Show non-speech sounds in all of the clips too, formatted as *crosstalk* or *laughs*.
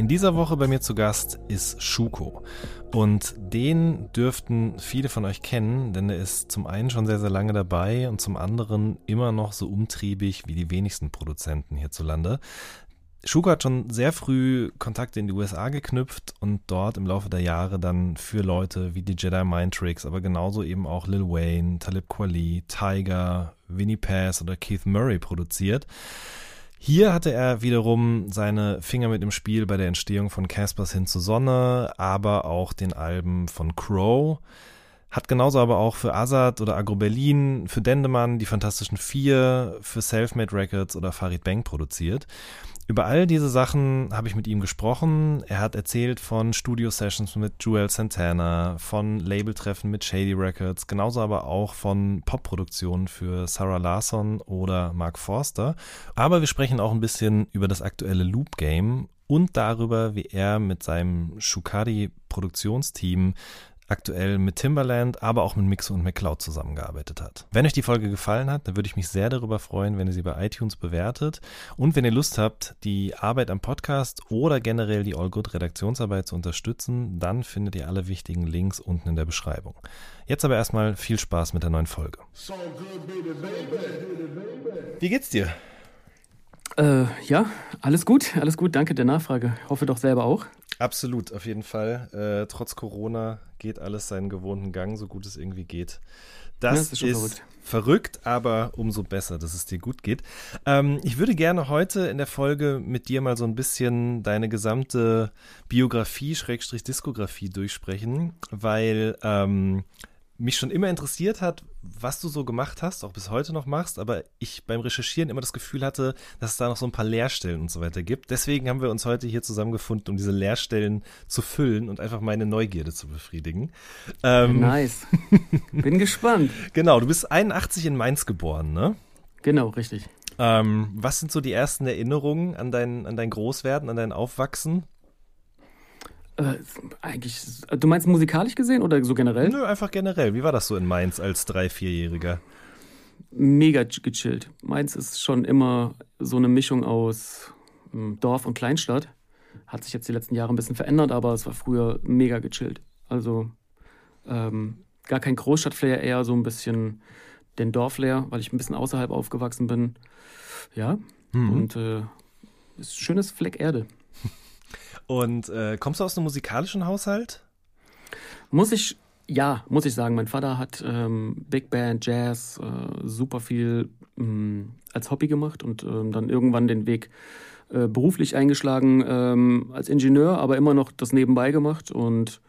In dieser Woche bei mir zu Gast ist Schuko. Und den dürften viele von euch kennen, denn er ist zum einen schon sehr, sehr lange dabei und zum anderen immer noch so umtriebig wie die wenigsten Produzenten hierzulande. Schuko hat schon sehr früh Kontakte in die USA geknüpft und dort im Laufe der Jahre dann für Leute wie die Jedi Mind Tricks, aber genauso eben auch Lil Wayne, Talib Kweli, Tiger, Winnie Pass oder Keith Murray produziert. Hier hatte er wiederum seine Finger mit im Spiel bei der Entstehung von Caspers hin zur Sonne, aber auch den Alben von Crow. Hat genauso aber auch für Azad oder Agro Berlin, für Dendemann, die Fantastischen Vier, für Selfmade Records oder Farid Bang produziert. Über all diese Sachen habe ich mit ihm gesprochen. Er hat erzählt von Studio-Sessions mit Joel Santana, von Labeltreffen mit Shady Records, genauso aber auch von Popproduktionen für Sarah Larson oder Mark Forster. Aber wir sprechen auch ein bisschen über das aktuelle Loop Game und darüber, wie er mit seinem Shukari-Produktionsteam aktuell mit Timbaland, aber auch mit Mixo und McCloud zusammengearbeitet hat. Wenn euch die Folge gefallen hat, dann würde ich mich sehr darüber freuen, wenn ihr sie bei iTunes bewertet und wenn ihr Lust habt, die Arbeit am Podcast oder generell die All Good Redaktionsarbeit zu unterstützen, dann findet ihr alle wichtigen Links unten in der Beschreibung. Jetzt aber erstmal viel Spaß mit der neuen Folge. So good, baby, baby. Wie geht's dir? Äh, ja, alles gut, alles gut, danke der Nachfrage. Hoffe doch selber auch. Absolut, auf jeden Fall. Äh, trotz Corona geht alles seinen gewohnten Gang, so gut es irgendwie geht. Das, Ja, das ist ist verrückt. verrückt, aber umso besser, dass es dir gut geht. Ähm, ich würde gerne heute in der Folge mit dir mal so ein bisschen deine gesamte Biografie, Schrägstrich Diskografie durchsprechen, weil ähm, mich schon immer interessiert hat, was du so gemacht hast, auch bis heute noch machst, aber ich beim Recherchieren immer das Gefühl hatte, dass es da noch so ein paar Leerstellen und so weiter gibt. Deswegen haben wir uns heute hier zusammengefunden, um diese Leerstellen zu füllen und einfach meine Neugierde zu befriedigen. Ähm, Nice. *laughs* Bin gespannt. Genau, du bist 81 in Mainz geboren, ne? Genau, richtig. Ähm, was sind so die ersten Erinnerungen an dein, an dein Großwerden, an dein Aufwachsen? Äh, eigentlich, du meinst musikalisch gesehen oder so generell? Nö, einfach generell. Wie war das so in Mainz als Drei-, Vierjähriger? Mega ch- gechillt. Meins ist schon immer so eine Mischung aus ähm, Dorf und Kleinstadt. Hat sich jetzt die letzten Jahre ein bisschen verändert, aber es war früher mega gechillt. Also ähm, gar kein Großstadtflair, eher so ein bisschen den Dorflair, weil ich ein bisschen außerhalb aufgewachsen bin. Ja, Mhm. und äh, ist ein schönes Fleck Erde. Und äh, kommst du aus einem musikalischen Haushalt? Muss ich, ja, muss ich sagen. Mein Vater hat ähm, Big Band, Jazz, äh, super viel ähm, als Hobby gemacht und ähm, dann irgendwann den Weg äh, beruflich eingeschlagen ähm, als Ingenieur, aber immer noch das nebenbei gemacht und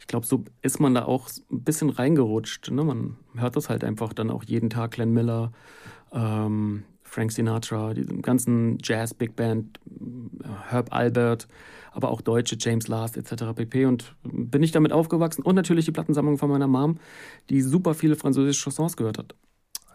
ich glaube, so ist man da auch ein bisschen reingerutscht. Ne? Man hört das halt einfach dann auch jeden Tag, Glenn Miller, ähm, Frank Sinatra, diesen ganzen Jazz, Big Band, Herb Albert, aber auch Deutsche, James Last etc. pp. Und bin ich damit aufgewachsen und natürlich die Plattensammlung von meiner Mom, die super viele französische Chansons gehört hat.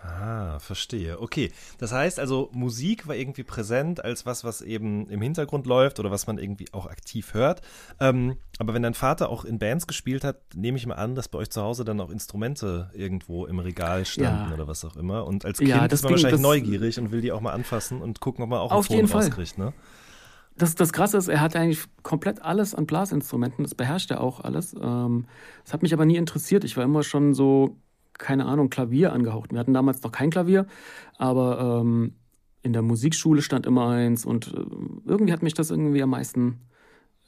Ah, verstehe. Okay. Das heißt also, Musik war irgendwie präsent als was, was eben im Hintergrund läuft oder was man irgendwie auch aktiv hört. Ähm, aber wenn dein Vater auch in Bands gespielt hat, nehme ich mal an, dass bei euch zu Hause dann auch Instrumente irgendwo im Regal standen Ja. oder was auch immer. Und als Ja, Kind das ist man ging- wahrscheinlich neugierig und will die auch mal anfassen und gucken, ob man auch einen Auf Ton jeden Fall. rauskriegt, ne? Das, das Krasse ist, er hat eigentlich komplett alles an Blasinstrumenten, das beherrscht er auch alles. Ähm, das hat mich aber nie interessiert. Ich war immer schon so, keine Ahnung, Klavier angehaucht. Wir hatten damals noch kein Klavier, aber ähm, in der Musikschule stand immer eins und äh, irgendwie hat mich das irgendwie am meisten,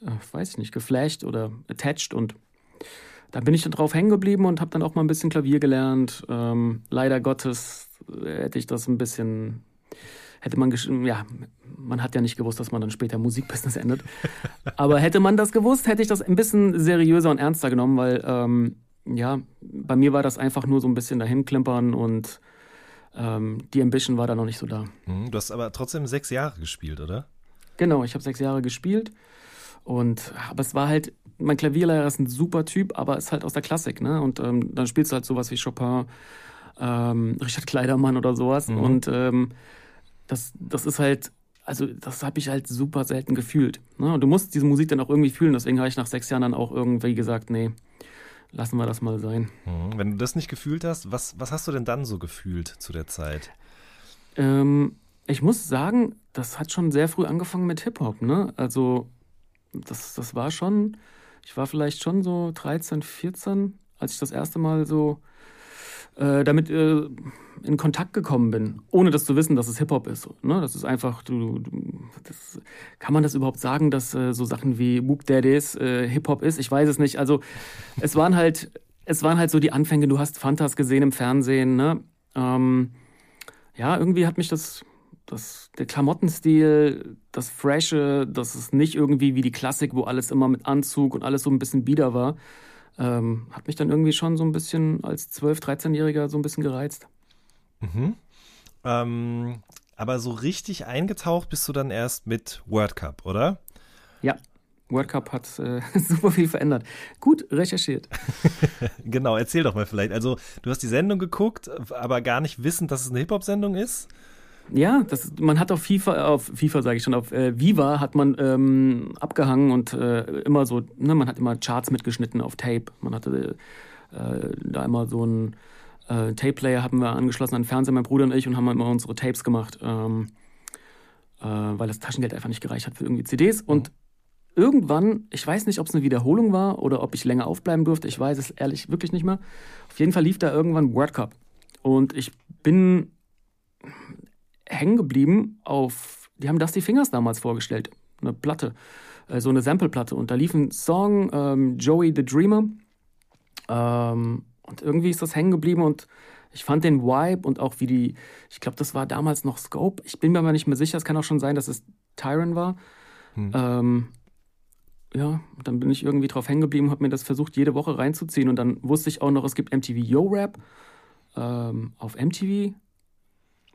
äh, weiß ich nicht, geflasht oder attached und da bin ich dann drauf hängen geblieben und habe dann auch mal ein bisschen Klavier gelernt. Ähm, leider Gottes äh, hätte ich das ein bisschen hätte man, ja, man hat ja nicht gewusst, dass man dann später Musikbusiness endet. Aber hätte man das gewusst, hätte ich das ein bisschen seriöser und ernster genommen, weil, ähm, ja, bei mir war das einfach nur so ein bisschen dahin klimpern und ähm, die Ambition war da noch nicht so da. Mhm. Du hast aber trotzdem sechs Jahre gespielt, oder? Genau, ich habe sechs Jahre gespielt Und aber es war halt, mein Klavierlehrer ist ein super Typ, aber ist halt aus der Klassik, ne? Und ähm, dann spielst du halt sowas wie Chopin, ähm, Richard Kleidermann oder sowas. Mhm. Und ähm, das, das ist halt, also das habe ich halt super selten gefühlt. Ne? Und du musst diese Musik dann auch irgendwie fühlen. Deswegen habe ich nach sechs Jahren dann auch irgendwie gesagt, nee, lassen wir das mal sein. Mhm. Wenn du das nicht gefühlt hast, was, was hast du denn dann so gefühlt zu der Zeit? Ähm, ich muss sagen, das hat schon sehr früh angefangen mit Hip-Hop. Ne? Also das, das war schon, ich war vielleicht schon so 13, 14, als ich das erste Mal so äh, damit äh, in Kontakt gekommen bin, ohne das zu wissen, dass es Hip-Hop ist. Ne? Das ist einfach, du, du das, kann man das überhaupt sagen, dass äh, so Sachen wie Mook Daddies äh, Hip-Hop ist? Ich weiß es nicht. Also es waren halt, es waren halt so die Anfänge, du hast Fantas gesehen im Fernsehen, ne? Ähm, ja, irgendwie hat mich das, das, der Klamottenstil, das Freshe, das ist nicht irgendwie wie die Klassik, wo alles immer mit Anzug und alles so ein bisschen bieder war, ähm, hat mich dann irgendwie schon so ein bisschen als 12-, 13-Jähriger so ein bisschen gereizt. Mhm. Ähm, aber so richtig eingetaucht bist du dann erst mit World Cup, oder? Ja, World Cup hat äh, *laughs* super viel verändert. Gut recherchiert. *laughs* genau, erzähl doch mal vielleicht. Also, du hast die Sendung geguckt, aber gar nicht wissend, dass es eine Hip-Hop-Sendung ist? Ja, das, man hat auf FIFA, auf FIFA sage ich schon, auf äh, Viva hat man ähm, abgehangen und äh, immer so, ne, man hat immer Charts mitgeschnitten auf Tape. Man hatte äh, da immer so einen äh, Tape-Player hatten wir angeschlossen an den Fernseher, mein Bruder und ich, und haben immer unsere Tapes gemacht, ähm, äh, weil das Taschengeld einfach nicht gereicht hat für irgendwie CDs. Und irgendwann, ich weiß nicht, ob es eine Wiederholung war oder ob ich länger aufbleiben durfte, ich weiß es ehrlich wirklich nicht mehr. Auf jeden Fall lief da irgendwann World Cup. Und ich bin hängen geblieben auf, die haben Dusty Fingers damals vorgestellt, eine Platte, äh, so eine Sample-Platte. Und da lief ein Song, ähm, Joey the Dreamer. Ähm, und irgendwie ist das hängen geblieben und ich fand den Vibe und auch wie die, ich glaube, das war damals noch Scope. Ich bin mir aber nicht mehr sicher. Es kann auch schon sein, dass es Tyron war. Hm. Ähm, ja, dann bin ich irgendwie drauf hängen geblieben, habe mir das versucht, jede Woche reinzuziehen. Und dann wusste ich auch noch, es gibt MTV Yo Rap ähm, auf MTV.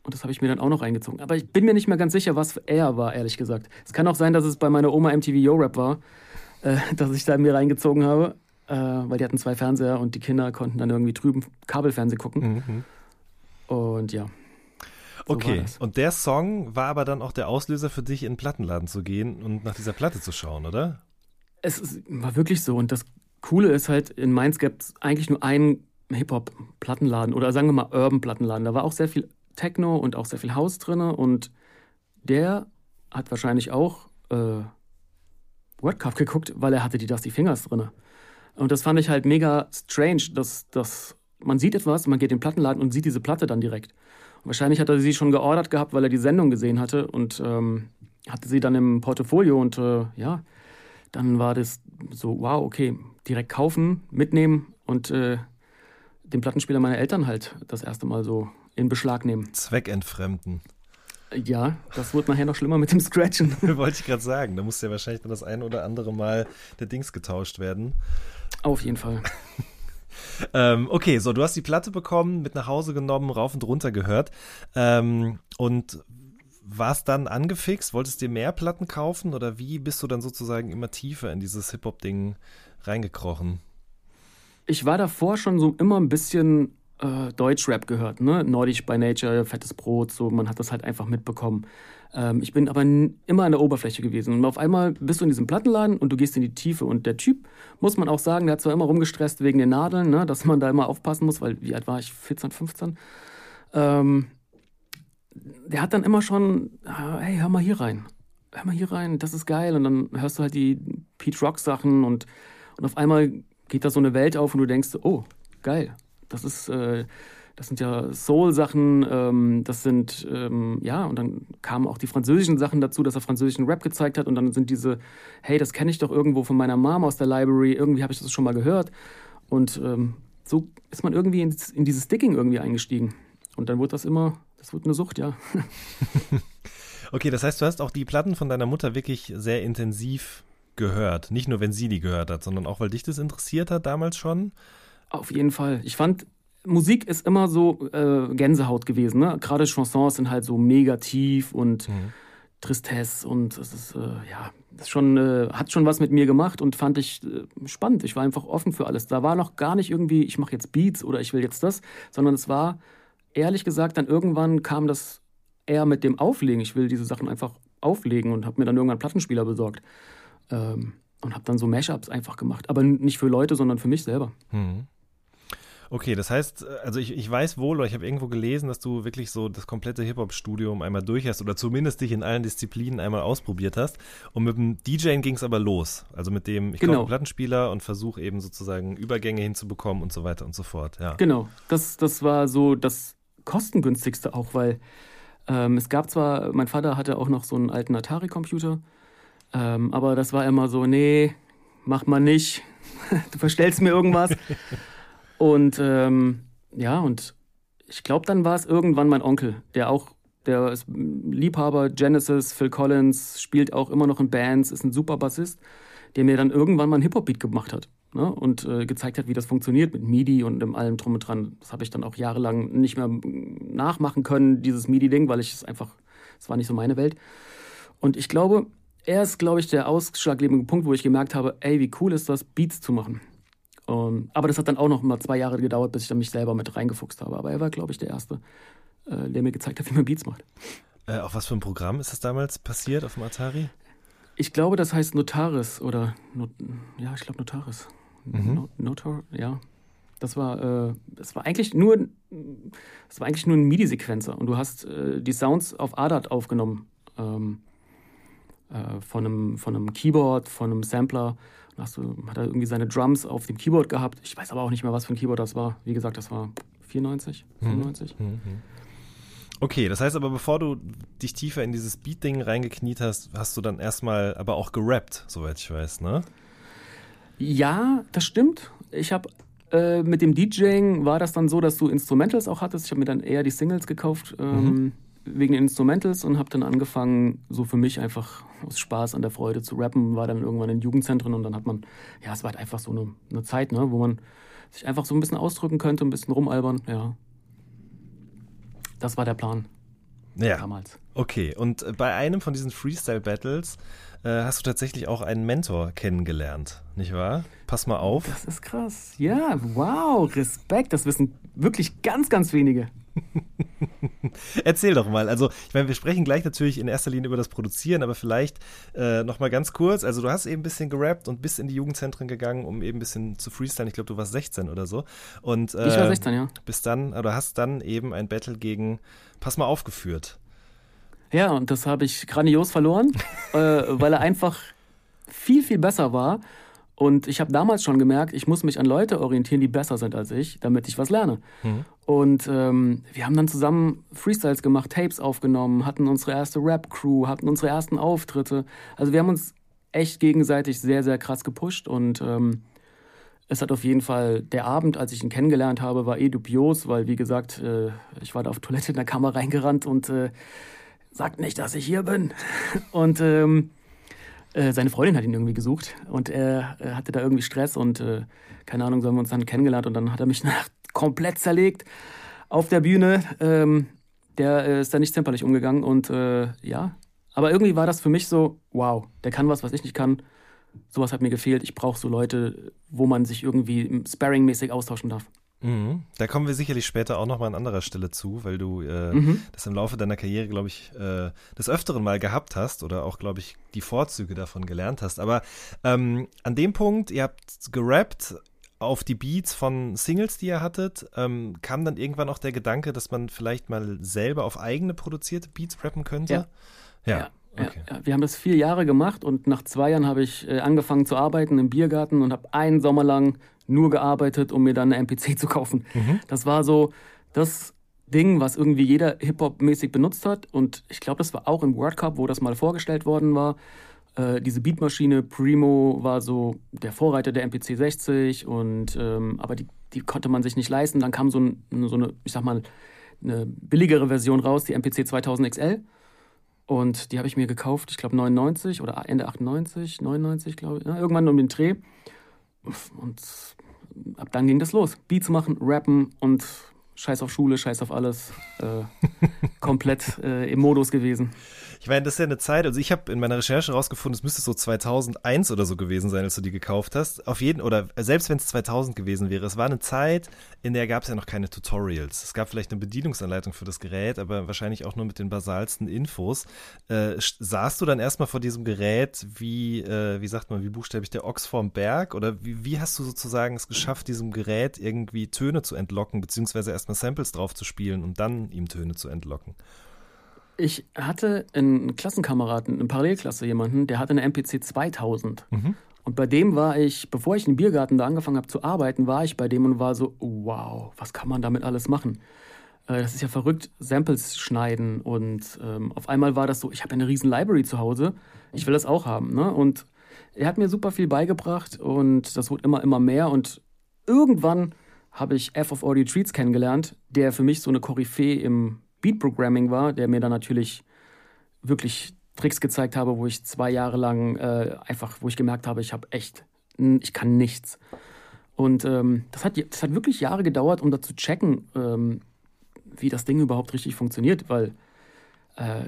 Und das habe ich mir dann auch noch reingezogen. Aber ich bin mir nicht mehr ganz sicher, was er war, ehrlich gesagt. Es kann auch sein, dass es bei meiner Oma MTV Yo Rap war, äh, *laughs* dass ich da mir reingezogen habe. Äh, weil die hatten zwei Fernseher und die Kinder konnten dann irgendwie drüben Kabelfernsehen gucken. Mhm. Und ja. So Okay, und der Song war aber dann auch der Auslöser für dich, in den Plattenladen zu gehen und nach dieser Platte zu schauen, oder? Es ist, war wirklich so. Und das Coole ist halt, in Mainz gibt es eigentlich nur einen Hip-Hop-Plattenladen oder sagen wir mal Urban-Plattenladen. Da war auch sehr viel Techno und auch sehr viel House drin. Und der hat wahrscheinlich auch äh, World Cup geguckt, weil er hatte die Dusty Fingers drin. Und das fand ich halt mega strange, dass, dass man sieht etwas, man geht in den Plattenladen und sieht diese Platte dann direkt. Und wahrscheinlich hat er sie schon geordert gehabt, weil er die Sendung gesehen hatte und ähm, hatte sie dann im Portfolio und äh, ja, dann war das so, wow, okay, direkt kaufen, mitnehmen und äh, den Plattenspieler meiner Eltern halt das erste Mal so in Beschlag nehmen. Zweckentfremden. Ja, das wurde nachher noch schlimmer mit dem Scratchen. *laughs* Wollte ich gerade sagen. Da muss ja wahrscheinlich dann das ein oder andere Mal der Dings getauscht werden. Auf jeden Fall. *laughs* Ähm, okay, so, du hast die Platte bekommen, mit nach Hause genommen, rauf und runter gehört. Ähm, und warst dann angefixt? Wolltest dir mehr Platten kaufen oder wie bist du dann sozusagen immer tiefer in dieses Hip-Hop-Ding reingekrochen? Ich war davor schon so immer ein bisschen äh, Deutschrap gehört, ne? Nordisch by Nature, fettes Brot, so, man hat das halt einfach mitbekommen. Ähm, ich bin aber immer an der Oberfläche gewesen. Und auf einmal bist du in diesem Plattenladen und du gehst in die Tiefe. Und der Typ, muss man auch sagen, der hat zwar immer rumgestresst wegen den Nadeln, ne? dass man da immer aufpassen muss, weil wie alt war ich? 14, 15? Ähm, der hat dann immer schon, ah, hey, hör mal hier rein. Hör mal hier rein, das ist geil. Und dann hörst du halt die Pete Rock Sachen und, und auf einmal geht da so eine Welt auf und du denkst, oh, geil. Das ist, äh, das sind ja Soul-Sachen, ähm, das sind, ähm, ja, und dann kamen auch die französischen Sachen dazu, dass er französischen Rap gezeigt hat und dann sind diese, hey, das kenne ich doch irgendwo von meiner Mom aus der Library, irgendwie habe ich das schon mal gehört. Und ähm, so ist man irgendwie in, in dieses Sticking irgendwie eingestiegen. Und dann wurde das immer, das wurde eine Sucht, ja. *laughs* Okay, das heißt, du hast auch die Platten von deiner Mutter wirklich sehr intensiv gehört. Nicht nur, wenn sie die gehört hat, sondern auch, weil dich das interessiert hat damals schon. Auf jeden Fall. Ich fand, Musik ist immer so äh, Gänsehaut gewesen. Ne? Gerade Chansons sind halt so mega tief und Tristesse und es ist, äh, ja, das schon, äh, hat schon was mit mir gemacht und fand ich äh, spannend. Ich war einfach offen für alles. Da war noch gar nicht irgendwie, ich mache jetzt Beats oder ich will jetzt das, sondern es war, ehrlich gesagt, dann irgendwann kam das eher mit dem Auflegen. Ich will diese Sachen einfach auflegen und habe mir dann irgendwann einen Plattenspieler besorgt. Ähm, und habe dann so Mashups einfach gemacht. Aber nicht für Leute, sondern für mich selber. Hm. Okay, das heißt, also ich, ich weiß wohl, oder ich habe irgendwo gelesen, dass du wirklich so das komplette Hip-Hop-Studium einmal durch hast oder zumindest dich in allen Disziplinen einmal ausprobiert hast. Und mit dem DJing ging es aber los. Also mit dem, ich Genau. kaufe einen Plattenspieler und versuche eben sozusagen Übergänge hinzubekommen und so weiter und so fort. Ja. Genau, das, das war so das kostengünstigste auch, weil ähm, es gab zwar, mein Vater hatte auch noch so einen alten Atari-Computer, ähm, aber das war immer so, nee, mach mal nicht, *laughs* du verstellst mir irgendwas. *laughs* und ähm, ja, und ich glaube, dann war es irgendwann mein Onkel, der auch, der ist Liebhaber, Genesis, Phil Collins, spielt auch immer noch in Bands, ist ein super Bassist, der mir dann irgendwann mal einen Hip-Hop-Beat gemacht hat. Ne? Und äh, gezeigt hat, wie das funktioniert mit MIDI und dem allem drum und dran. Das habe ich dann auch jahrelang nicht mehr nachmachen können, dieses MIDI-Ding, weil ich es einfach, es war nicht so meine Welt. Und ich glaube, er ist, glaube ich, der ausschlaggebende Punkt, wo ich gemerkt habe, ey, wie cool ist das, Beats zu machen. Ähm, aber das hat dann auch noch mal zwei Jahre gedauert, bis ich dann mich selber mit reingefuchst habe. Aber er war, glaube ich, der Erste, äh, der mir gezeigt hat, wie man Beats macht. Äh, auf was für ein Programm ist das damals passiert auf dem Atari? Ich glaube, das heißt Notaris oder Not ja, ich glaube Notaris. No Notar, ja. Das war, äh, das war eigentlich nur, das war eigentlich nur ein MIDI-Sequenzer und du hast äh, die Sounds auf ADAT aufgenommen ähm, äh, von einem von einem Keyboard, von einem Sampler. Hast du, hat er irgendwie seine Drums auf dem Keyboard gehabt. Ich weiß aber auch nicht mehr, was für ein Keyboard das war. Wie gesagt, das war 94, 95. Okay, das heißt aber, bevor du dich tiefer in dieses Beat-Ding reingekniet hast, hast du dann erstmal aber auch gerappt, soweit ich weiß, ne? Ja, das stimmt. Ich habe äh, mit dem DJing war das dann so, dass du Instrumentals auch hattest. Ich habe mir dann eher die Singles gekauft ähm, wegen den Instrumentals und habe dann angefangen, so für mich einfach aus Spaß an der Freude zu rappen. War dann irgendwann in Jugendzentren und dann hat man, ja, es war halt einfach so eine, eine Zeit, ne, wo man sich einfach so ein bisschen ausdrücken könnte, ein bisschen rumalbern. Ja, das war der Plan Ja. damals. Okay, und äh, bei einem von diesen Freestyle-Battles äh, hast du tatsächlich auch einen Mentor kennengelernt, nicht wahr? Pass mal auf. Das ist krass. Ja, wow, Respekt. Das wissen wirklich ganz, ganz wenige. *laughs* Erzähl doch mal. Also, ich meine, wir sprechen gleich natürlich in erster Linie über das Produzieren, aber vielleicht äh, noch mal ganz kurz. Also, du hast eben ein bisschen gerappt und bist in die Jugendzentren gegangen, um eben ein bisschen zu freestylen. Ich glaube, du warst 16 oder so. Und, äh, Ich war 16, ja. Bist dann, oder hast dann eben ein Battle gegen Pass mal aufgeführt. Ja, und das habe ich grandios verloren, *laughs* äh, weil er einfach viel, viel besser war. Und ich habe damals schon gemerkt, ich muss mich an Leute orientieren, die besser sind als ich, damit ich was lerne. Und ähm, wir haben dann zusammen Freestyles gemacht, Tapes aufgenommen, hatten unsere erste Rap-Crew, hatten unsere ersten Auftritte. Also wir haben uns echt gegenseitig sehr, sehr krass gepusht und ähm, es hat auf jeden Fall, der Abend, als ich ihn kennengelernt habe, war eh dubios, weil wie gesagt, äh, ich war da auf Toilette in der Kammer reingerannt und äh, sagt nicht, dass ich hier bin. *laughs* Und ähm, äh, seine Freundin hat ihn irgendwie gesucht und er, er hatte da irgendwie Stress und äh, keine Ahnung, so haben wir uns dann kennengelernt und dann hat er mich *laughs* nach, komplett zerlegt auf der Bühne. Ähm, der äh, ist da nicht zimperlich umgegangen und äh, ja, aber irgendwie war das für mich so, wow, der kann was, was ich nicht kann. Sowas hat mir gefehlt. Ich brauche so Leute, wo man sich irgendwie sparring-mäßig austauschen darf. Mhm. Da kommen wir sicherlich später auch noch mal an anderer Stelle zu, weil du äh, das im Laufe deiner Karriere, glaube ich, äh, des Öfteren mal gehabt hast oder auch, glaube ich, die Vorzüge davon gelernt hast. Aber ähm, an dem Punkt, ihr habt gerappt auf die Beats von Singles, die ihr hattet, ähm, kam dann irgendwann auch der Gedanke, dass man vielleicht mal selber auf eigene produzierte Beats rappen könnte? Ja. Ja. Ja, okay. ja, wir haben das vier Jahre gemacht und nach zwei Jahren habe ich äh, angefangen zu arbeiten im Biergarten und habe einen Sommer lang nur gearbeitet, um mir dann eine MPC *laughs* zu kaufen. Das war so das Ding, was irgendwie jeder Hip-Hop-mäßig benutzt hat und ich glaube, das war auch im World Cup, wo das mal vorgestellt worden war. Äh, diese Beatmaschine Primo war so der Vorreiter der MPC 60 und ähm, aber die, die konnte man sich nicht leisten. Dann kam so, ein, so eine, ich sag mal, eine billigere Version raus, die MPC 2000 XL. Und die habe ich mir gekauft, ich glaube 99 oder Ende 98, 99, glaube ich. Ja, irgendwann um den Dreh. Und ab dann ging das los. Beats machen, rappen und scheiß auf Schule, scheiß auf alles. Äh, *laughs* komplett äh, im Modus gewesen. Ich meine, das ist ja eine Zeit, also ich habe in meiner Recherche rausgefunden, es müsste so 2001 oder so gewesen sein, als du die gekauft hast. Auf jeden, oder selbst wenn es 2000 gewesen wäre, es war eine Zeit, in der gab es ja noch keine Tutorials. Es gab vielleicht eine Bedienungsanleitung für das Gerät, aber wahrscheinlich auch nur mit den basalsten Infos. Äh, saßt du dann erstmal vor diesem Gerät wie, äh, wie sagt man, wie buchstäblich der Ochs vorm Berg? Oder wie, wie hast du sozusagen es geschafft, diesem Gerät irgendwie Töne zu entlocken, beziehungsweise erstmal Samples drauf zu spielen und dann ihm Töne zu entlocken? Ich hatte einen Klassenkameraden, in Parallelklasse jemanden, der hatte eine MPC 2000. Mhm. Und bei dem war ich, bevor ich im Biergarten da angefangen habe zu arbeiten, war ich bei dem und war so, wow, was kann man damit alles machen? Äh, das ist ja verrückt, Samples schneiden. Und ähm, auf einmal war das so, ich habe eine riesen Library zu Hause, ich will das auch haben. Ne? Und er hat mir super viel beigebracht und das wurde immer, immer mehr. Und irgendwann habe ich F of Audio Treats kennengelernt, der für mich so eine Koryphäe im Beat Programming war, der mir dann natürlich wirklich Tricks gezeigt habe, wo ich zwei Jahre lang äh, einfach, wo ich gemerkt habe, ich habe echt, ich kann nichts. Und ähm, das, hat, das hat wirklich Jahre gedauert, um da zu checken, ähm, wie das Ding überhaupt richtig funktioniert, weil äh,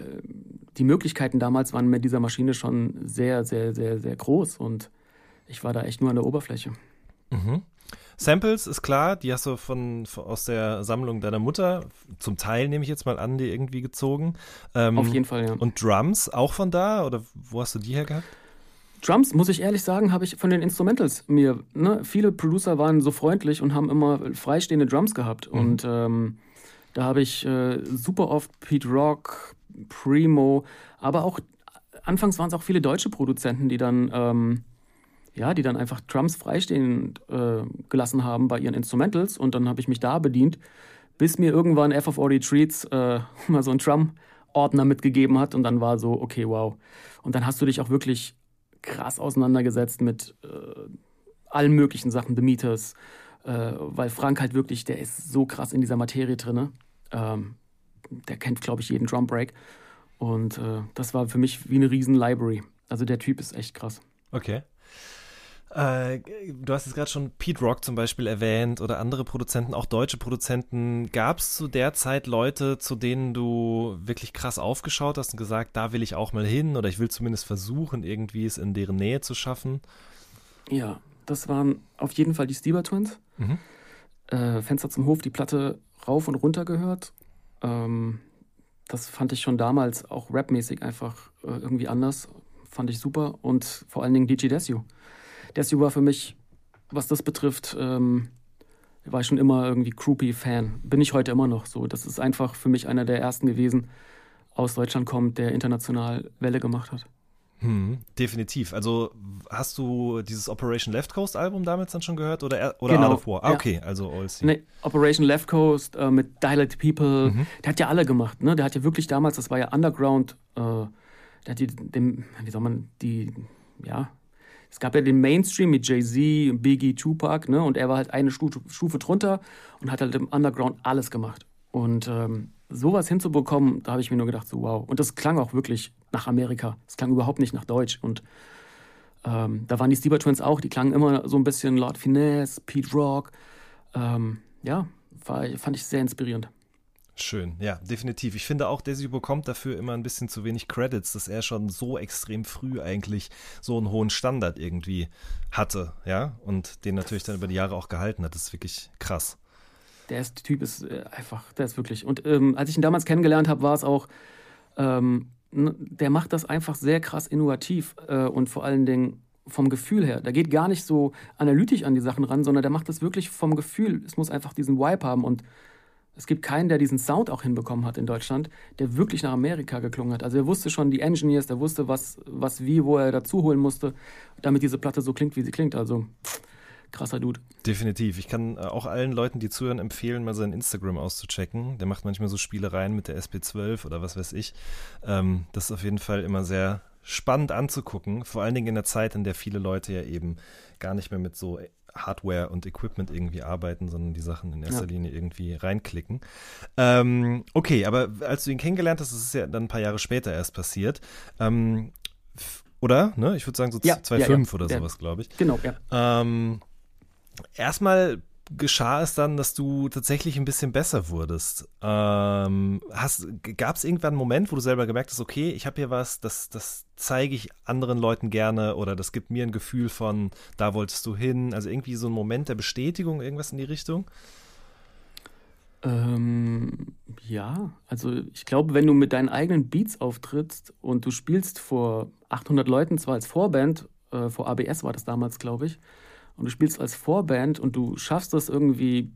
die Möglichkeiten damals waren mit dieser Maschine schon sehr, sehr, sehr, sehr groß und ich war da echt nur an der Oberfläche. Mhm. Samples ist klar, die hast du von, von, aus der Sammlung deiner Mutter, zum Teil nehme ich jetzt mal an, die irgendwie gezogen. Ähm, Auf jeden Fall, ja. Und Drums auch von da oder wo hast du die her gehabt? Drums, muss ich ehrlich sagen, habe ich von den Instrumentals mir, ne, viele Producer waren so freundlich und haben immer freistehende Drums gehabt. Mhm. Und ähm, da habe ich äh, super oft Pete Rock, Primo, aber auch anfangs waren es auch viele deutsche Produzenten, die dann ähm, ja, die dann einfach Drums freistehen äh, gelassen haben bei ihren Instrumentals und dann habe ich mich da bedient, bis mir irgendwann F of Audio Treats äh, *laughs* mal so einen Drum-Ordner mitgegeben hat und dann war so, okay, wow. Und dann hast du dich auch wirklich krass auseinandergesetzt mit äh, allen möglichen Sachen, The Meters, äh, weil Frank halt wirklich, der ist so krass in dieser Materie drin. Ähm, der kennt, glaube ich, jeden Drum Break. Und äh, das war für mich wie eine riesen Library. Also der Typ ist echt krass. Okay. Äh, du hast jetzt gerade schon Pete Rock zum Beispiel erwähnt oder andere Produzenten, auch deutsche Produzenten. Gab es zu der Zeit Leute, zu denen du wirklich krass aufgeschaut hast und gesagt, da will ich auch mal hin oder ich will zumindest versuchen, irgendwie es in deren Nähe zu schaffen? Ja, das waren auf jeden Fall die Stieber Twins. Mhm. Äh, Fenster zum Hof, die Platte rauf und runter gehört. Ähm, das fand ich schon damals auch rapmäßig einfach äh, irgendwie anders. Fand ich super. Und vor allen Dingen DJ Desio. Desio war für mich, was das betrifft, ähm, war ich schon immer irgendwie Groupie-Fan. Bin ich heute immer noch so. Das ist einfach für mich einer der ersten gewesen, aus Deutschland kommt, der international Welle gemacht hat. Hm, definitiv. Also hast du dieses Operation Left Coast Album damals dann schon gehört oder, oder genau. Of War? Ah, okay, also All nee, Operation Left Coast äh, mit Dialect People, mhm. der hat ja alle gemacht. Ne? Der hat ja wirklich damals, das war ja Underground, äh, der hat die, dem, wie soll man, die, ja, es gab ja den Mainstream mit Jay-Z, Biggie, Tupac, ne? Und er war halt eine Stufe, Stufe drunter und hat halt im Underground alles gemacht. Und ähm, sowas hinzubekommen, da habe ich mir nur gedacht, so wow. Und das klang auch wirklich nach Amerika. Es klang überhaupt nicht nach Deutsch. Und ähm, da waren die Stieber Twins auch, die klangen immer so ein bisschen Lord Finesse, Pete Rock. Ähm, ja, war, fand ich sehr inspirierend. Schön, ja, definitiv. Ich finde auch, Desi bekommt dafür immer ein bisschen zu wenig Credits, dass er schon so extrem früh eigentlich so einen hohen Standard irgendwie hatte, ja, und den natürlich dann über die Jahre auch gehalten hat. Das ist wirklich krass. Der ist, Typ ist äh, einfach, der ist wirklich. Und ähm, als ich ihn damals kennengelernt habe, war es auch, ähm, der macht das einfach sehr krass innovativ äh, und vor allen Dingen vom Gefühl her. Der geht gar nicht so analytisch an die Sachen ran, sondern der macht das wirklich vom Gefühl. Es muss einfach diesen Vibe haben und es gibt keinen, der diesen Sound auch hinbekommen hat in Deutschland, der wirklich nach Amerika geklungen hat. Also er wusste schon die Engineers, der wusste, was, was wie, wo er dazu holen musste, damit diese Platte so klingt, wie sie klingt. Also krasser Dude. Definitiv. Ich kann äh, auch allen Leuten, die zuhören, empfehlen, mal sein Instagram auszuchecken. Der macht manchmal so Spielereien mit der SB12 oder was weiß ich. Ähm, das ist auf jeden Fall immer sehr spannend anzugucken. Vor allen Dingen in der Zeit, in der viele Leute ja eben gar nicht mehr mit so Hardware und Equipment irgendwie arbeiten, sondern die Sachen in erster ja. Linie irgendwie reinklicken. Ähm, okay, aber als du ihn kennengelernt hast, das ist ja dann ein paar Jahre später erst passiert. Ähm, oder? Ne? Ich würde sagen so ja, 2005 ja, oder sowas, glaube ich. Genau, ja. Ähm, erstmal geschah es dann, dass du tatsächlich ein bisschen besser wurdest. Ähm, Gab es irgendwann einen Moment, wo du selber gemerkt hast, okay, ich habe hier was, das, das zeige ich anderen Leuten gerne oder das gibt mir ein Gefühl von, da wolltest du hin. Also irgendwie so ein Moment der Bestätigung, irgendwas in die Richtung? Ähm, ja, also ich glaube, wenn du mit deinen eigenen Beats auftrittst und du spielst vor 800 Leuten, zwar als Vorband, äh, vor ABS war das damals, glaube ich, und du spielst als Vorband und du schaffst das irgendwie,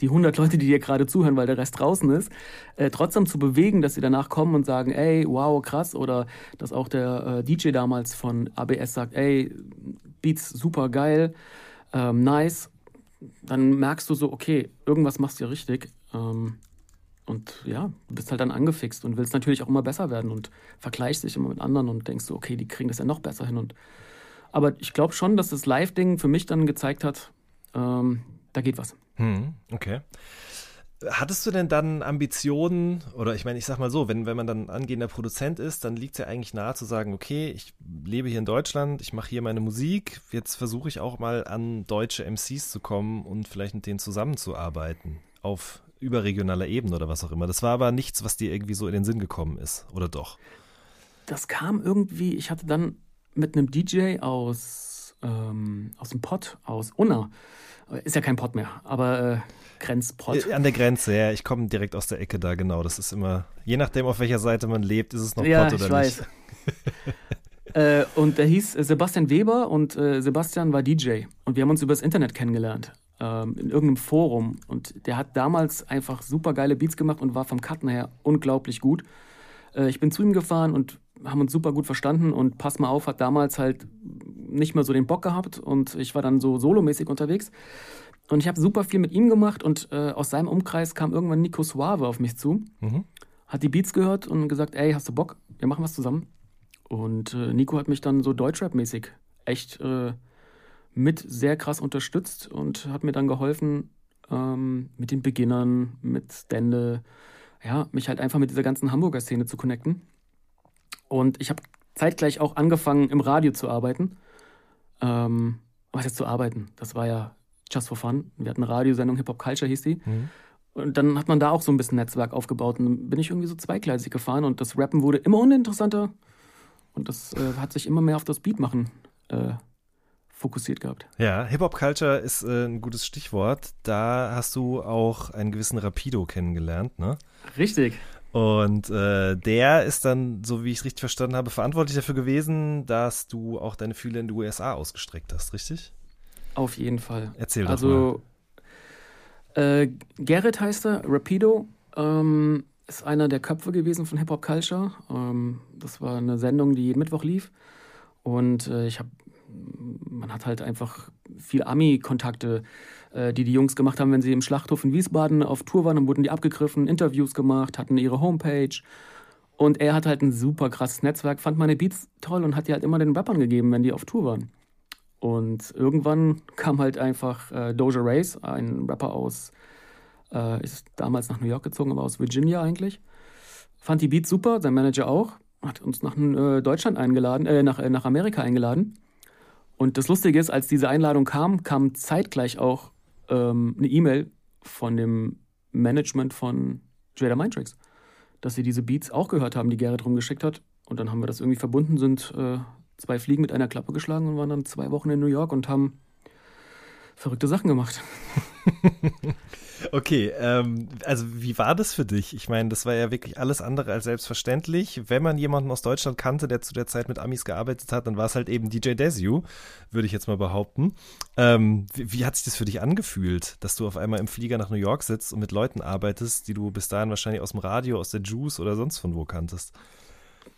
die 100 Leute, die dir gerade zuhören, weil der Rest draußen ist, äh, trotzdem zu bewegen, dass sie danach kommen und sagen, ey, wow, krass, oder dass auch der äh, DJ damals von ABS sagt, ey, Beats super geil, ähm, nice, dann merkst du so, okay, irgendwas machst du ja richtig. Ähm, und ja, du bist halt dann angefixt und willst natürlich auch immer besser werden und vergleichst dich immer mit anderen und denkst so, okay, die kriegen das ja noch besser hin. Und aber ich glaube schon, dass das Live-Ding für mich dann gezeigt hat, ähm, da geht was. Hm, okay. Hattest du denn dann Ambitionen, oder ich meine, ich sag mal so, wenn, wenn man dann angehender Produzent ist, dann liegt es ja eigentlich nahe zu sagen, okay, ich lebe hier in Deutschland, ich mache hier meine Musik, jetzt versuche ich auch mal an deutsche MCs zu kommen und vielleicht mit denen zusammenzuarbeiten auf überregionaler Ebene oder was auch immer. Das war aber nichts, was dir irgendwie so in den Sinn gekommen ist, oder doch? Das kam irgendwie, ich hatte dann mit einem DJ aus, ähm, aus dem Pott, aus Unna. Ist ja kein Pott mehr, aber äh, Grenzpott. Äh, an der Grenze, ja. Ich komme direkt aus der Ecke da, genau. Das ist immer, je nachdem, auf welcher Seite man lebt, ist es noch ja, Pott oder ich weiß. *laughs* äh, und der hieß Sebastian Weber und äh, Sebastian war DJ. Und wir haben uns übers Internet kennengelernt. Ähm, in irgendeinem Forum. Und der hat damals einfach super geile Beats gemacht und war vom Cutten her unglaublich gut. Äh, ich bin zu ihm gefahren und haben uns super gut verstanden und Pass mal auf hat damals halt nicht mehr so den Bock gehabt und ich war dann so solomäßig unterwegs. Und ich habe super viel mit ihm gemacht und äh, aus seinem Umkreis kam irgendwann Nico Suave auf mich zu, mhm. hat die Beats gehört und gesagt, ey, hast du Bock? Wir machen was zusammen. Und äh, Nico hat mich dann so Deutschrap-mäßig echt äh, mit sehr krass unterstützt und hat mir dann geholfen ähm, mit den Beginnern, mit Stände, ja, mich halt einfach mit dieser ganzen Hamburger Szene zu connecten. Und ich habe zeitgleich auch angefangen, im Radio zu arbeiten. Ähm, was jetzt zu arbeiten? Das war ja just for fun. Wir hatten eine Radiosendung, Hip Hop Culture hieß die. Mhm. Und dann hat man da auch so ein bisschen Netzwerk aufgebaut. Und dann bin ich irgendwie so zweigleisig gefahren und das Rappen wurde immer uninteressanter. Und das äh, hat sich immer mehr auf das Beat machen äh, fokussiert gehabt. Ja, Hip Hop Culture ist äh, ein gutes Stichwort. Da hast du auch einen gewissen Rapido kennengelernt, ne? Richtig. Und äh, der ist dann, so wie ich es richtig verstanden habe, verantwortlich dafür gewesen, dass du auch deine Fühler in die USA ausgestreckt hast, richtig? Auf jeden Fall. Erzähl doch also, mal. Äh, Gerrit heißt er, Rapido, ähm, ist einer der Köpfe gewesen von Hip Hop Culture. Ähm, das war eine Sendung, die jeden Mittwoch lief. Und äh, ich habe, man hat halt einfach viel Ami-Kontakte die die Jungs gemacht haben, wenn sie im Schlachthof in Wiesbaden auf Tour waren, dann wurden die abgegriffen, Interviews gemacht, hatten ihre Homepage. Und er hat halt ein super krasses Netzwerk, fand meine Beats toll und hat die halt immer den Rappern gegeben, wenn die auf Tour waren. Und irgendwann kam halt einfach äh, Doja Race, ein Rapper aus, äh, ist damals nach New York gezogen, aber aus Virginia eigentlich. Fand die Beats super, sein Manager auch, hat uns nach äh, Deutschland eingeladen, äh, nach, äh, nach Amerika eingeladen. Und das Lustige ist, als diese Einladung kam, kam zeitgleich auch ähm, eine E-Mail von dem Management von Jada Mindtricks, dass sie diese Beats auch gehört haben, die Gerrit rumgeschickt hat. Und dann haben wir das irgendwie verbunden, sind äh, zwei Fliegen mit einer Klappe geschlagen und waren dann zwei Wochen in New York und haben verrückte Sachen gemacht. *laughs* *laughs* Okay, ähm, also wie war das für dich? Ich meine, das war ja wirklich alles andere als selbstverständlich. Wenn man jemanden aus Deutschland kannte, der zu der Zeit mit Amis gearbeitet hat, dann war es halt eben DJ Desu, würde ich jetzt mal behaupten. Ähm, wie, wie, hat sich das für dich angefühlt, dass du auf einmal im Flieger nach New York sitzt und mit Leuten arbeitest, die du bis dahin wahrscheinlich aus dem Radio, aus der Juice oder sonst von wo kanntest?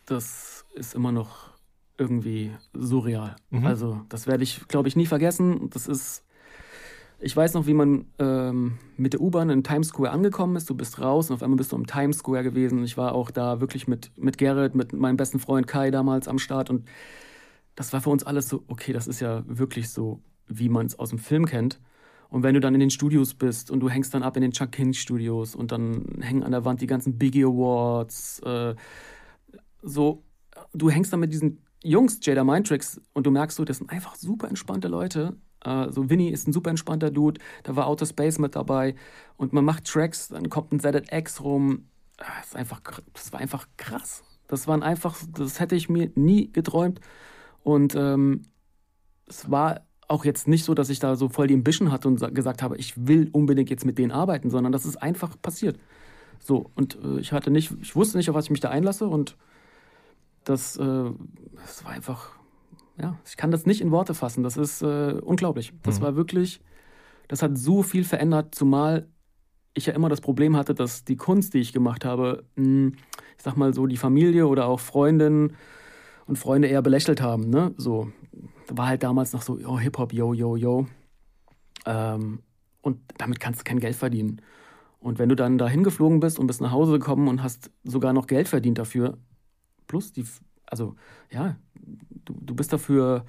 Das ist immer noch irgendwie surreal. Mhm. Also das werde ich, glaube ich, nie vergessen. Das ist ich weiß noch, wie man ähm, mit der U-Bahn in Times Square angekommen ist. Du bist raus und auf einmal bist du im Times Square gewesen. Ich war auch da wirklich mit, mit Gerrit, mit meinem besten Freund Kai damals am Start. Und das war für uns alles so, okay, das ist ja wirklich so, wie man es aus dem Film kennt. Und wenn du dann in den Studios bist und du hängst dann ab in den Chuck King Studios und dann hängen an der Wand die ganzen Biggie Awards, äh, so, du hängst dann mit diesen Jungs, Jada Mindtricks, und du merkst so, das sind einfach super entspannte Leute. Äh, so Vinny ist ein super entspannter Dude, da war Outer Space mit dabei und man macht Tracks, dann kommt ein ZX rum. Ah, Das, ist einfach, das war einfach krass. Das waren einfach, das hätte ich mir nie geträumt. Und ähm, es war auch jetzt nicht so, dass ich da so voll die Ambition hatte und sa- gesagt habe, ich will unbedingt jetzt mit denen arbeiten, sondern das ist einfach passiert. So, und äh, ich hatte nicht, ich wusste nicht, auf was ich mich da einlasse und das, äh, das war einfach, ja, ich kann das nicht in Worte fassen. Das ist äh, unglaublich. Das war wirklich, das hat so viel verändert, zumal ich ja immer das Problem hatte, dass die Kunst, die ich gemacht habe, mh, ich sag mal so, die Familie oder auch Freundinnen und Freunde eher belächelt haben. Ne? So, war halt damals noch so, oh, Hip-Hop, yo, yo, yo. Ähm, und damit kannst du kein Geld verdienen. Und wenn du dann da hingeflogen bist und bist nach Hause gekommen und hast sogar noch Geld verdient dafür, plus die, also ja, du, du bist dafür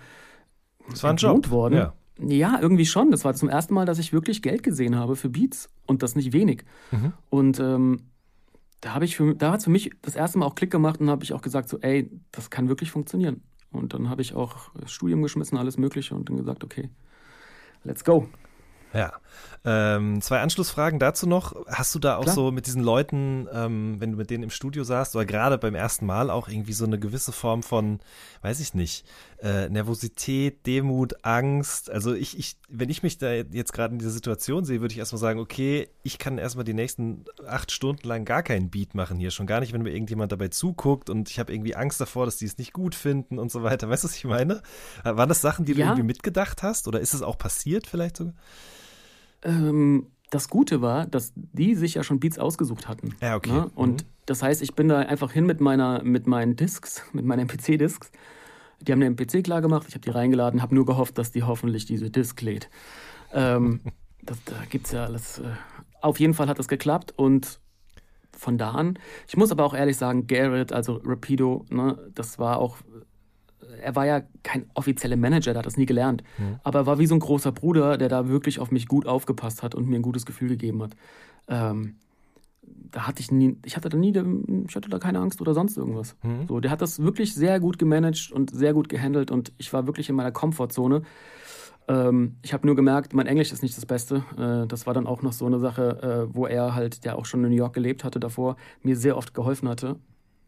Das war ein entlohnt Job. worden. Ja. Ja, irgendwie schon. Das war zum ersten Mal, dass ich wirklich Geld gesehen habe für Beats und das nicht wenig. Mhm. Und ähm, da habe ich für, da hat es für mich das erste Mal auch Klick gemacht und habe ich auch gesagt so, ey, das kann wirklich funktionieren. Und dann habe ich auch das Studium geschmissen, alles Mögliche und dann gesagt, okay, let's go. Ja. Ähm, zwei Anschlussfragen dazu noch. Hast du da auch Klar. so mit diesen Leuten, ähm, wenn du mit denen im Studio saßt, oder gerade beim ersten Mal auch irgendwie so eine gewisse Form von, weiß ich nicht, äh, Nervosität, Demut, Angst? Also ich, ich, wenn ich mich da jetzt gerade in dieser Situation sehe, würde ich erstmal sagen, okay, ich kann erstmal die nächsten acht Stunden lang gar keinen Beat machen hier. Schon gar nicht, wenn mir irgendjemand dabei zuguckt und ich habe irgendwie Angst davor, dass die es nicht gut finden und so weiter. Weißt du, was ich meine? Waren das Sachen, die du Ja. irgendwie mitgedacht hast? Oder ist es auch passiert vielleicht sogar? Ähm, das Gute war, dass die sich ja schon Beats ausgesucht hatten. Ja, okay. Ne? Und Mhm. das heißt, ich bin da einfach hin mit meiner, mit meinen Discs, *laughs* mit meinen MPC-Discs. Die haben den MPC klar gemacht, ich habe die reingeladen, habe nur gehofft, dass die hoffentlich diese Disc lädt. Ähm, *laughs* das, da gibt's ja alles. Äh, auf jeden Fall hat das geklappt und von da an. Ich muss aber auch ehrlich sagen, Garrett, also Rapido, ne, das war auch. Er war ja kein offizieller Manager, der hat das nie gelernt. Aber er war wie so ein großer Bruder, der da wirklich auf mich gut aufgepasst hat und mir ein gutes Gefühl gegeben hat. Ähm, da hatte ich nie, ich hatte da nie, ich hatte da keine Angst oder sonst irgendwas. So, der hat das wirklich sehr gut gemanagt und sehr gut gehandelt und ich war wirklich in meiner Komfortzone. Ähm, ich habe nur gemerkt, mein Englisch ist nicht das Beste. Äh, das war dann auch noch so eine Sache, äh, wo er halt, der auch schon in New York gelebt hatte davor, mir sehr oft geholfen hatte.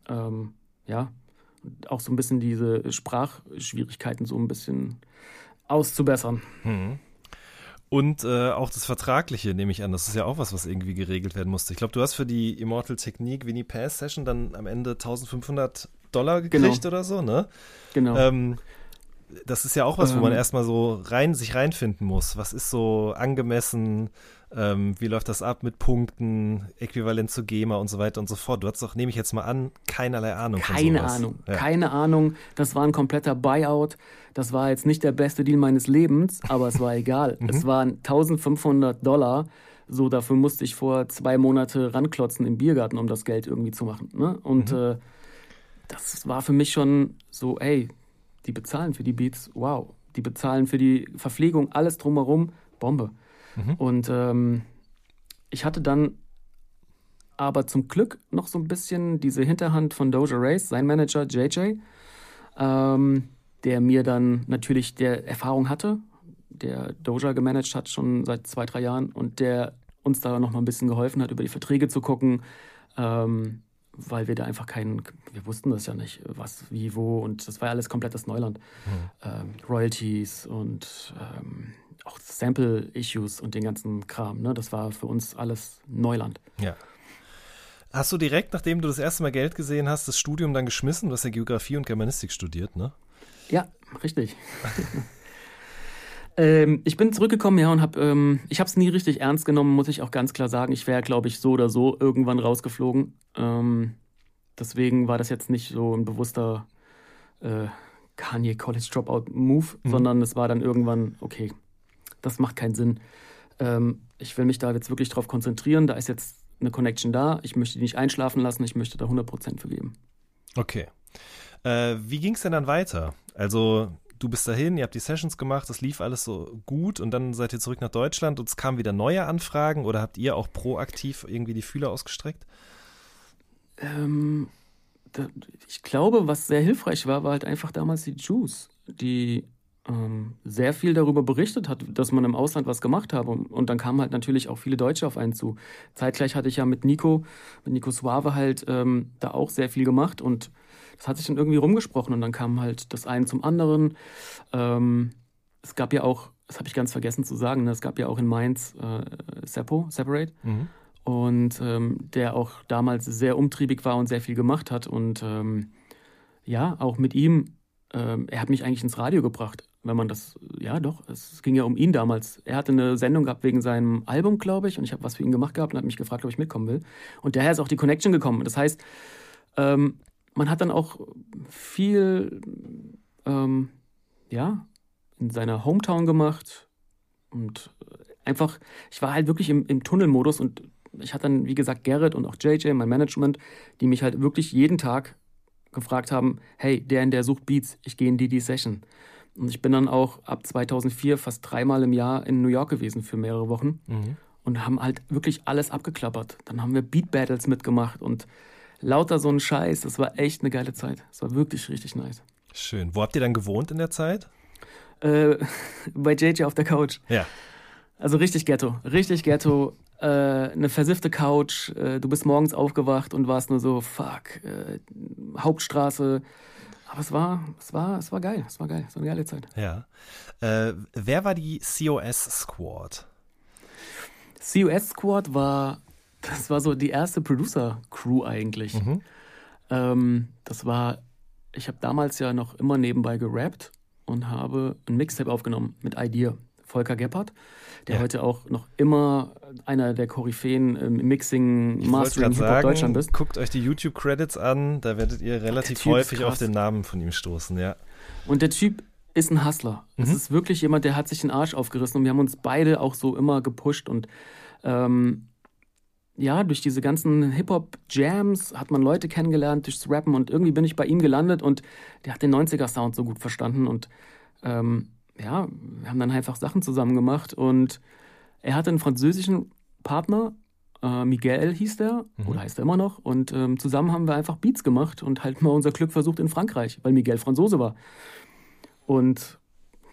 Ähm, ja, auch so ein bisschen diese Sprachschwierigkeiten so ein bisschen auszubessern. Und äh, auch das Vertragliche nehme ich an. Das ist ja auch was, was irgendwie geregelt werden musste. Ich glaube, du hast für die Immortal Technique Winnie Pass Session dann am Ende 1500 Dollar gekriegt Genau. oder so, ne? Genau. Ähm, das ist ja auch was, wo man Ähm. erstmal so rein, sich reinfinden muss. Was ist so angemessen? Ähm, wie läuft das ab mit Punkten, äquivalent zu GEMA und so weiter und so fort? Du hast doch, nehme ich jetzt mal an, keinerlei Ahnung von Keine. Ahnung, Ja. keine Ahnung. Das war ein kompletter Buyout. Das war jetzt nicht der beste Deal meines Lebens, aber es war egal. *laughs* Mhm. Es waren 1500 Dollar. So, dafür musste ich vor zwei Monate ranklotzen im Biergarten, um das Geld irgendwie zu machen. Ne? Und Mhm. äh, das war für mich schon so, ey, die bezahlen für die Beats, wow. Die bezahlen für die Verpflegung, alles drumherum, Bombe. Mhm. Und ähm, ich hatte dann aber zum Glück noch so ein bisschen diese Hinterhand von Doja Race, sein Manager JJ, ähm, der mir dann natürlich der Erfahrung hatte, der Doja gemanagt hat schon seit zwei, drei Jahren und der uns da noch mal ein bisschen geholfen hat, über die Verträge zu gucken, ähm, weil wir da einfach keinen, wir wussten das ja nicht, was, wie, wo und das war ja alles komplettes Neuland. Ähm, Royalties und ähm, auch Sample-Issues und den ganzen Kram, ne? das war für uns alles Neuland. Ja. Hast du direkt, nachdem du das erste Mal Geld gesehen hast, das Studium dann geschmissen? Du hast ja Geografie und Germanistik studiert, ne? Ja, richtig. *laughs* ähm, ich bin zurückgekommen, ja, und habe, ähm, ich habe es nie richtig ernst genommen, muss ich auch ganz klar sagen. Ich wäre, glaube ich, so oder so irgendwann rausgeflogen. Ähm, deswegen war das jetzt nicht so ein bewusster äh, Kanye College Dropout Move, sondern es war dann irgendwann, okay, das macht keinen Sinn. Ähm, ich will mich da jetzt wirklich drauf konzentrieren. Da ist jetzt eine Connection da. Ich möchte die nicht einschlafen lassen. Ich möchte da 100% für geben. Okay. Äh, wie ging es denn dann weiter? Also, du bist dahin, ihr habt die Sessions gemacht, das lief alles so gut und dann seid ihr zurück nach Deutschland und es kamen wieder neue Anfragen oder habt ihr auch proaktiv irgendwie die Fühler ausgestreckt? Ähm, da, ich glaube, was sehr hilfreich war, war halt einfach damals die Juice, die ähm, sehr viel darüber berichtet hat, dass man im Ausland was gemacht habe. Und, und, dann kamen halt natürlich auch viele Deutsche auf einen zu. Zeitgleich hatte ich ja mit Nico, mit Nico Suave halt ähm, da auch sehr viel gemacht und das hat sich dann irgendwie rumgesprochen und dann kam halt das eine zum anderen. Ähm, es gab ja auch, das habe ich ganz vergessen zu sagen, ne, es gab ja auch in Mainz äh, Seppo, Separate. Mhm. Und ähm, der auch damals sehr umtriebig war und sehr viel gemacht hat. Und ähm, ja, auch mit ihm, ähm, er hat mich eigentlich ins Radio gebracht wenn man das, ja doch, es ging ja um ihn damals. Er hatte eine Sendung gehabt wegen seinem Album, glaube ich, und ich habe was für ihn gemacht gehabt und hat mich gefragt, ob ich mitkommen will. Und daher ist auch die Connection gekommen. Das heißt, ähm, man hat dann auch viel, ähm, ja, in seiner Hometown gemacht und einfach, ich war halt wirklich im, im Tunnelmodus und ich hatte dann, wie gesagt, Garrett und auch JJ, mein Management, die mich halt wirklich jeden Tag gefragt haben, hey, der in der sucht Beats, ich gehe in die, die Session. Und ich bin dann auch ab 2004 fast dreimal im Jahr in New York gewesen für mehrere Wochen mhm. und haben halt wirklich alles abgeklappert. Dann haben wir Beat Battles mitgemacht und lauter so ein Scheiß. Das war echt eine geile Zeit. Das war wirklich richtig nice. Schön. Wo habt ihr dann gewohnt in der Zeit? Äh, *laughs* bei JJ auf der Couch. Ja. Also richtig Ghetto. Richtig Ghetto. Äh, eine versiffte Couch. Äh, du bist morgens aufgewacht und warst nur so, fuck, äh, Hauptstraße aber es war, es war, es war geil. Es war geil. Es war eine geile Zeit. Ja. Äh, wer war die COS Squad? COS Squad war, das war so die erste Producer-Crew eigentlich. Mhm. Ähm, das war, ich habe damals ja noch immer nebenbei gerappt und habe ein Mixtape aufgenommen mit Idea. Volker Gebhardt, der ja. heute auch noch immer einer der Koryphäen im Mixing, Mastering Hip-Hop Deutschland ist. Guckt euch die YouTube-Credits an, da werdet ihr relativ häufig auf den Namen von ihm stoßen, ja. Und der Typ ist ein Hustler. Mhm. ist wirklich jemand, der hat sich den Arsch aufgerissen und wir haben uns beide auch so immer gepusht und ähm, ja, durch diese ganzen Hip-Hop-Jams hat man Leute kennengelernt, durchs Rappen und irgendwie bin ich bei ihm gelandet und der hat den 90er-Sound so gut verstanden und ähm, ja, wir haben dann einfach Sachen zusammen gemacht und er hatte einen französischen Partner, äh, Miguel hieß der, mhm. oder heißt er immer noch, und ähm, zusammen haben wir einfach Beats gemacht und halt mal unser Glück versucht in Frankreich, weil Miguel Franzose war. Und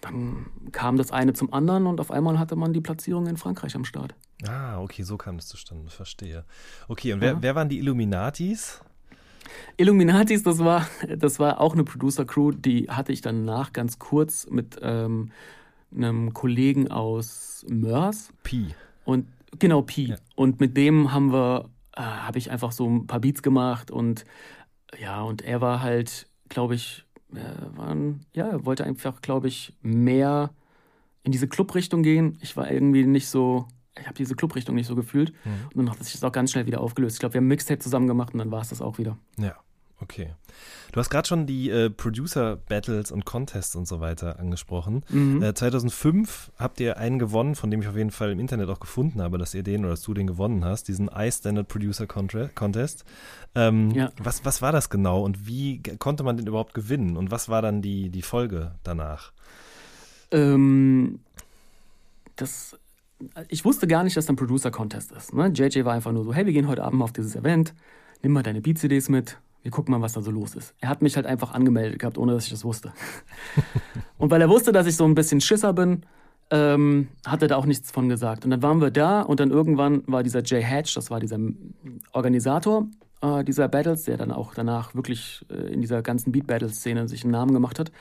dann kam das eine zum anderen und auf einmal hatte man die Platzierung in Frankreich am Start. Ah, okay, so kam es zustande, verstehe. Okay, und wer, ja. wer waren die Illuminatis? Illuminatis, das war, das war auch eine Producer-Crew, die hatte ich danach ganz kurz mit ähm, einem Kollegen aus Mörs. Pi. Und genau, Pi. Ja. Und mit dem haben wir, äh, habe ich einfach so ein paar Beats gemacht und ja, und er war halt, glaube ich, äh, waren, ja, er wollte einfach, glaube ich, mehr in diese Club-Richtung gehen. Ich war irgendwie nicht so, ich habe diese Club-Richtung nicht so gefühlt. Mhm. Und dann hat sich das auch ganz schnell wieder aufgelöst. Ich glaube, wir haben Mixtape zusammen gemacht und dann war es das auch wieder. Ja. Okay. Du hast gerade schon die äh, Producer-Battles und Contests und so weiter angesprochen. Mhm. Äh, 2005 habt ihr einen gewonnen, von dem ich auf jeden Fall im Internet auch gefunden habe, dass ihr den oder dass du den gewonnen hast, diesen iStandard Producer Contest. Ähm, ja. was, was war das genau und wie konnte man den überhaupt gewinnen und was war dann die, die Folge danach? Ähm, das ich wusste gar nicht, dass da ein Producer-Contest ist. Ne? JJ war einfach nur so, hey, wir gehen heute Abend mal auf dieses Event, nimm mal deine Beat-CDs mit, wir gucken mal, was da so los ist. Er hat mich halt einfach angemeldet gehabt, ohne dass ich das wusste. *laughs* und weil er wusste, dass ich so ein bisschen Schisser bin, ähm, hat er da auch nichts von gesagt. Und dann waren wir da und dann irgendwann war dieser Jay Hatch, das war dieser Organisator äh, dieser Battles, der dann auch danach wirklich äh, in dieser ganzen Beat-Battle-Szene sich einen Namen gemacht hat,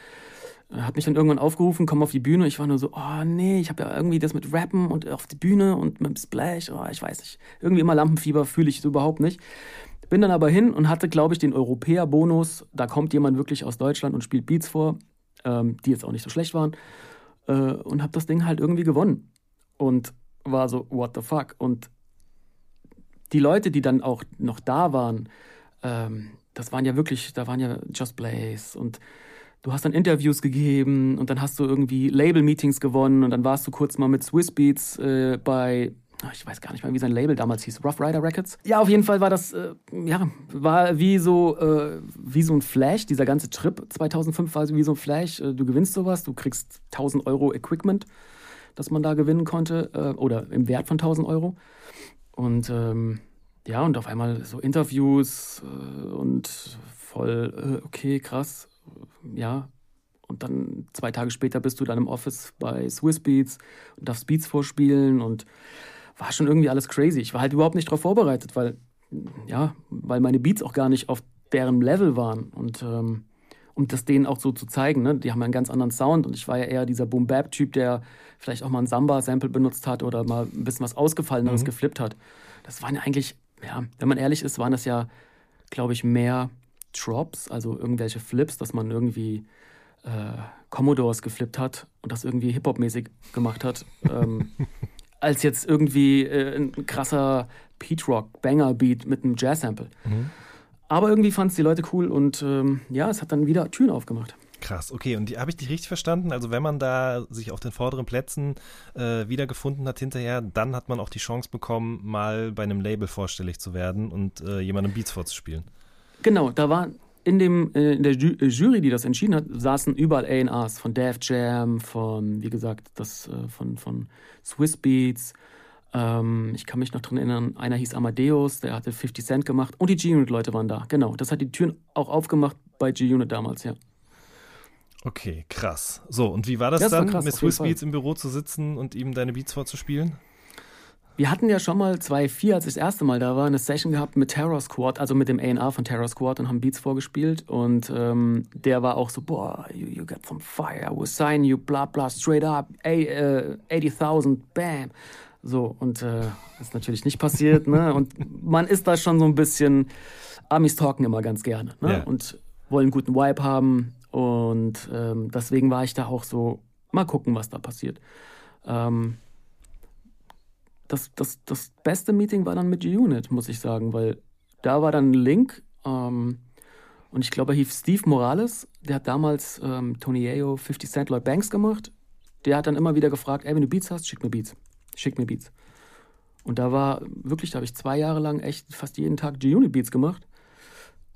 hat mich dann irgendwann aufgerufen, komm auf die Bühne. Ich war nur so, oh nee, ich habe ja irgendwie das mit Rappen und auf die Bühne und mit dem Splash, oh, ich weiß nicht. Irgendwie immer Lampenfieber fühle ich so überhaupt nicht. Bin dann aber hin und hatte, glaube ich, den Europäer-Bonus. Da kommt jemand wirklich aus Deutschland und spielt Beats vor, ähm, die jetzt auch nicht so schlecht waren. Äh, und habe das Ding halt irgendwie gewonnen. Und war so, what the fuck? Und die Leute, die dann auch noch da waren, ähm, das waren ja wirklich, da waren ja Just Blaze und du hast dann Interviews gegeben und dann hast du irgendwie Label-Meetings gewonnen und dann warst du kurz mal mit Swiss Beats äh, bei ich weiß gar nicht mehr, wie sein Label damals hieß, Rough Rider Records. Ja, auf jeden Fall war das, äh, ja, war wie so, äh, wie so ein Flash. Dieser ganze Trip 2005 war wie so ein Flash. Äh, du gewinnst sowas, du kriegst 1000 Euro Equipment, das man da gewinnen konnte, äh, oder im Wert von 1000 Euro. Und ähm, ja, und auf einmal so Interviews äh, und voll, okay, krass, ja. Und dann zwei Tage später bist du dann im Office bei Swiss Beats und darfst Beats vorspielen und war schon irgendwie alles crazy. Ich war halt überhaupt nicht darauf vorbereitet, weil, ja, weil meine Beats auch gar nicht auf deren Level waren. Und ähm, um das denen auch so zu zeigen, ne? die haben einen ganz anderen Sound und ich war ja eher dieser Boom-Bap-Typ, der vielleicht auch mal ein Samba-Sample benutzt hat oder mal ein bisschen was Ausgefalleneres mhm. geflippt hat. Das waren ja eigentlich, ja, wenn man ehrlich ist, waren das ja, glaube ich, mehr Drops, also irgendwelche Flips, dass man irgendwie äh, Commodores geflippt hat und das irgendwie Hip-Hop-mäßig gemacht hat. *laughs* ähm, als jetzt irgendwie äh, ein krasser Pete Rock Banger Beat mit einem Jazz Sample. Mhm. Aber irgendwie fanden es die Leute cool und ähm, ja, es hat dann wieder Türen aufgemacht. Krass, okay. Und habe ich dich richtig verstanden? Also wenn man da sich auf den vorderen Plätzen äh, wiedergefunden hat hinterher, dann hat man auch die Chance bekommen, mal bei einem Label vorstellig zu werden und äh, jemandem Beats vorzuspielen. Genau, da war in, dem, äh, in der äh, Jury, die das entschieden hat, saßen überall A&Rs von Def Jam, von, wie gesagt, das, äh, von, von Swiss Beats. Ähm, ich kann mich noch dran erinnern, einer hieß Amadeus, der hatte 50 Cent gemacht und die G-Unit-Leute waren da. Genau, das hat die Türen auch aufgemacht bei G-Unit damals, ja. Okay, krass. So, und wie war das, das dann, war krass, mit Swiss Beats im Büro zu sitzen und ihm deine Beats vorzuspielen? Wir hatten ja schon mal 2.4, als ich das erste Mal da war, eine Session gehabt mit Terror Squad, also mit dem A&R von Terror Squad und haben Beats vorgespielt. Und ähm, der war auch so, boah, you, you got some fire, I will sign you, bla bla, straight up, uh, 80.000, bam. So, und äh, ist natürlich nicht passiert, ne? Und man ist da schon so ein bisschen, Amis talken immer ganz gerne, ne? Yeah. Und wollen einen guten Vibe haben. Und ähm, deswegen war ich da auch so, mal gucken, was da passiert. Ähm, das, das, das beste Meeting war dann mit G-Unit, muss ich sagen, weil da war dann Link ähm, und ich glaube, er hieß Steve Morales, der hat damals ähm, Tony Ayo, 50 Cent, Lloyd Banks gemacht. Der hat dann immer wieder gefragt, ey, wenn du Beats hast, schick mir Beats. Schick mir Beats. Und da war wirklich, da habe ich zwei Jahre lang echt fast jeden Tag G-Unit Beats gemacht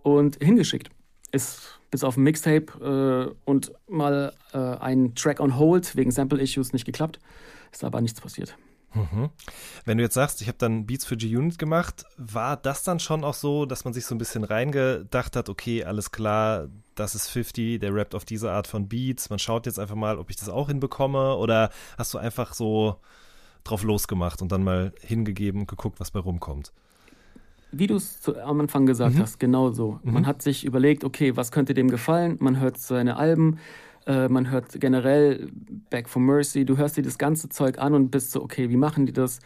und hingeschickt. Ist bis auf ein Mixtape äh, und mal äh, ein Track on Hold wegen Sample-Issues nicht geklappt. Ist aber nichts passiert. Mhm. Wenn du jetzt sagst, ich habe dann Beats für G-Unit gemacht, war das dann schon auch so, dass man sich so ein bisschen reingedacht hat, okay, alles klar, das ist 50, der rappt auf diese Art von Beats, man schaut jetzt einfach mal, ob ich das auch hinbekomme oder hast du einfach so drauf losgemacht und dann mal hingegeben und geguckt, was bei rumkommt? Wie du es am Anfang gesagt mhm. hast, genau so. Mhm. Man hat sich überlegt, okay, was könnte dem gefallen? Man hört seine Alben, äh, man hört generell Back for Mercy, du hörst dir das ganze Zeug an und bist so, okay, wie machen die das?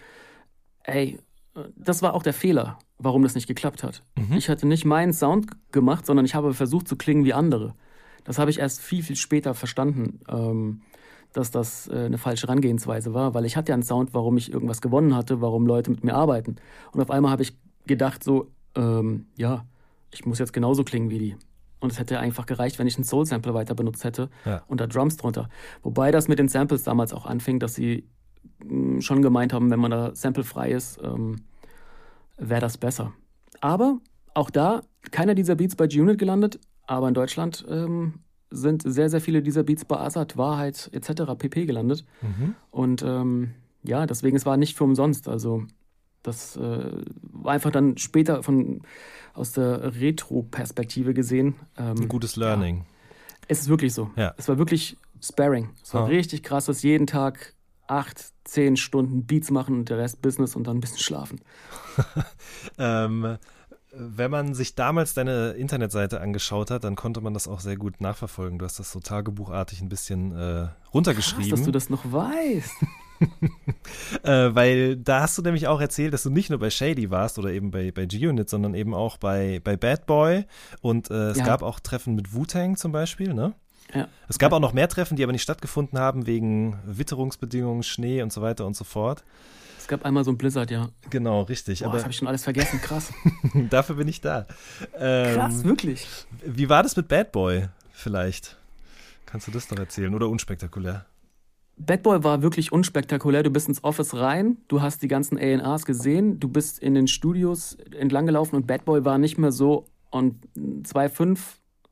Ey, das war auch der Fehler, warum das nicht geklappt hat. Mhm. Ich hatte nicht meinen Sound gemacht, sondern ich habe versucht zu klingen wie andere. Das habe ich erst viel, viel später verstanden, ähm, dass das äh, eine falsche Herangehensweise war, weil ich hatte ja einen Sound, warum ich irgendwas gewonnen hatte, warum Leute mit mir arbeiten. Und auf einmal habe ich gedacht so, ähm, ja, ich muss jetzt genauso klingen wie die. Und es hätte einfach gereicht, wenn ich einen Soul-Sampler weiter benutzt hätte ja. und da Drums drunter. Wobei das mit den Samples damals auch anfing, dass sie mm, schon gemeint haben, wenn man da samplefrei ist, ähm, wäre das besser. Aber auch da, keiner dieser Beats bei G-Unit gelandet, aber in Deutschland ähm, sind sehr, sehr viele dieser Beats bei Assad, Wahrheit etc. pp. gelandet. Mhm. Und ähm, ja, deswegen, es war nicht für umsonst. Also das äh, war einfach dann später von aus der Retro-Perspektive gesehen. Ähm, Ein gutes Learning. Ja, es ist wirklich so. Ja. Es war wirklich Sparring. Es war oh. richtig krass, dass jeden Tag acht, zehn Stunden Beats machen und der Rest Business und dann ein bisschen schlafen. *laughs* ähm, wenn man sich damals deine Internetseite angeschaut hat, dann konnte man das auch sehr gut nachverfolgen. Du hast das so tagebuchartig ein bisschen äh, runtergeschrieben. Krass, dass du das noch weißt. *laughs* *laughs* äh, weil da hast du nämlich auch erzählt, dass du nicht nur bei Shady warst oder eben bei, bei G-Unit, sondern eben auch bei, bei Bad Boy. Und äh, es ja. gab auch Treffen mit Wu-Tang zum Beispiel, ne? Ja. Es gab auch noch mehr Treffen, die aber nicht stattgefunden haben wegen Witterungsbedingungen, Schnee und so weiter und so fort. Es gab einmal so ein Blizzard, ja. Genau, richtig. Boah, aber das habe ich schon alles vergessen, krass. *laughs* Dafür bin ich da. Ähm, krass, wirklich. Wie war das mit Bad Boy vielleicht? Kannst du das doch erzählen oder unspektakulär? Bad Boy war wirklich unspektakulär. Du bist ins Office rein, du hast die ganzen ANAs gesehen, du bist in den Studios entlang gelaufen und Bad Boy war nicht mehr so on 2.5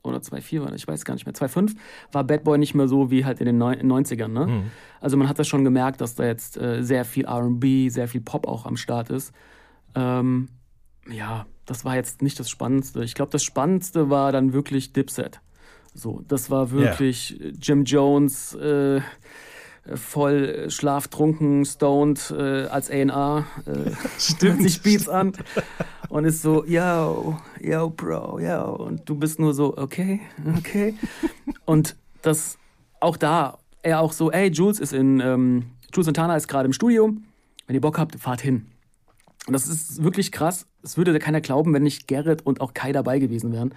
oder 2.4 war, ich weiß gar nicht mehr, 2.5 war Bad Boy nicht mehr so wie halt in den 90ern. Ne? Mhm. Also man hat das schon gemerkt, dass da jetzt äh, sehr viel RB, sehr viel Pop auch am Start ist. Ähm, ja, das war jetzt nicht das Spannendste. Ich glaube, das Spannendste war dann wirklich Dipset. So, das war wirklich yeah. Jim Jones, äh, voll schlaftrunken, stoned äh, als A&R, äh, *laughs* stimmt sich Beats an und ist so, yo, yo, Bro, yo. Und du bist nur so, okay, okay. Und das, auch da, er auch so, ey, Jules ist in, ähm, Jules Santana ist gerade im Studio. Wenn ihr Bock habt, fahrt hin. Und das ist wirklich krass. Es würde keiner glauben, wenn nicht Gerrit und auch Kai dabei gewesen wären,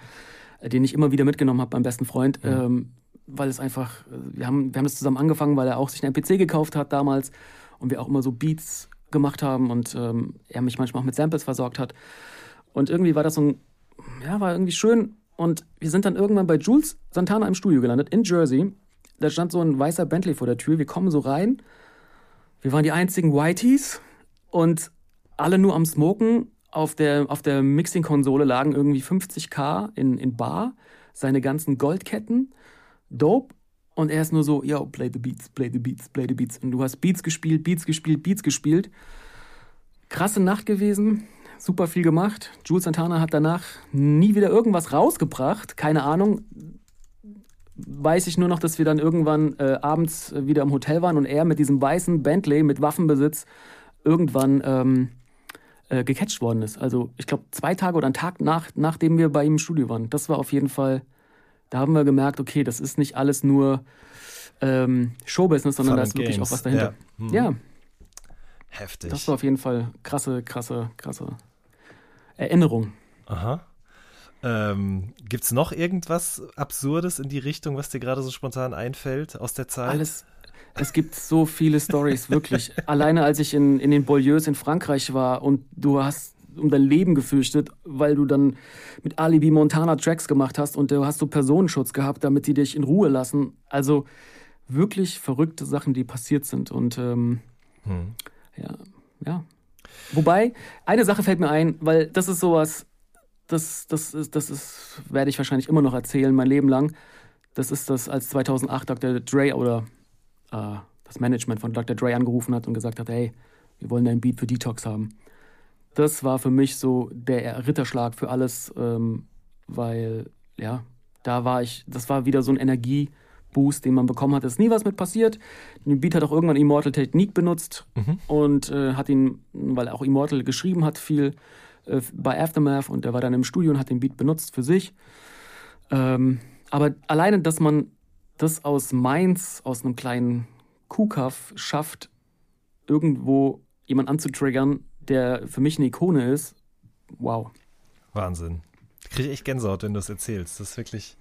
äh, den ich immer wieder mitgenommen habe, meinem besten Freund. Mhm. Ähm, weil es einfach, äh, wir haben, wir haben das zusammen angefangen, weil er auch sich einen PC gekauft hat damals und wir auch immer so Beats gemacht haben und ähm, er mich manchmal auch mit Samples versorgt hat. Und irgendwie war das so ein, ja, war irgendwie schön. Und wir sind dann irgendwann bei Jules Santana im Studio gelandet, in Jersey. Da stand so ein weißer Bentley vor der Tür. Wir kommen so rein. Wir waren die einzigen Whiteys und alle nur am Smoken. Auf der, auf der Mixing-Konsole lagen irgendwie 50k in, in Bar, seine ganzen Goldketten dope. Und er ist nur so, yo, play the beats, play the beats, play the beats. Und du hast Beats gespielt, Beats gespielt, Beats gespielt. Krasse Nacht gewesen, super viel gemacht. Jules Santana hat danach nie wieder irgendwas rausgebracht, keine Ahnung. Weiß ich nur noch, dass wir dann irgendwann äh, abends wieder im Hotel waren und er mit diesem weißen Bentley mit Waffenbesitz irgendwann ähm, äh, gecatcht worden ist. Also ich glaube zwei Tage oder einen Tag nach, nachdem wir bei ihm im Studio waren. Das war auf jeden Fall da haben wir gemerkt, okay, das ist nicht alles nur ähm, Showbusiness, sondern da ist wirklich Games. auch was dahinter. Ja. Mhm. ja. Heftig. Das war auf jeden Fall krasse, krasse, krasse Erinnerung. Aha. Ähm, Gibt es noch irgendwas Absurdes in die Richtung, was dir gerade so spontan einfällt aus der Zeit? Alles. Es gibt so viele Stories, wirklich. *laughs* Alleine als ich in, in den Bolieus in Frankreich war und du hast um dein Leben gefürchtet, weil du dann mit Alibi Montana Tracks gemacht hast und du hast so Personenschutz gehabt, damit die dich in Ruhe lassen. Also wirklich verrückte Sachen, die passiert sind. Und ähm, hm. ja, ja. Wobei, eine Sache fällt mir ein, weil das ist sowas, das, das, ist, das ist, werde ich wahrscheinlich immer noch erzählen, mein Leben lang. Das ist das, als 2008 Dr. Dre oder äh, das Management von Dr. Dre angerufen hat und gesagt hat, hey, wir wollen deinen Beat für Detox haben das war für mich so der Ritterschlag für alles, ähm, weil, ja, da war ich, das war wieder so ein Energieboost, den man bekommen hat. Es ist nie was mit passiert. Den Beat hat auch irgendwann Immortal Technique benutzt mhm. und äh, hat ihn, weil er auch Immortal geschrieben hat, viel äh, bei Aftermath und er war dann im Studio und hat den Beat benutzt für sich. Ähm, aber alleine, dass man das aus Mainz, aus einem kleinen Kuhkaff schafft, irgendwo jemand anzutriggern, der für mich eine Ikone ist, wow. Wahnsinn. Kriege ich echt Gänsehaut, wenn du das erzählst. Das ist wirklich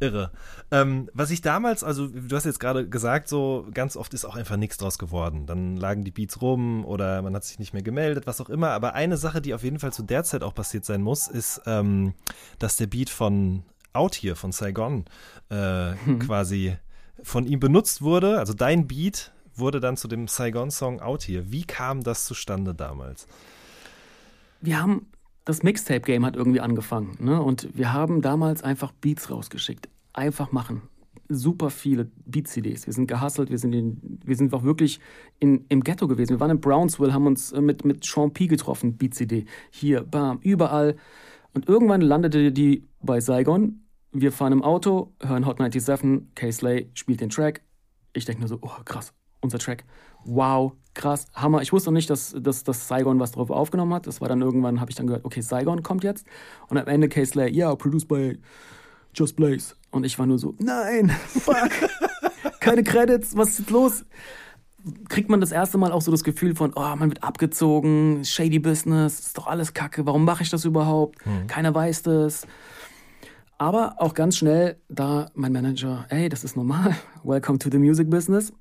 irre. Ähm, was ich damals, also du hast jetzt gerade gesagt, so ganz oft ist auch einfach nichts draus geworden. Dann lagen die Beats rum oder man hat sich nicht mehr gemeldet, was auch immer. Aber eine Sache, die auf jeden Fall zu der Zeit auch passiert sein muss, ist, ähm, dass der Beat von Out hier, von Saigon, äh, hm. *laughs* quasi von ihm benutzt wurde. Also dein Beat wurde dann zu dem Saigon-Song Out Here. Wie kam das zustande damals? Wir haben, das Mixtape-Game hat irgendwie angefangen. Ne? Und wir haben damals einfach Beats rausgeschickt. Einfach machen. Super viele Beat-CDs. Wir sind gehustelt, wir sind, in, wir sind auch wirklich in, im Ghetto gewesen. Wir waren in Brownsville, haben uns äh, mit, mit Sean P. getroffen, Beat-CD. Hier, bam, überall. Und irgendwann landete die bei Saigon. Wir fahren im Auto, hören Hot 97, K-Slay spielt den Track. Ich denke nur so, oh krass, unser Track. Wow, krass, Hammer. Ich wusste noch nicht, dass, dass, dass Saigon was drauf aufgenommen hat. Das war dann irgendwann, habe ich dann gehört, okay, Saigon kommt jetzt. Und am Ende Case Slayer, ja, yeah, produced by Just Blaze. Und ich war nur so, nein, fuck, *laughs* keine Credits, was ist jetzt los? Kriegt man das erste Mal auch so das Gefühl von, oh, man wird abgezogen, shady Business, ist doch alles kacke, warum mache ich das überhaupt? Mhm. Keiner weiß das. Aber auch ganz schnell da mein Manager, ey, das ist normal, *laughs* welcome to the music business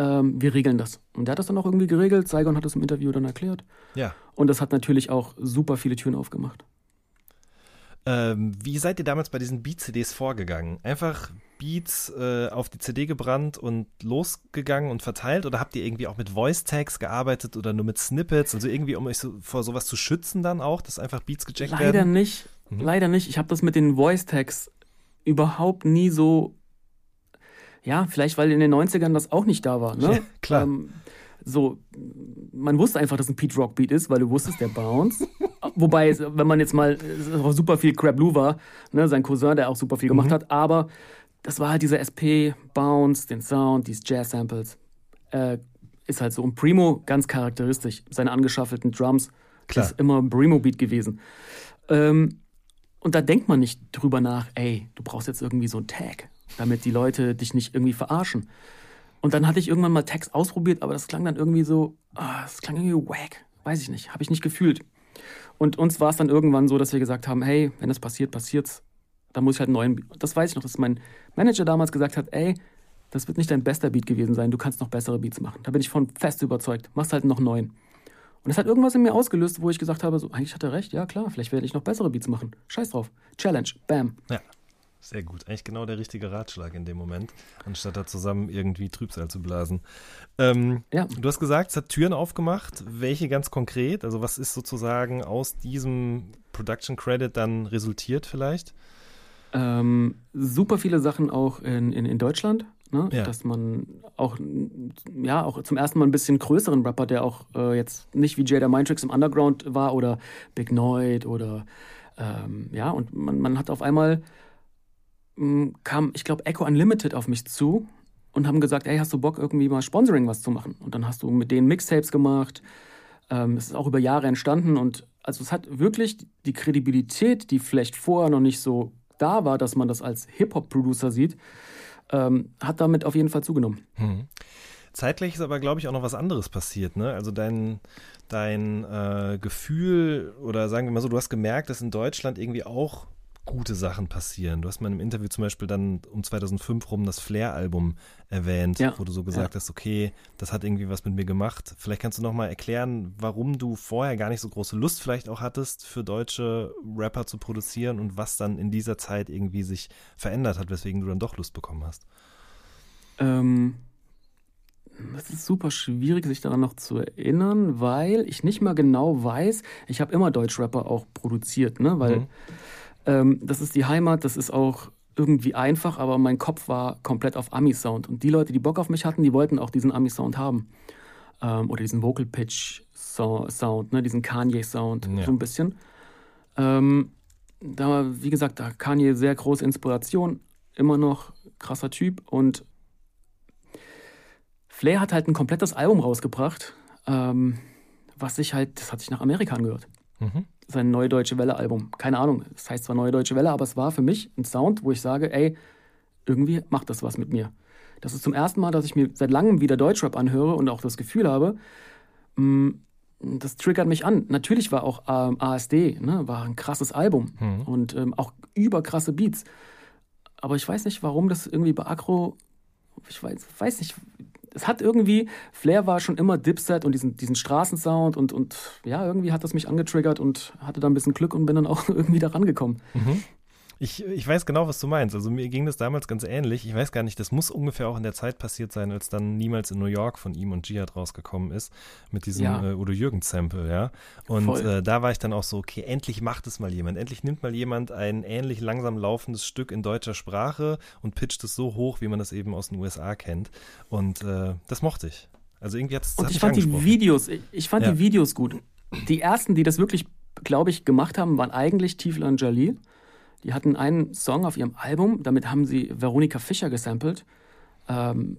ähm, wir regeln das. Und der hat das dann auch irgendwie geregelt. Saigon hat das im Interview dann erklärt. Ja. Und das hat natürlich auch super viele Türen aufgemacht. Ähm, wie seid ihr damals bei diesen Beat-CDs vorgegangen? Einfach Beats äh, auf die CD gebrannt und losgegangen und verteilt? Oder habt ihr irgendwie auch mit Voice-Tags gearbeitet oder nur mit Snippets? Also irgendwie, um euch so, vor sowas zu schützen dann auch, dass einfach Beats gecheckt Leider werden? Leider nicht. Mhm. Leider nicht. Ich habe das mit den Voice-Tags überhaupt nie so ja, vielleicht weil in den 90ern das auch nicht da war. Ne? Ja, klar. Ähm, so, man wusste einfach, dass ein Pete Rock Beat ist, weil du wusstest, der Bounce. *laughs* Wobei, wenn man jetzt mal super viel Crab Blue war, ne, sein Cousin, der auch super viel gemacht mhm. hat, aber das war halt dieser SP, Bounce, den Sound, diese Jazz-Samples. Äh, ist halt so. Und Primo, ganz charakteristisch, seine angeschaffelten Drums, Klar. ist immer ein Primo-Beat gewesen. Ähm, und da denkt man nicht drüber nach, ey, du brauchst jetzt irgendwie so einen Tag, damit die Leute dich nicht irgendwie verarschen. Und dann hatte ich irgendwann mal Tags ausprobiert, aber das klang dann irgendwie so, ah, das klang irgendwie wack. Weiß ich nicht, habe ich nicht gefühlt. Und uns war es dann irgendwann so, dass wir gesagt haben, hey, wenn das passiert, passiert's. Da muss ich halt einen neuen, das weiß ich noch, dass mein Manager damals gesagt hat, ey, das wird nicht dein bester Beat gewesen sein, du kannst noch bessere Beats machen. Da bin ich von fest überzeugt. Machst halt noch neuen. Und das hat irgendwas in mir ausgelöst, wo ich gesagt habe, so, eigentlich hat er recht, ja klar, vielleicht werde ich noch bessere Beats machen. Scheiß drauf. Challenge. Bam. Ja. Sehr gut. Eigentlich genau der richtige Ratschlag in dem Moment, anstatt da zusammen irgendwie Trübsal zu blasen. Ähm, ja. Du hast gesagt, es hat Türen aufgemacht. Welche ganz konkret? Also was ist sozusagen aus diesem Production Credit dann resultiert vielleicht? Ähm, super viele Sachen auch in, in, in Deutschland. Ne? Ja. Dass man auch, ja, auch zum ersten Mal ein bisschen größeren Rapper, der auch äh, jetzt nicht wie Jada Mindtricks im Underground war oder Big Noid oder ähm, ja, und man, man hat auf einmal kam, ich glaube, Echo Unlimited auf mich zu und haben gesagt, ey, hast du Bock, irgendwie mal Sponsoring was zu machen? Und dann hast du mit denen Mixtapes gemacht. Ähm, es ist auch über Jahre entstanden und also es hat wirklich die Kredibilität, die vielleicht vorher noch nicht so da war, dass man das als Hip-Hop-Producer sieht, ähm, hat damit auf jeden Fall zugenommen. Hm. Zeitgleich ist aber, glaube ich, auch noch was anderes passiert. Ne? Also dein, dein äh, Gefühl oder sagen wir mal so, du hast gemerkt, dass in Deutschland irgendwie auch gute Sachen passieren. Du hast mal im Interview zum Beispiel dann um 2005 rum das Flair-Album erwähnt, ja. wo du so gesagt ja. hast, okay, das hat irgendwie was mit mir gemacht. Vielleicht kannst du noch mal erklären, warum du vorher gar nicht so große Lust vielleicht auch hattest, für deutsche Rapper zu produzieren und was dann in dieser Zeit irgendwie sich verändert hat, weswegen du dann doch Lust bekommen hast. Ähm, es ist super schwierig, sich daran noch zu erinnern, weil ich nicht mal genau weiß, ich habe immer Deutschrapper auch produziert, ne? Weil mhm ähm, das ist die Heimat, das ist auch irgendwie einfach, aber mein Kopf war komplett auf Ami-Sound. Und die Leute, die Bock auf mich hatten, die wollten auch diesen Ami-Sound haben. Ähm, oder diesen Vocal Pitch Sound, ne? diesen Kanye-Sound, ja. so ein bisschen. Ähm, da, wie gesagt, da Kanye sehr große Inspiration, immer noch krasser Typ. Und Flair hat halt ein komplettes Album rausgebracht, ähm, was sich halt, das hat sich nach Amerika angehört. Mhm sein Neue Deutsche Welle-Album. Keine Ahnung, es das heißt zwar Neue Deutsche Welle, aber es war für mich ein Sound, wo ich sage, ey, irgendwie macht das was mit mir. Das ist zum ersten Mal, dass ich mir seit langem wieder Deutschrap anhöre und auch das Gefühl habe, mh, mm, das triggert mich an. Natürlich war auch ähm, ASD, ne, war ein krasses Album mhm. und ähm, auch überkrasse Beats. Aber ich weiß nicht, warum das irgendwie bei Agro, ich weiß, weiß nicht, es hat irgendwie, Flair war schon immer Dipset und diesen, diesen Straßensound und, und ja, irgendwie hat das mich angetriggert und hatte da ein bisschen Glück und bin dann auch *laughs* irgendwie da rangekommen. Mhm. Ich, ich weiß genau, was du meinst. Also mir ging das damals ganz ähnlich. Ich weiß gar nicht, das muss ungefähr auch in der Zeit passiert sein, als dann niemals in New York von ihm und Jihad rausgekommen ist mit diesem ja. äh, Udo Jürgens Sample, ja. Und äh, da war ich dann auch so, okay, endlich macht es mal jemand. Endlich nimmt mal jemand ein ähnlich langsam laufendes Stück in deutscher Sprache und pitcht es so hoch, wie man das eben aus den USA kennt. Und äh, das mochte ich. Also irgendwie hat es Und ich fand die Videos, ich, ich fand ja. die Videos gut. Die ersten, die das wirklich, glaube ich, gemacht haben, waren eigentlich Tifla und Jalil. Die hatten einen Song auf ihrem Album, damit haben sie Veronika Fischer gesampelt. Ähm,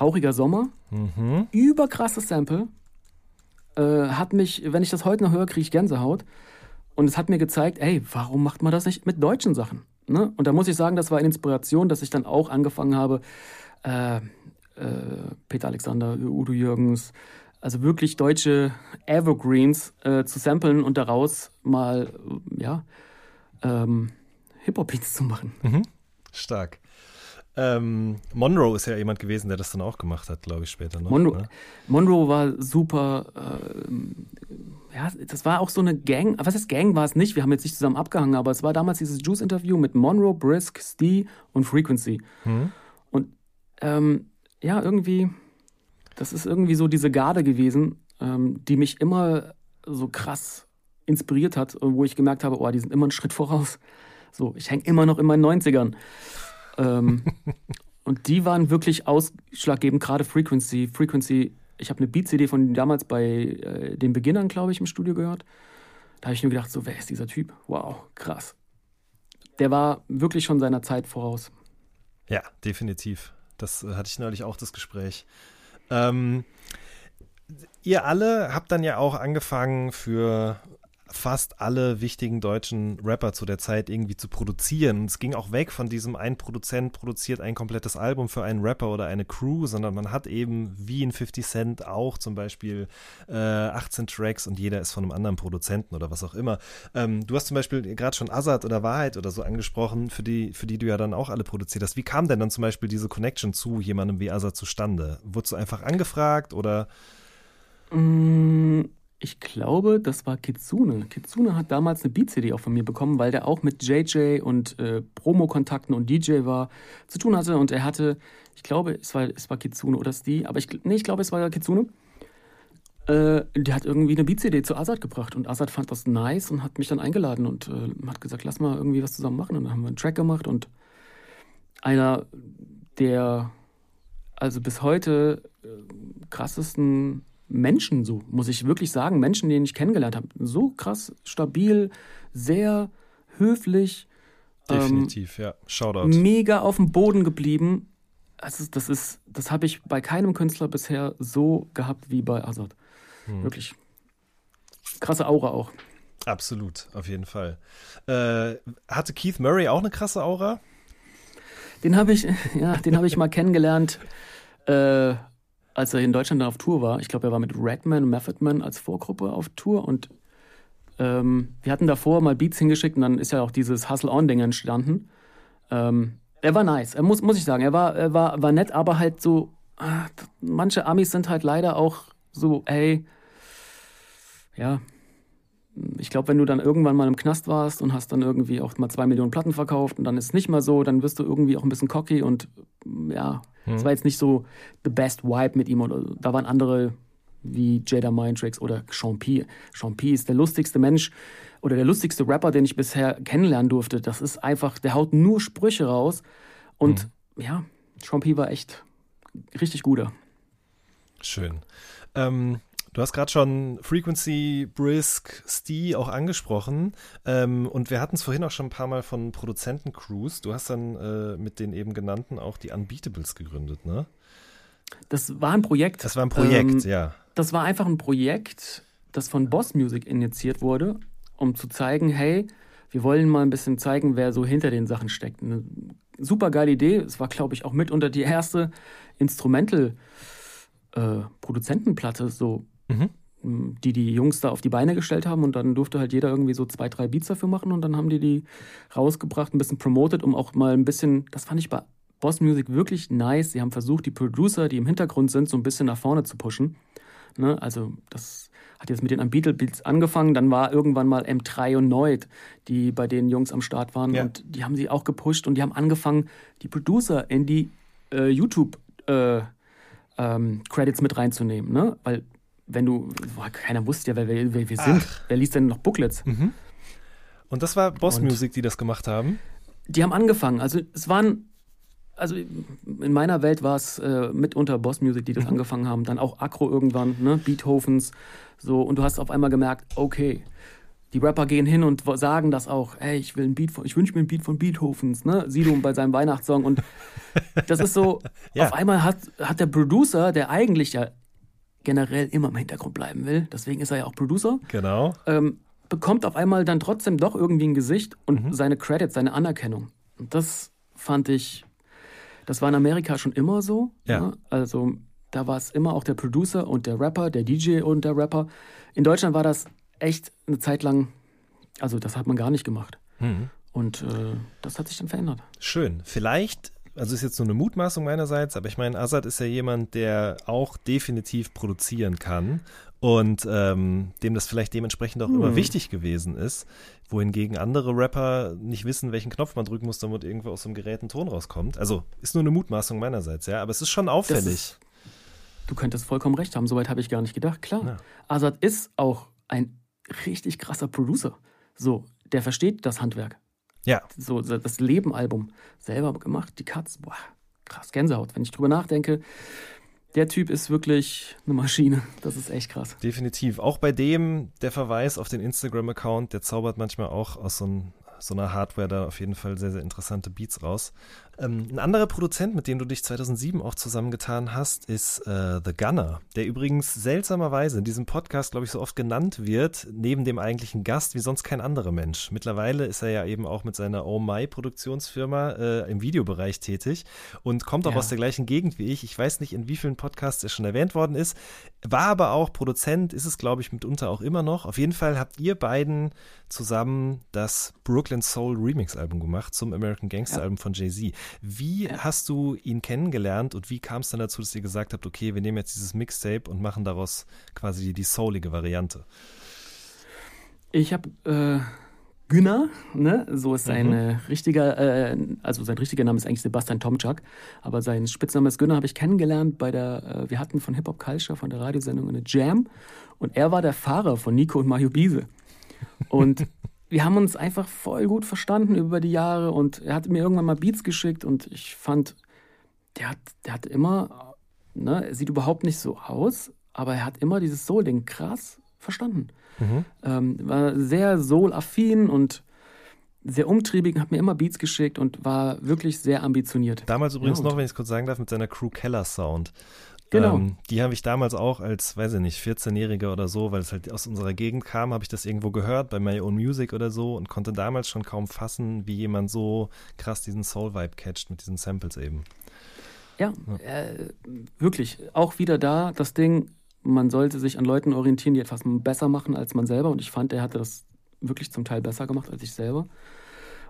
Rauchiger Sommer. Mhm. Überkrasses Sample. Äh, hat mich, wenn ich das heute noch höre, kriege ich Gänsehaut. Und es hat mir gezeigt, ey, warum macht man das nicht mit deutschen Sachen? Ne? Und da muss ich sagen, das war eine Inspiration, dass ich dann auch angefangen habe, äh, äh, Peter Alexander, Udo Jürgens, also wirklich deutsche Evergreens äh, zu samplen und daraus mal, ja, ähm, Hip-Hop-Beats zu machen. Mhm. Stark. Ähm, Monroe ist ja jemand gewesen, der das dann auch gemacht hat, glaube ich, später noch. Monroe, ne? Monroe war super. Äh, ja, das war auch so eine Gang. Was heißt Gang war es nicht? Wir haben jetzt nicht zusammen abgehangen, aber es war damals dieses Juice-Interview mit Monroe, Brisk, Stee und Frequency. Mhm. Und ähm, ja, irgendwie, das ist irgendwie so diese Garde gewesen, ähm, die mich immer so krass inspiriert hat wo ich gemerkt habe, oh, die sind immer einen Schritt voraus. So, ich hänge immer noch in meinen 90ern. Ähm, *laughs* und die waren wirklich ausschlaggebend, gerade Frequency. Frequency, ich habe eine Beat-CD von damals bei äh, den Beginnern, glaube ich, im Studio gehört. Da habe ich nur gedacht, so, wer ist dieser Typ? Wow, krass. Der war wirklich schon seiner Zeit voraus. Ja, definitiv. Das äh, hatte ich neulich auch das Gespräch. Ähm, ihr alle habt dann ja auch angefangen für fast alle wichtigen deutschen Rapper zu der Zeit irgendwie zu produzieren. Und es ging auch weg von diesem ein Produzent produziert ein komplettes Album für einen Rapper oder eine Crew, sondern man hat eben wie in 50 Cent auch zum Beispiel äh, 18 Tracks und jeder ist von einem anderen Produzenten oder was auch immer. Ähm, du hast zum Beispiel gerade schon Azad oder Wahrheit oder so angesprochen, für die, für die du ja dann auch alle produziert hast. Wie kam denn dann zum Beispiel diese Connection zu jemandem wie Azad zustande? Wurdest du einfach angefragt oder? Mm, ich glaube, das war Kitsune. Kitsune hat damals eine Beat-CD auch von mir bekommen, weil der auch mit JJ und äh, Promo-Kontakten und DJ war, zu tun hatte. Und er hatte, ich glaube, es war, es war Kitsune oder Steve, aber ich, nee, ich glaube, es war Kitsune. Äh, der hat irgendwie eine Beat-CD zu Azad gebracht und Azad fand das nice und hat mich dann eingeladen und äh, hat gesagt, lass mal irgendwie was zusammen machen. Und dann haben wir einen Track gemacht und einer der, also bis heute äh, krassesten Menschen so, muss ich wirklich sagen. Menschen, die ich kennengelernt habe. So krass, stabil, sehr höflich. Definitiv, ähm, ja. Shoutout. Mega auf dem Boden geblieben. Also das ist, das habe ich bei keinem Künstler bisher so gehabt wie bei Azad. Hm. Wirklich. Krasse Aura auch. Absolut, auf jeden Fall. Äh, hatte Keith Murray auch eine krasse Aura? Den habe ich, *laughs* ja, den habe ich mal kennengelernt. Äh, als er in Deutschland auf Tour war, ich glaube, er war mit Redman und Method Man als Vorgruppe auf Tour und ähm, wir hatten davor mal Beats hingeschickt und dann ist ja auch dieses Hustle-On-Ding entstanden. Ähm, er war nice, er muss, muss ich sagen. Er war, er war, war nett, aber halt so, ach, manche Amis sind halt leider auch so, hey, ja, ich glaube, wenn du dann irgendwann mal im Knast warst und hast dann irgendwie auch mal zwei Millionen Platten verkauft und dann ist es nicht mal so, dann wirst du irgendwie auch ein bisschen cocky und ja, es hm. war jetzt nicht so the best vibe mit ihm. Oder, da waren andere wie Jada Mindtricks oder. Sean P. ist der lustigste Mensch oder der lustigste Rapper, den ich bisher kennenlernen durfte. Das ist einfach, der haut nur Sprüche raus. Und mhm. ja, Sean P. war echt richtig guter. Schön. Ähm, Du hast gerade schon Frequency, Brisk, Stee auch angesprochen. Ähm, und wir hatten es vorhin auch schon ein paar Mal von Produzenten-Crews. Du hast dann äh, mit den eben genannten auch die Unbeatables gegründet, ne? Das war ein Projekt. Das war ein Projekt, ähm, ja. Das war einfach ein Projekt, das von Boss Music initiiert wurde, um zu zeigen, hey, wir wollen mal ein bisschen zeigen, wer so hinter den Sachen steckt. Eine super geile Idee. Es war, glaube ich, auch mitunter die erste Instrumental-Produzentenplatte, äh, so mhm. die die Jungs da auf die Beine gestellt haben und dann durfte halt jeder irgendwie so zwei, drei Beats dafür machen und dann haben die die rausgebracht, ein bisschen promoted, um auch mal ein bisschen, das fand ich bei Boss Music wirklich nice. Sie haben versucht, die Producer, die im Hintergrund sind, so ein bisschen nach vorne zu pushen. Ne? Also das hat jetzt mit den Unbeatable Beats angefangen, dann war irgendwann mal M3 und Noid, die bei den Jungs am Start waren ja. und die haben sie auch gepusht und die haben angefangen, die Producer in die äh, YouTube äh, ähm, Credits mit reinzunehmen, ne? Weil wenn du, boah, keiner wusste ja, wer, wer, wer wir sind. Ach. Wer liest denn noch Booklets? Mhm. Und das war Boss Music, die das gemacht haben? Die haben angefangen. Also es waren, also in meiner Welt war es äh, mitunter Boss Music, die das mhm. angefangen haben. Dann auch Acro irgendwann, ne? Beethovens. So, und du hast auf einmal gemerkt, okay, die Rapper gehen hin und sagen das auch, ey, ich will ein Beat von, ich wünsche mir ein Beat von Beethovens, ne? Sido bei seinem Weihnachtssong. Und das ist so, *laughs* ja. auf einmal hat, hat der Producer, der eigentlich ja generell immer im Hintergrund bleiben will, deswegen ist er ja auch Producer. Genau. Ähm, bekommt auf einmal dann trotzdem doch irgendwie ein Gesicht und mhm. seine Credits, seine Anerkennung. Und das fand ich, das war in Amerika schon immer so. Ja. Ne? Also da war es immer auch der Producer und der Rapper, der DJ und der Rapper. In Deutschland war das echt eine Zeit lang, also das hat man gar nicht gemacht. Mhm. Und äh, das hat sich dann verändert. Schön. Vielleicht also ist jetzt nur eine Mutmaßung meinerseits, aber ich meine, Azad ist ja jemand, der auch definitiv produzieren kann und ähm, dem das vielleicht dementsprechend auch hm. immer wichtig gewesen ist, wohingegen andere Rapper nicht wissen, welchen Knopf man drücken muss, damit irgendwo aus einem Gerät ein Ton rauskommt. Also ist nur eine Mutmaßung meinerseits, ja, aber es ist schon auffällig. Ist, du könntest vollkommen recht haben, soweit habe ich gar nicht gedacht. Klar, ja. Azad ist auch ein richtig krasser Producer. So, der versteht das Handwerk. Ja. So, das Leben-Album selber gemacht, die Cuts, boah, krass, Gänsehaut. Wenn ich drüber nachdenke, der Typ ist wirklich eine Maschine. Das ist echt krass. Definitiv. Auch bei dem, der Verweis auf den Instagram-Account, der zaubert manchmal auch aus so, ein, so einer Hardware da auf jeden Fall sehr, sehr interessante Beats raus. Ähm, ein anderer Produzent, mit dem du dich 2007 auch zusammengetan hast, ist äh, The Gunner, der übrigens seltsamerweise in diesem Podcast, glaube ich, so oft genannt wird, neben dem eigentlichen Gast, wie sonst kein anderer Mensch. Mittlerweile ist er ja eben auch mit seiner Oh My Produktionsfirma äh, im Videobereich tätig und kommt auch Ja. aus der gleichen Gegend wie ich. Ich weiß nicht, in wie vielen Podcasts er schon erwähnt worden ist, war aber auch Produzent, ist es, glaube ich, mitunter auch immer noch. Auf jeden Fall habt ihr beiden zusammen das Brooklyn Soul Remix Album gemacht zum American Gangster Ja. Album von Jay-Z. Wie hast du ihn kennengelernt und wie kam es dann dazu, dass ihr gesagt habt, okay, wir nehmen jetzt dieses Mixtape und machen daraus quasi die soulige Variante? Ich habe äh, Günner, ne? so ist sein Mhm. äh, richtiger, äh, also sein richtiger Name ist eigentlich Sebastian Tomczak, aber sein Spitzname ist Günner, habe ich kennengelernt bei der, äh, wir hatten von Hip Hop Culture, von der Radiosendung eine Jam und er war der Fahrer von Nico und Mario Biese. Und *laughs* wir haben uns einfach voll gut verstanden über die Jahre und er hat mir irgendwann mal Beats geschickt und ich fand, der hat, der hat immer, ne, er sieht überhaupt nicht so aus, aber er hat immer dieses Soul-Ding krass verstanden. Ähm, war sehr soul-affin und sehr umtriebig, hat mir immer Beats geschickt und war wirklich sehr ambitioniert. Damals übrigens Ja, noch, wenn ich es kurz sagen darf, mit seiner Crew Keller Sound. Genau. Ähm, die habe ich damals auch als, weiß ich nicht, 14-Jähriger oder so, weil es halt aus unserer Gegend kam, habe ich das irgendwo gehört, bei My Own Music oder so und konnte damals schon kaum fassen, wie jemand so krass diesen Soul-Vibe catcht mit diesen Samples eben. Ja, äh, wirklich. Auch wieder da das Ding, man sollte sich an Leuten orientieren, die etwas besser machen als man selber. Und ich fand, er hatte das wirklich zum Teil besser gemacht als ich selber.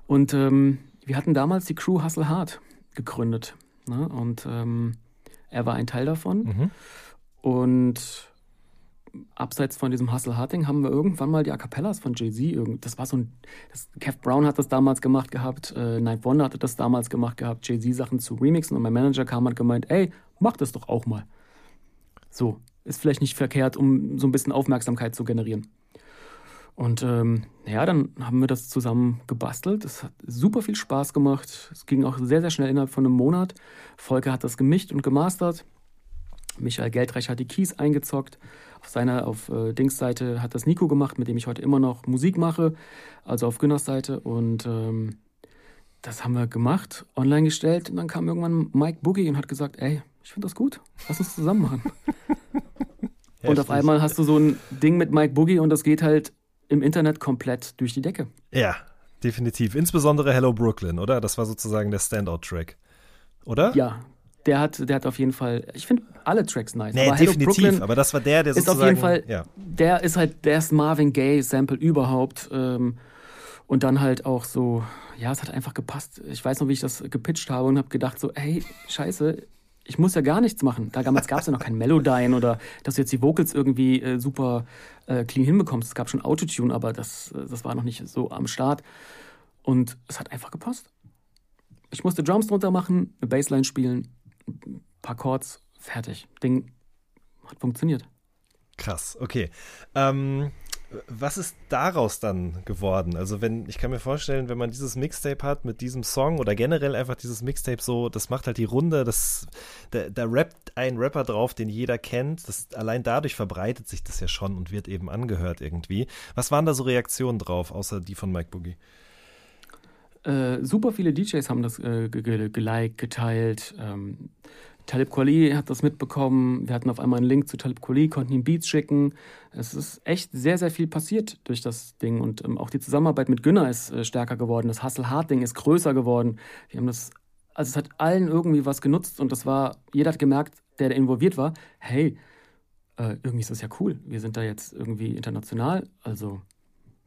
Und ähm, wir hatten damals die Crew Hustle Hard gegründet. Ne? Und ähm, er war ein Teil davon. Mhm. Und abseits von diesem Hustle Hard Ding haben wir irgendwann mal die A Cappellas von Jay-Z. Das war so ein. Das, Kev Brown hat das damals gemacht gehabt, äh, Night Wonder hatte das damals gemacht gehabt, Jay-Z-Sachen zu remixen. Und mein Manager kam und hat gemeint: Ey, mach das doch auch mal. So, ist vielleicht nicht verkehrt, um so ein bisschen Aufmerksamkeit zu generieren. Und ähm, ja, dann haben wir das zusammen gebastelt. Es hat super viel Spaß gemacht. Es ging auch sehr, sehr schnell innerhalb von einem Monat. Volker hat das gemischt und gemastert. Michael Geldreich hat die Keys eingezockt. Auf seiner, auf äh, Dings Seite hat das Nico gemacht, mit dem ich heute immer noch Musik mache. Also auf Günners Seite. Und ähm, das haben wir gemacht, online gestellt. Und dann kam irgendwann Mike Boogie und hat gesagt, ey, ich finde das gut. Lass uns zusammen machen. *laughs* und auf einmal hast du so ein Ding mit Mike Boogie und das geht halt im Internet komplett durch die Decke. Ja, definitiv. Insbesondere Hello Brooklyn, oder? Das war sozusagen der Standout-Track. Oder? Ja, der hat, der hat auf jeden Fall, ich finde alle Tracks nice. Nee, aber definitiv. Aber das war der, der ist sozusagen. auf jeden Fall, Ja. der ist halt das Marvin Gaye Sample überhaupt. Ähm, und dann halt auch so, ja, es hat einfach gepasst. Ich weiß noch, wie ich das gepitcht habe und habe gedacht so, hey, scheiße, ich muss ja gar nichts machen. Da damals gab es ja noch kein Melodyne oder dass du jetzt die Vocals irgendwie äh, super äh, clean hinbekommst. Es gab schon Autotune, aber das, äh, das war noch nicht so am Start. Und es hat einfach gepasst. Ich musste Drums drunter machen, eine Bassline spielen, ein paar Chords, fertig. Ding hat funktioniert. Krass, okay. Ähm, was ist daraus dann geworden? Also wenn, ich kann mir vorstellen, wenn man dieses Mixtape hat mit diesem Song oder generell einfach dieses Mixtape so, das macht halt die Runde, das, da, da rappt ein Rapper drauf, den jeder kennt. Das, allein dadurch verbreitet sich das ja schon und wird eben angehört irgendwie. Was waren da so Reaktionen drauf, außer die von Mike Boogie? Äh, super viele DJs haben das äh, ge- ge- geliked, geteilt. Ähm, Talib Kweli hat das mitbekommen. Wir hatten auf einmal einen Link zu Talib Kweli, konnten ihm Beats schicken. Es ist echt sehr, sehr viel passiert durch das Ding. Und ähm, auch die Zusammenarbeit mit Günner ist äh, stärker geworden. Das Hustle-Hard-Ding ist größer geworden. Wir haben das, also es hat allen irgendwie was genutzt. Und das war, jeder hat gemerkt, der da involviert war, hey, äh, irgendwie ist das ja cool. Wir sind da jetzt irgendwie international. Also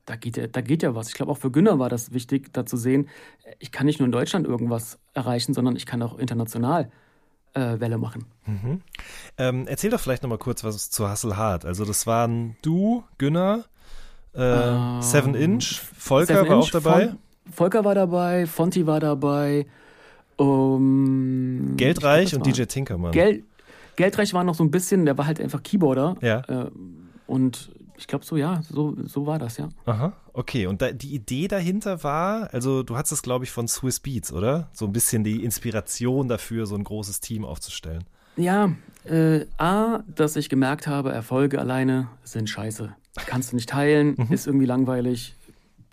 da geht da geht ja was. Ich glaube, auch für Günner war das wichtig, da zu sehen, ich kann nicht nur in Deutschland irgendwas erreichen, sondern ich kann auch international äh, Welle machen. Ähm, erzähl doch vielleicht nochmal kurz was zu Hustle Hard. Also das waren du, Günner, äh, Ähm, Seven Inch, Volker Seven war Inch, auch dabei. Fon Volker war dabei, Fonti war dabei, um, Geldreich ich glaub, und DJ Tinkermann. Geld, Geldreich war noch so ein bisschen, der war halt einfach Keyboarder. Ja. Äh, und ich glaube so, ja, so, so war das, ja. Aha, okay. Und da, die Idee dahinter war, also du hattest es, glaube ich, von Swiss Beats, oder? So ein bisschen die Inspiration dafür, so ein großes Team aufzustellen. Ja, Äh, A, dass ich gemerkt habe, Erfolge alleine sind scheiße. Kannst du nicht teilen, *laughs* ist irgendwie langweilig,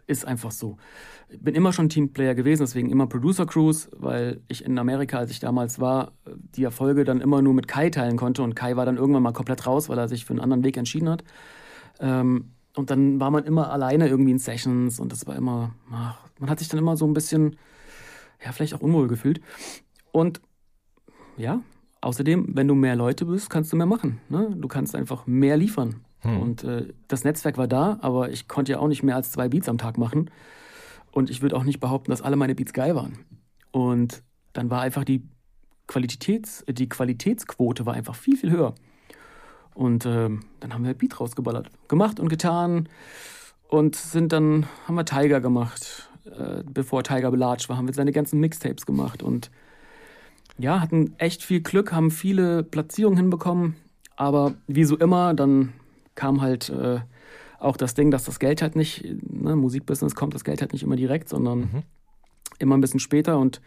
ist einfach so. Ich bin immer schon Teamplayer gewesen, deswegen immer Producer Crews, weil ich in Amerika, als ich damals war, die Erfolge dann immer nur mit Kai teilen konnte und Kai war dann irgendwann mal komplett raus, weil er sich für einen anderen Weg entschieden hat. Ähm, und dann war man immer alleine irgendwie in Sessions und das war immer, ach, man hat sich dann immer so ein bisschen, ja, vielleicht auch unwohl gefühlt. Und ja, außerdem, wenn du mehr Leute bist, kannst du mehr machen. Ne? Du kannst einfach mehr liefern. Hm. Und äh, das Netzwerk war da, aber ich konnte ja auch nicht mehr als zwei Beats am Tag machen. Und ich würde auch nicht behaupten, dass alle meine Beats geil waren. Und dann war einfach die, Qualitäts, die Qualitätsquote war einfach viel, viel höher. Und ähm, dann haben wir Beat rausgeballert. Gemacht und getan. Und sind dann, haben wir Tiger gemacht. Äh, bevor Tiger belatscht war, haben wir seine ganzen Mixtapes gemacht. Und ja, hatten echt viel Glück, haben viele Platzierungen hinbekommen. Aber wie so immer, dann kam halt äh, auch das Ding, dass das Geld halt nicht, ne, Musikbusiness kommt das Geld halt nicht immer direkt, sondern Mhm. immer ein bisschen später. Und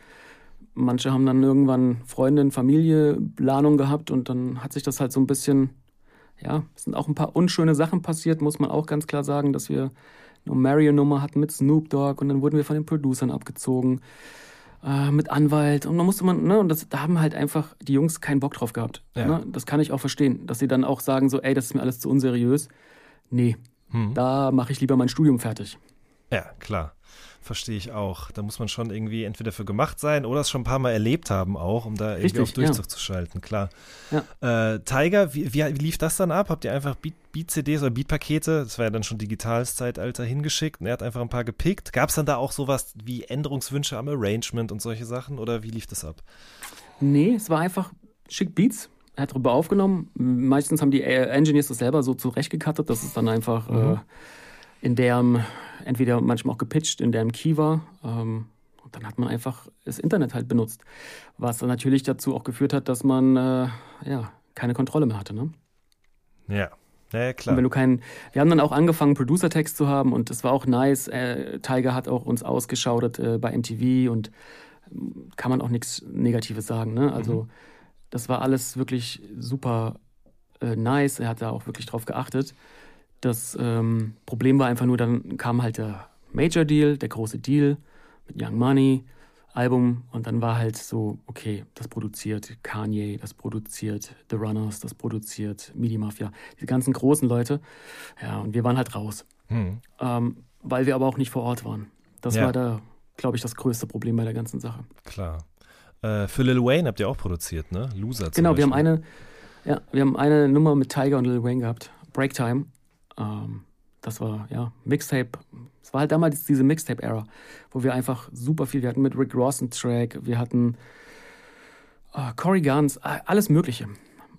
manche haben dann irgendwann Freundin, Familie, Planung gehabt und dann hat sich das halt so ein bisschen, ja, es sind auch ein paar unschöne Sachen passiert, muss man auch ganz klar sagen, dass wir eine Mario-Nummer hatten mit Snoop Dogg und dann wurden wir von den Producern abgezogen äh, mit Anwalt und dann musste man, ne, und das, da haben halt einfach die Jungs keinen Bock drauf gehabt. Ja. Ne? Das kann ich auch verstehen, dass sie dann auch sagen so, ey, das ist mir alles zu unseriös. Nee, Hm. da mache ich lieber mein Studium fertig. Ja, klar. Verstehe ich auch. Da muss man schon irgendwie entweder für gemacht sein oder es schon ein paar Mal erlebt haben auch, um da irgendwie Richtig, auf Durchzug zu schalten, klar. Ja. Äh, Tiger, wie, wie, lief das dann ab? Habt ihr einfach Beat- Beat-CDs oder Beat-Pakete, das war ja dann schon digitales Zeitalter, hingeschickt und er hat einfach ein paar gepickt? Gab es dann da auch sowas wie Änderungswünsche am Arrangement und solche Sachen oder wie lief das ab? Nee, es war einfach schick Beats. Er hat drüber aufgenommen. Meistens haben die Engineers das selber so zurechtgekattet, dass es dann einfach äh, in deren, entweder manchmal auch gepitcht, in deren Key war. Ähm, und dann hat man einfach das Internet halt benutzt. Was dann natürlich dazu auch geführt hat, dass man äh, ja, keine Kontrolle mehr hatte. Ne? Ja, ja, Und klar. wenn du keinen, wir haben dann auch angefangen, Producer-Text zu haben und das war auch nice. Äh, Tiger hat auch uns ausgeschaut äh, bei MTV und ähm, kann man auch nichts Negatives sagen. Ne? Also das war alles wirklich super äh, nice. Er hat da auch wirklich drauf geachtet. Das ähm, Problem war einfach nur, dann kam halt der Major Deal, der große Deal mit Young Money, Album und dann war halt so, okay, das produziert Kanye, das produziert The Runners, das produziert Midi Mafia, diese ganzen großen Leute. Ja, und wir waren halt raus, Hm. ähm, weil wir aber auch nicht vor Ort waren. Das Ja. war da, glaube ich, das größte Problem bei der ganzen Sache. Klar. Äh, für Lil Wayne habt ihr auch produziert, ne? Loser zum Genau, wir haben Beispiel. eine, ja, wir haben eine Nummer mit Tiger und Lil Wayne gehabt, Break Time. Ähm, das war ja Mixtape. Es war halt damals diese Mixtape-Ära, wo wir einfach super viel. Wir hatten mit Rick Ross einen Track, wir hatten äh, Corey Guns, alles Mögliche.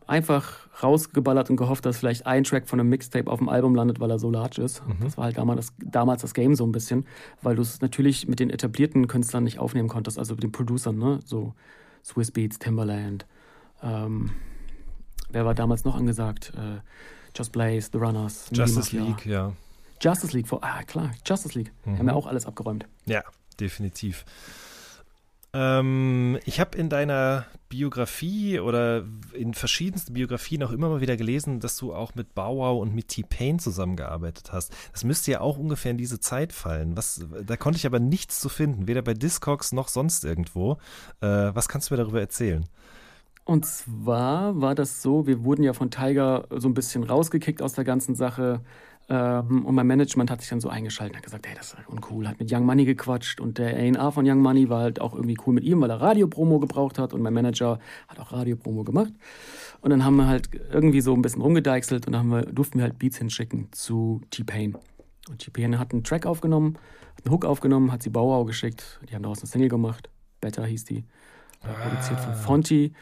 Einfach rausgeballert und gehofft, dass vielleicht ein Track von einem Mixtape auf dem Album landet, weil er so large ist. Das war halt damals das, damals das Game so ein bisschen, weil du es natürlich mit den etablierten Künstlern nicht aufnehmen konntest, also mit den Producern, ne? So Swiss Beats, Timbaland. Ähm, wer war damals noch angesagt? Äh, Just Blaze, The Runners, Justice Mafia. League, ja. Justice League, vor, ah klar, Justice League. Haben ja auch alles abgeräumt. Ja, definitiv. Ähm, ich habe in deiner Biografie oder in verschiedensten Biografien auch immer mal wieder gelesen, dass du auch mit Bow Wow und mit T-Pain zusammengearbeitet hast. Das müsste ja auch ungefähr in diese Zeit fallen. Was, da konnte ich aber nichts zu finden, weder bei Discogs noch sonst irgendwo. Äh, was kannst du mir darüber erzählen? Und zwar war das so, wir wurden ja von Tiger so ein bisschen rausgekickt aus der ganzen Sache. Ähm, und mein Management hat sich dann so eingeschaltet und hat gesagt, hey, das ist uncool, hat mit Young Money gequatscht und der A&R von Young Money war halt auch irgendwie cool mit ihm, weil er Radiopromo gebraucht hat und mein Manager hat auch Radiopromo gemacht. Und dann haben wir halt irgendwie so ein bisschen rumgedeichselt und dann wir, durften wir halt Beats hinschicken zu T-Pain. Und T-Pain hat einen Track aufgenommen, hat einen Hook aufgenommen, hat sie Bauau geschickt, die haben daraus eine Single gemacht, Better hieß die. Äh, Produziert von Fonti.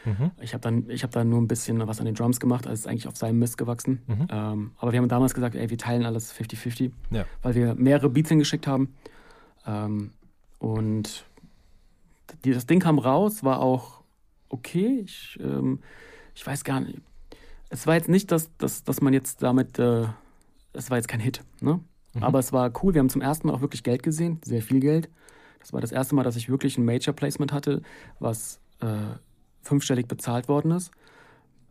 Ich habe dann, ich hab dann nur ein bisschen was an den Drums gemacht, also ist eigentlich auf seinem Mist gewachsen. Ähm, aber wir haben damals gesagt, ey, wir teilen alles 50-50, Ja. weil wir mehrere Beats hingeschickt haben. Ähm, und die, das Ding kam raus, war auch okay. Ich, ähm, ich weiß gar nicht. Es war jetzt nicht, dass, dass, dass man jetzt damit, äh, es war jetzt kein Hit, ne? Aber es war cool. Wir haben zum ersten Mal auch wirklich Geld gesehen, sehr viel Geld. Das war das erste Mal, dass ich wirklich ein Major Placement hatte, was äh, fünfstellig bezahlt worden ist.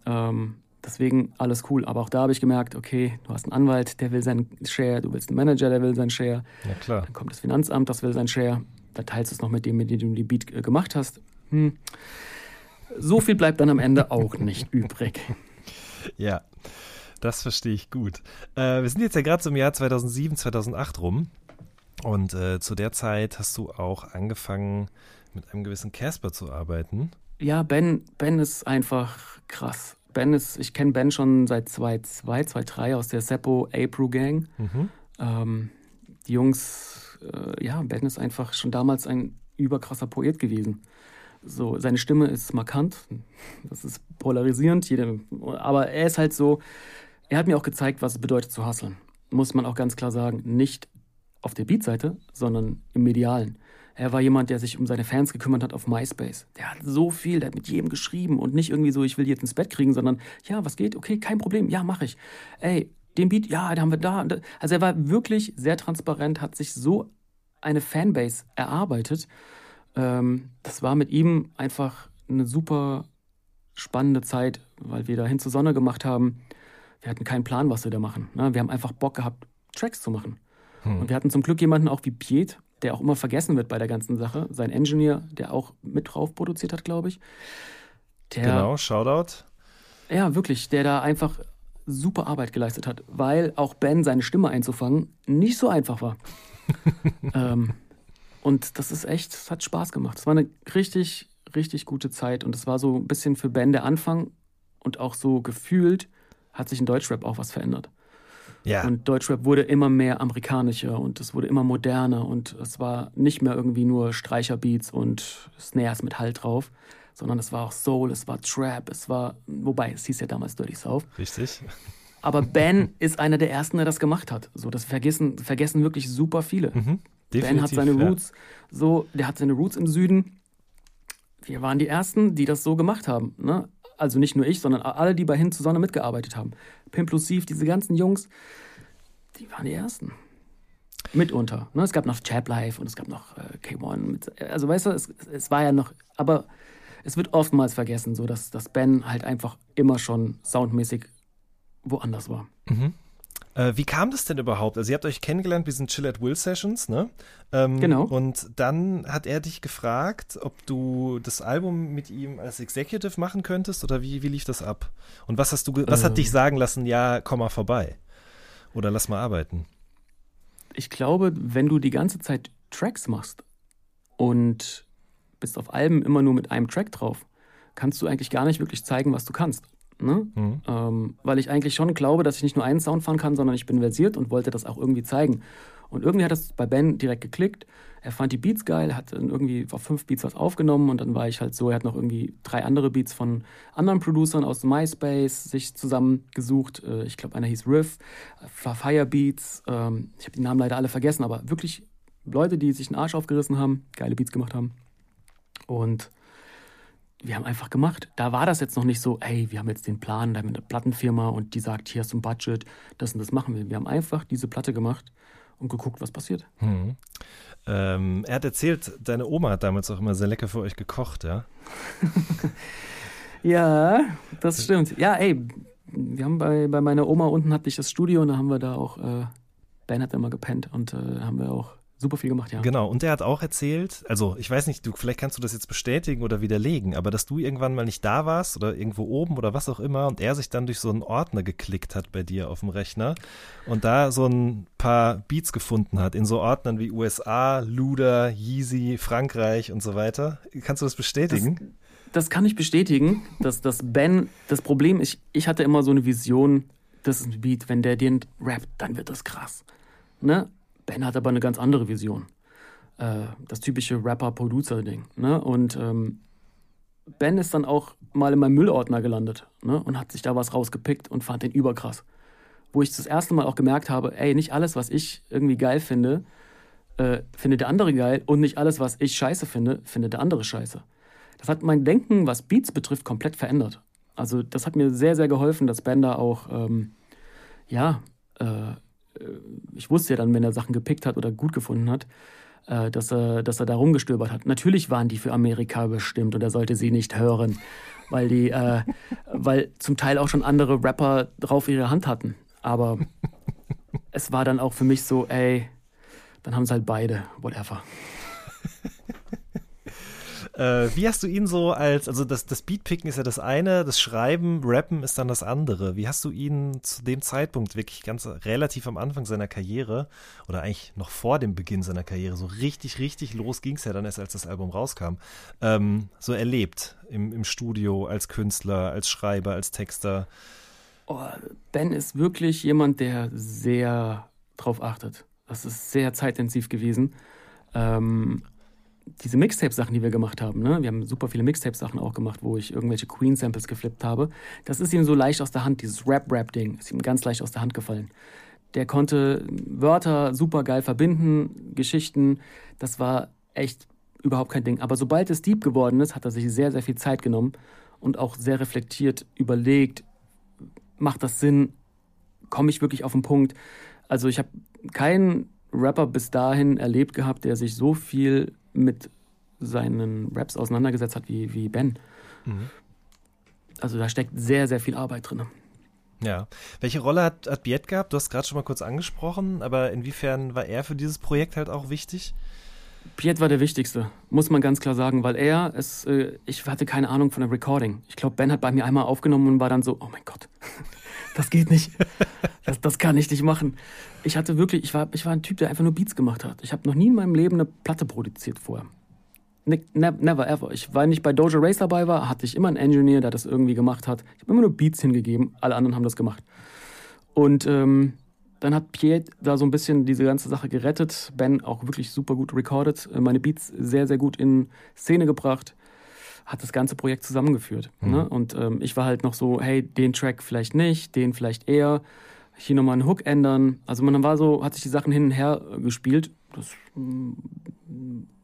Ähm, deswegen alles cool. Aber auch da habe ich gemerkt, okay, du hast einen Anwalt, der will seinen Share, du willst einen Manager, der will seinen Share. Ja, klar. Dann kommt das Finanzamt, das will seinen Share. Da teilst du es noch mit dem, mit dem du die Beat äh, gemacht hast. Hm. So viel bleibt dann am Ende auch nicht *laughs* übrig. Ja, das verstehe ich gut. Äh, wir sind jetzt ja gerade so im Jahr 2007, 2008 rum. Und äh, zu der Zeit hast du auch angefangen, mit einem gewissen Casper zu arbeiten. Ja, Ben, Ben ist einfach krass. Ben ist, ich kenne Ben schon seit 2002, 2003 aus der Seppo April Gang. Mhm. Ähm, die Jungs, äh, ja, Ben ist einfach schon damals ein überkrasser Poet gewesen. So, seine Stimme ist markant, das ist polarisierend, jeder, aber er ist halt so, er hat mir auch gezeigt, was es bedeutet zu hustlen. Muss man auch ganz klar sagen, nicht auf der Beat-Seite, sondern im Medialen. Er war jemand, der sich um seine Fans gekümmert hat auf MySpace. Der hat so viel, der hat mit jedem geschrieben und nicht irgendwie so, ich will die jetzt ins Bett kriegen, sondern ja, was geht? Okay, kein Problem, ja, mach ich. Ey, den Beat, ja, den haben wir da. Also er war wirklich sehr transparent, hat sich so eine Fanbase erarbeitet. Ähm, das war mit ihm einfach eine super spannende Zeit, weil wir da hin zur Sonne gemacht haben. Wir hatten keinen Plan, was wir da machen. Ne? Wir haben einfach Bock gehabt, Tracks zu machen. Hm. Und wir hatten zum Glück jemanden auch wie Piet, der auch immer vergessen wird bei der ganzen Sache. Sein Engineer, der auch mit drauf produziert hat, glaube ich. Der, genau, Shoutout. Ja, wirklich, der da einfach super Arbeit geleistet hat, weil auch Ben seine Stimme einzufangen nicht so einfach war. *laughs* ähm, und das ist echt, es hat Spaß gemacht. Es war eine richtig, richtig gute Zeit und es war so ein bisschen für Ben der Anfang und auch so gefühlt hat sich in Deutschrap auch was verändert. Ja. Und Deutschrap wurde immer mehr amerikanischer und es wurde immer moderner und es war nicht mehr irgendwie nur Streicherbeats und Snares mit Halt drauf, sondern es war auch Soul, es war Trap, es war, wobei es hieß ja damals Dirty South. Richtig. Aber Ben *laughs* ist einer der ersten, der das gemacht hat. So, das vergessen, vergessen wirklich super viele. Mhm, ben hat seine Roots, so, der hat seine Roots im Süden. Wir waren die ersten, die das so gemacht haben. Ne? Also nicht nur ich, sondern alle, die bei Hin zur Sonne mitgearbeitet haben. Pimplusiv, diese ganzen Jungs, die waren die Ersten. Mitunter. Ne? Es gab noch Chap Life und es gab noch äh, K1. Mit, also weißt du, es, es, war ja noch, aber es wird oftmals vergessen, so dass, dass Ben halt einfach immer schon soundmäßig woanders war. Mhm. Äh, wie kam das denn überhaupt? Also ihr habt euch kennengelernt bei diesen Chill at Will Sessions, ne? Ähm, genau. Und dann hat er dich gefragt, ob du das Album mit ihm als Executive machen könntest oder wie, wie lief das ab? Und was hast du, was ähm. hat dich sagen lassen, ja, komm mal vorbei? Oder lass mal arbeiten? Ich glaube, wenn du die ganze Zeit Tracks machst und bist auf Alben immer nur mit einem Track drauf, kannst du eigentlich gar nicht wirklich zeigen, was du kannst. Ne? Mhm. Ähm, weil ich eigentlich schon glaube, dass ich nicht nur einen Sound fahren kann, sondern ich bin versiert und wollte das auch irgendwie zeigen. Und irgendwie hat das bei Ben direkt geklickt. Er fand die Beats geil, hat dann irgendwie auf fünf Beats was aufgenommen und dann war ich halt so, er hat noch irgendwie drei andere Beats von anderen Producern aus MySpace sich zusammengesucht. Äh, ich glaube, einer hieß Riff, Fire Beats. Ähm, ich habe die Namen leider alle vergessen, aber wirklich Leute, die sich den Arsch aufgerissen haben, geile Beats gemacht haben. Und wir haben einfach gemacht. Da war das jetzt noch nicht so, ey, wir haben jetzt den Plan, da haben wir eine Plattenfirma und die sagt, hier hast du ein Budget, das und das machen wir. Wir haben einfach diese Platte gemacht und geguckt, was passiert. Hm. Ähm, er hat erzählt, deine Oma hat damals auch immer sehr lecker für euch gekocht, ja? *laughs* ja, das stimmt. Ja, ey, wir haben bei, bei meiner Oma unten hatte ich das Studio und da haben wir da auch, äh, Ben hat immer gepennt und äh, haben wir auch super viel gemacht, ja. Genau, und er hat auch erzählt, also ich weiß nicht, du, vielleicht kannst du das jetzt bestätigen oder widerlegen, aber dass du irgendwann mal nicht da warst oder irgendwo oben oder was auch immer und er sich dann durch so einen Ordner geklickt hat bei dir auf dem Rechner und da so ein paar Beats gefunden hat in so Ordnern wie USA, Luda, Yeezy, Frankreich und so weiter. Kannst du das bestätigen? Das, das kann ich bestätigen, dass das Ben, das Problem ist, ich hatte immer so eine Vision, das ist ein Beat, wenn der den rappt, dann wird das krass. Ne? Ben hat aber eine ganz andere Vision. Äh, das typische Rapper-Producer-Ding. Ne? Und ähm, Ben ist dann auch mal in meinem Müllordner gelandet ne? und hat sich da was rausgepickt und fand den überkrass. Wo ich das erste Mal auch gemerkt habe, ey, nicht alles, was ich irgendwie geil finde, äh, findet der andere geil und nicht alles, was ich scheiße finde, findet der andere scheiße. Das hat mein Denken, was Beats betrifft, komplett verändert. Also das hat mir sehr, sehr geholfen, dass Ben da auch, ähm, ja, äh, ich wusste ja dann, wenn er Sachen gepickt hat oder gut gefunden hat, äh, dass, er, dass er da rumgestöbert hat. Natürlich waren die für Amerika bestimmt und er sollte sie nicht hören, weil die, äh, *laughs* weil zum Teil auch schon andere Rapper drauf ihre Hand hatten. Aber es war dann auch für mich so, ey, dann haben sie halt beide, whatever. *laughs* Äh, wie hast du ihn so als, also das, das Beatpicken ist ja das eine, das Schreiben, Rappen ist dann das andere. Wie hast du ihn zu dem Zeitpunkt wirklich ganz relativ am Anfang seiner Karriere oder eigentlich noch vor dem Beginn seiner Karriere, so richtig, richtig los ging es ja dann erst, als das Album rauskam, ähm, so erlebt im, im Studio als Künstler, als Schreiber, als Texter? Oh, ben ist wirklich jemand, der sehr drauf achtet. Das ist sehr zeitintensiv gewesen. Ähm, diese Mixtape-Sachen, die wir gemacht haben, ne? wir haben super viele Mixtape-Sachen auch gemacht, wo ich irgendwelche Queen-Samples geflippt habe, das ist ihm so leicht aus der Hand, dieses Rap-Rap-Ding ist ihm ganz leicht aus der Hand gefallen. Der konnte Wörter super geil verbinden, Geschichten, das war echt überhaupt kein Ding. Aber sobald es deep geworden ist, hat er sich sehr, sehr viel Zeit genommen und auch sehr reflektiert überlegt, macht das Sinn, komme ich wirklich auf den Punkt. Also ich habe keinen Rapper bis dahin erlebt gehabt, der sich so viel mit seinen Raps auseinandergesetzt hat wie, wie Ben. Mhm. Also da steckt sehr, sehr viel Arbeit drin. Ja. Welche Rolle hat, hat Biet gehabt? Du hast gerade schon mal kurz angesprochen, aber inwiefern war er für dieses Projekt halt auch wichtig? Piet war der Wichtigste, muss man ganz klar sagen, weil er, es, äh, ich hatte keine Ahnung von der Recording. Ich glaube, Ben hat bei mir einmal aufgenommen und war dann so, oh mein Gott, *laughs* das geht nicht. Das, das kann ich nicht machen. Ich hatte wirklich, ich war, ich war ein Typ, der einfach nur Beats gemacht hat. Ich habe noch nie in meinem Leben eine Platte produziert vorher. Ne, never ever. Ich war nicht bei Doja Race dabei war, hatte ich immer einen Engineer, der das irgendwie gemacht hat. Ich habe immer nur Beats hingegeben, alle anderen haben das gemacht. Und ähm, dann hat Pierre da so ein bisschen diese ganze Sache gerettet. Ben auch wirklich super gut recorded, äh, meine Beats sehr, sehr gut in Szene gebracht, hat das ganze Projekt zusammengeführt. Mhm. Ne? Und ähm, ich war halt noch so, hey, den Track vielleicht nicht, den vielleicht eher, hier nochmal einen Hook ändern. Also man war so, hat sich die Sachen hin und her äh, gespielt. Das mm,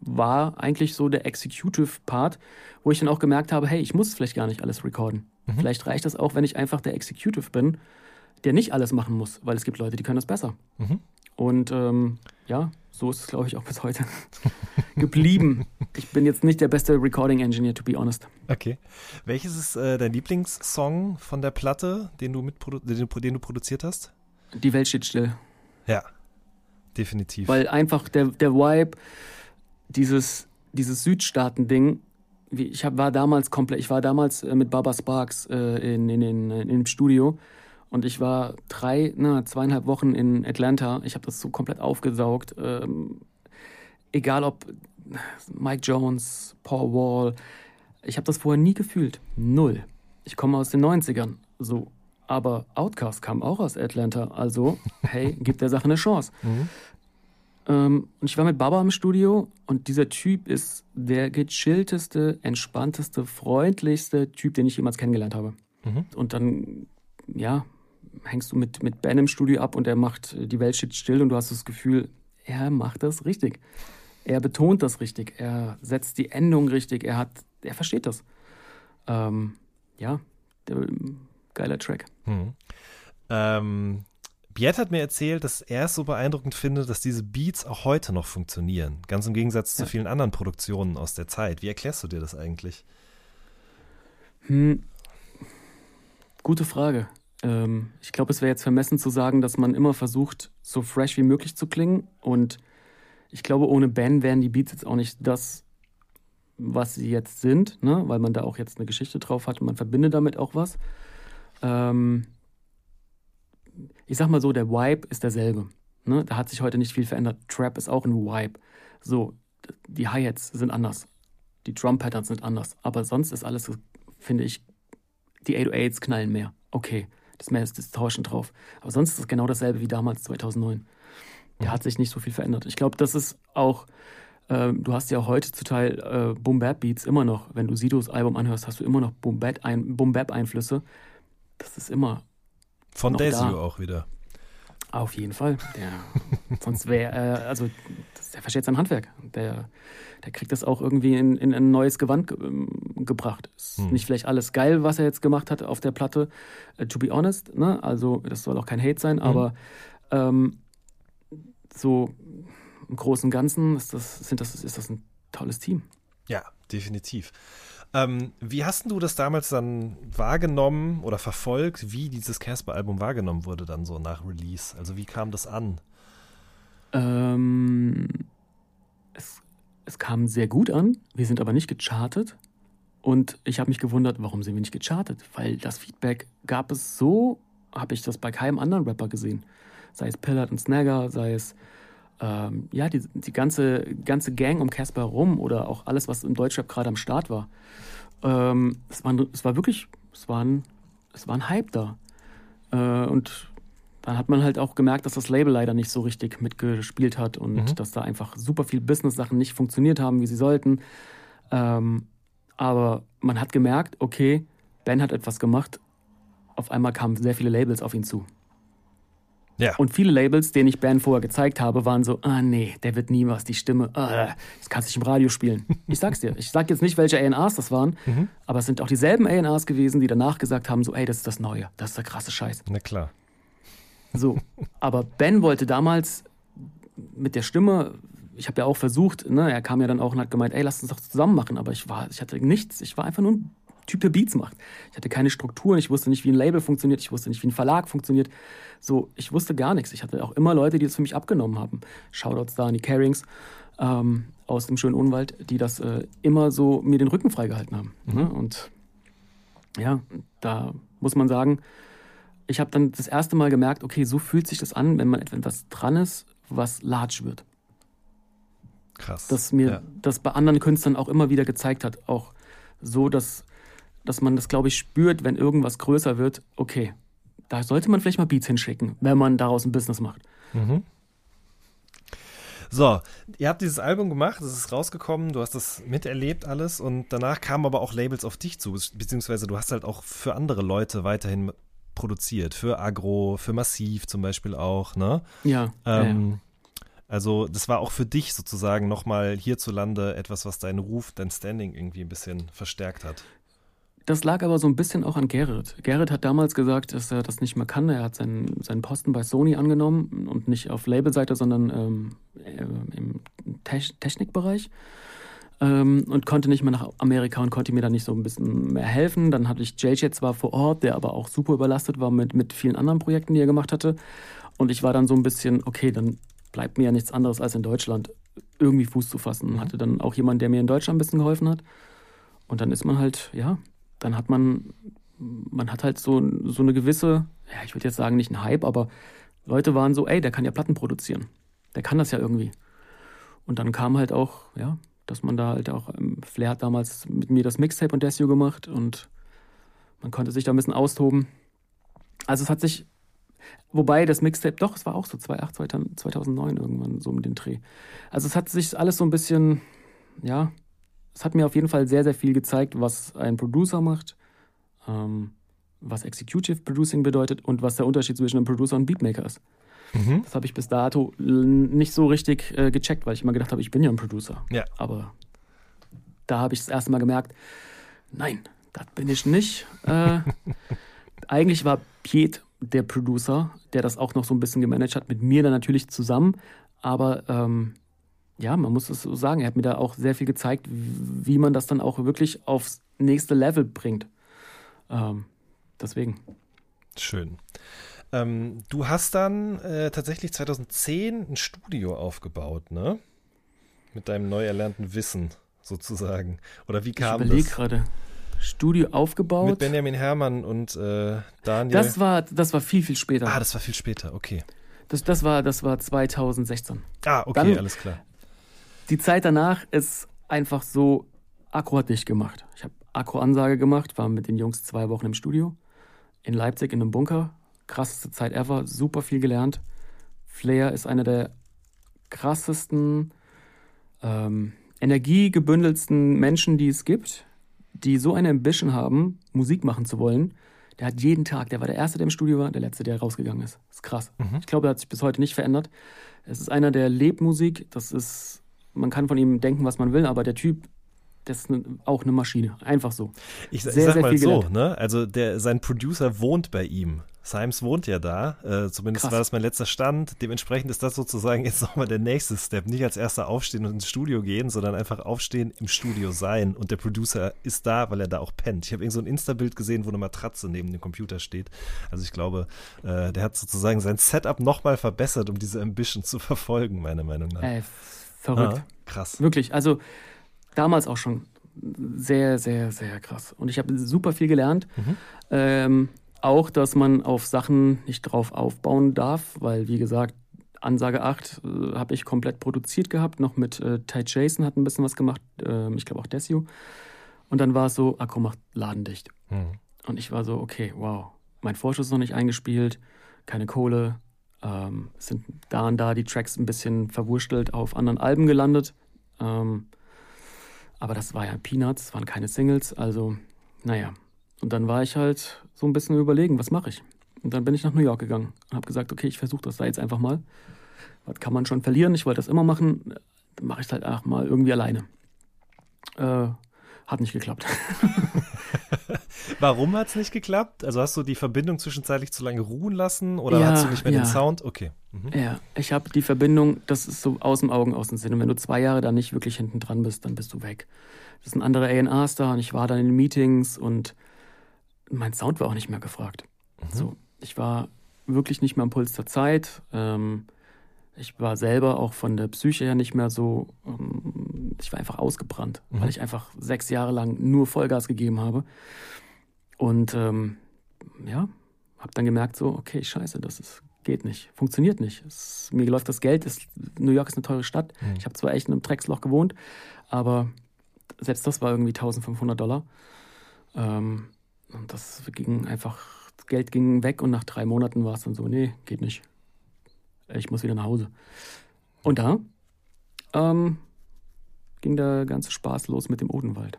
war eigentlich so der Executive Part, wo ich dann auch gemerkt habe, hey, ich muss vielleicht gar nicht alles recorden. Mhm. Vielleicht reicht das auch, wenn ich einfach der Executive bin, der nicht alles machen muss, weil es gibt Leute, die können das besser. Mhm. Und ähm, ja, so ist es, glaube ich, auch bis heute *laughs* geblieben. Ich bin jetzt nicht der beste Recording Engineer, to be honest. Okay. Welches ist äh, dein Lieblingssong von der Platte, den du, den, den du produziert hast? Die Welt steht still. Ja, definitiv. Weil einfach der, der Vibe, dieses, dieses Südstaaten-Ding, ich hab, war damals komplett, ich war damals äh, mit Baba Sparks äh, in, in, in, in, im Studio und ich war drei, na, zweieinhalb Wochen in Atlanta. Ich habe das so komplett aufgesaugt. Ähm, egal ob Mike Jones, Paul Wall. Ich habe das vorher nie gefühlt. Null. Ich komme aus den 90ern. So. Aber Outcast kam auch aus Atlanta. Also, hey, *laughs* gib der Sache eine Chance. Mhm. Ähm, und ich war mit Baba im Studio und dieser Typ ist der gechillteste, entspannteste, freundlichste Typ, den ich jemals kennengelernt habe. Mhm. Und dann, ja, hängst du mit, mit Ben im Studio ab und er macht die Welt steht still und du hast das Gefühl, er macht das richtig. Er betont das richtig, er setzt die Endung richtig, er hat, er versteht das. Ähm, ja, der, geiler Track. Hm. Ähm, Biet hat mir erzählt, dass er es so beeindruckend findet, dass diese Beats auch heute noch funktionieren. Ganz im Gegensatz ja. zu vielen anderen Produktionen aus der Zeit. Wie erklärst du dir das eigentlich? Hm. Gute Frage. Ähm, ich glaube, es wäre jetzt vermessen zu sagen, dass man immer versucht, so fresh wie möglich zu klingen. Und ich glaube, ohne Ben wären die Beats jetzt auch nicht das, was sie jetzt sind, ne? weil man da auch jetzt eine Geschichte drauf hat und man verbindet damit auch was. Ähm, ich sag mal so, der Vibe ist derselbe. Ne? Da hat sich heute nicht viel verändert. Trap ist auch ein Vibe. So, die Hi-Hats sind anders. Die Drum-Patterns sind anders. Aber sonst ist alles, finde ich, die 808s knallen mehr. Okay das mehr ist Distortion drauf. Aber sonst ist es genau dasselbe wie damals 2009. Da hat sich nicht so viel verändert. Ich glaube, das ist auch, äh, du hast ja heute zu Teil äh, Boom Bap Beats immer noch. Wenn du Sidos Album anhörst, hast du immer noch Boom Bap, ein, Boom Bap Einflüsse. Das ist immer. Von Desio auch wieder. Auf jeden Fall. Der, sonst wäre, äh, also der versteht sein Handwerk. Der, der kriegt das auch irgendwie in, in ein neues Gewand ge ähm, gebracht. Ist hm. nicht vielleicht alles geil, was er jetzt gemacht hat auf der Platte, uh, to be honest. Ne? Also das soll auch kein Hate sein, hm. aber ähm, so im Großen und Ganzen ist das, sind das, ist das ein tolles Team. Ja, definitiv. Ähm, wie hast du das damals dann wahrgenommen oder verfolgt, wie dieses Casper-Album wahrgenommen wurde dann so nach Release? Also wie kam das an? Ähm, es, es kam sehr gut an, wir sind aber nicht gechartet. Und ich habe mich gewundert, warum sind wir nicht gechartet? Weil das Feedback gab es so, habe ich das bei keinem anderen Rapper gesehen. Sei es Pillard und Snagger, sei es ähm, ja, die, die ganze, ganze Gang um Casper herum oder auch alles, was im Deutschrap gerade am Start war. Ähm, es, war es war wirklich, es war ein, es war ein Hype da. Äh, und dann hat man halt auch gemerkt, dass das Label leider nicht so richtig mitgespielt hat und mhm. dass da einfach super viel Business-Sachen nicht funktioniert haben, wie sie sollten. Ähm, aber man hat gemerkt, okay, Ben hat etwas gemacht. Auf einmal kamen sehr viele Labels auf ihn zu. Ja. Und viele Labels, denen ich Ben vorher gezeigt habe, waren so, ah nee, der wird nie was, die Stimme, ah, das kannst du nicht im Radio spielen. *laughs* Ich sag's dir. Ich sag jetzt nicht, welche A&Rs das waren, mhm. aber es sind auch dieselben A&Rs gewesen, die danach gesagt haben, so, ey, das ist das Neue, das ist der krasse Scheiß. Na klar. So, *laughs* aber Ben wollte damals mit der Stimme, ich habe ja auch versucht, ne, er kam ja dann auch und hat gemeint, ey, lass uns doch zusammen machen, aber ich war, ich hatte nichts, ich war einfach nur ein Typ, der Beats macht. Ich hatte keine Strukturen, ich wusste nicht, wie ein Label funktioniert, ich wusste nicht, wie ein Verlag funktioniert. So, ich wusste gar nichts. Ich hatte auch immer Leute, die das für mich abgenommen haben. Shoutouts da an die Carings ähm, aus dem schönen Unwald, die das äh, immer so mir den Rücken freigehalten haben. Mhm. Ne? Und ja, da muss man sagen, ich habe dann das erste Mal gemerkt, okay, so fühlt sich das an, wenn man etwas dran ist, was large wird. Krass. Dass mir ja. das bei anderen Künstlern auch immer wieder gezeigt hat. Auch so, dass, dass man das, glaube ich, spürt, wenn irgendwas größer wird. Okay, da sollte man vielleicht mal Beats hinschicken, wenn man daraus ein Business macht. Mhm. So, ihr habt dieses Album gemacht, es ist rausgekommen, du hast das miterlebt alles und danach kamen aber auch Labels auf dich zu, beziehungsweise du hast halt auch für andere Leute weiterhin produziert, für Agro, für Massiv zum Beispiel auch, ne? Ja. Ähm, ja. Also das war auch für dich sozusagen nochmal hierzulande etwas, was deinen Ruf, dein Standing irgendwie ein bisschen verstärkt hat. Das lag aber so ein bisschen auch an Gerrit. Gerrit hat damals gesagt, dass er das nicht mehr kann. Er hat seinen, seinen Posten bei Sony angenommen und nicht auf Labelseite, sondern ähm, äh, im Te Technikbereich. Ähm, und konnte nicht mehr nach Amerika und konnte mir dann nicht so ein bisschen mehr helfen. Dann hatte ich JJ zwar vor Ort, der aber auch super überlastet war mit, mit vielen anderen Projekten, die er gemacht hatte. Und ich war dann so ein bisschen, okay, dann bleibt mir ja nichts anderes als in Deutschland irgendwie Fuß zu fassen. Mhm. Hatte dann auch jemanden, der mir in Deutschland ein bisschen geholfen hat. Und dann ist man halt, ja, dann hat man, man hat halt so, so eine gewisse, ja, ich würde jetzt sagen, nicht ein Hype, aber Leute waren so, ey, der kann ja Platten produzieren. Der kann das ja irgendwie. Und dann kam halt auch, ja, dass man da halt auch, ähm, Flair hat damals mit mir das Mixtape und Desio gemacht und man konnte sich da ein bisschen austoben. Also es hat sich, wobei das Mixtape, doch, es war auch so 2008, 2009 irgendwann so um den Dreh. Also es hat sich alles so ein bisschen, ja, es hat mir auf jeden Fall sehr, sehr viel gezeigt, was ein Producer macht, ähm, was Executive Producing bedeutet und was der Unterschied zwischen einem Producer und einem Beatmaker ist. Mhm. Das habe ich bis dato nicht so richtig äh, gecheckt, weil ich immer gedacht habe, ich bin ja ein Producer. Ja. Aber da habe ich das erste Mal gemerkt, nein, das bin ich nicht. Äh, *laughs* eigentlich war Piet der Producer, der das auch noch so ein bisschen gemanagt hat, mit mir dann natürlich zusammen. Aber ähm, ja, man muss es so sagen, er hat mir da auch sehr viel gezeigt, wie man das dann auch wirklich aufs nächste Level bringt. Ähm, deswegen. Schön. Ähm, du hast dann äh, tatsächlich 2010 ein Studio aufgebaut, ne? Mit deinem neu erlernten Wissen sozusagen. Oder wie kam ich das? Ich gerade. Studio aufgebaut. Mit Benjamin Herrmann und äh, Daniel. Das war, das war viel, viel später. Ah, das war viel später, okay. Das, das, war, das war 2016. Ah, okay, Dann, alles klar die Zeit danach ist einfach so, Akku hat dich gemacht. Ich habe Akku-Ansage gemacht, war mit den Jungs zwei Wochen im Studio in Leipzig in einem Bunker. Krasseste Zeit ever, super viel gelernt. Flair ist einer der krassesten, ähm, energiegebündelsten Menschen, die es gibt, die so eine Ambition haben, Musik machen zu wollen. Der hat jeden Tag, der war der Erste, der im Studio war, der Letzte, der rausgegangen ist. Das ist krass. Mhm. Ich glaube, er hat sich bis heute nicht verändert. Es ist einer, der lebt Musik. Das ist man kann von ihm denken, was man will, aber der Typ das ist ne, auch eine Maschine. Einfach so. Ich, Sehr, ich sag sehr mal so, ne? Also der, sein Producer wohnt bei ihm. Symes wohnt ja da. Äh, zumindest Krass. war das mein letzter Stand. Dementsprechend ist das sozusagen jetzt *laughs* nochmal der nächste Step. Nicht als erster aufstehen und ins Studio gehen, sondern einfach aufstehen, im Studio sein. Und der Producer ist da, weil er da auch pennt. Ich habe irgend so ein Insta-Bild gesehen, wo eine Matratze neben dem Computer steht. Also ich glaube, äh, der hat sozusagen sein Setup nochmal verbessert, um diese Ambition zu verfolgen, meiner Meinung nach. Äh, verrückt. Ah, krass. Wirklich. Also damals auch schon sehr, sehr, sehr krass. Und ich habe super viel gelernt. Mhm. Ähm, auch, dass man auf Sachen nicht drauf aufbauen darf, weil, wie gesagt, Ansage 8 äh, habe ich komplett produziert gehabt, noch mit äh, Ty Jason hat ein bisschen was gemacht, ähm, ich glaube auch Desio. Und dann war es so, Akku macht Laden dicht. Hm. Und ich war so, okay, wow, mein Vorschuss ist noch nicht eingespielt, keine Kohle, ähm, sind da und da die Tracks ein bisschen verwurstelt auf anderen Alben gelandet. Ähm, aber das war ja Peanuts, waren keine Singles, also naja. Und dann war ich halt so ein bisschen überlegen, was mache ich? Und dann bin ich nach New York gegangen und habe gesagt, okay, ich versuche das da jetzt einfach mal. Was kann man schon verlieren? Ich wollte das immer machen, dann mache ich es halt einfach mal irgendwie alleine. Äh, hat nicht geklappt. *laughs* Warum hat es nicht geklappt? Also hast du die Verbindung zwischenzeitlich zu lange ruhen lassen oder Ja, hast du nicht mehr ja. den Sound? Okay. Mhm. Ja, ich habe die Verbindung, das ist so aus dem Augen, aus dem Sinn. Und wenn du zwei Jahre da nicht wirklich hinten dran bist, dann bist du weg. Das ist ein anderer A&Rs da und ich war dann in den Meetings und mein Sound war auch nicht mehr gefragt. So, ich war wirklich nicht mehr am Puls der Zeit. Ähm, ich war selber auch von der Psyche her nicht mehr so, ähm, ich war einfach ausgebrannt, Mhm. weil ich einfach sechs Jahre lang nur Vollgas gegeben habe. Und ähm, ja, habe dann gemerkt so, okay, scheiße, das ist, geht nicht, funktioniert nicht. Es, mir läuft das Geld, es, New York ist eine teure Stadt. Mhm. Ich habe zwar echt in einem Drecksloch gewohnt, aber selbst das war irgendwie 1500 Dollar. Ähm, und das ging einfach, das Geld ging weg und nach drei Monaten war es dann so, nee, geht nicht. Ich muss wieder nach Hause. Und da ähm, ging der ganze Spaß los mit dem Odenwald.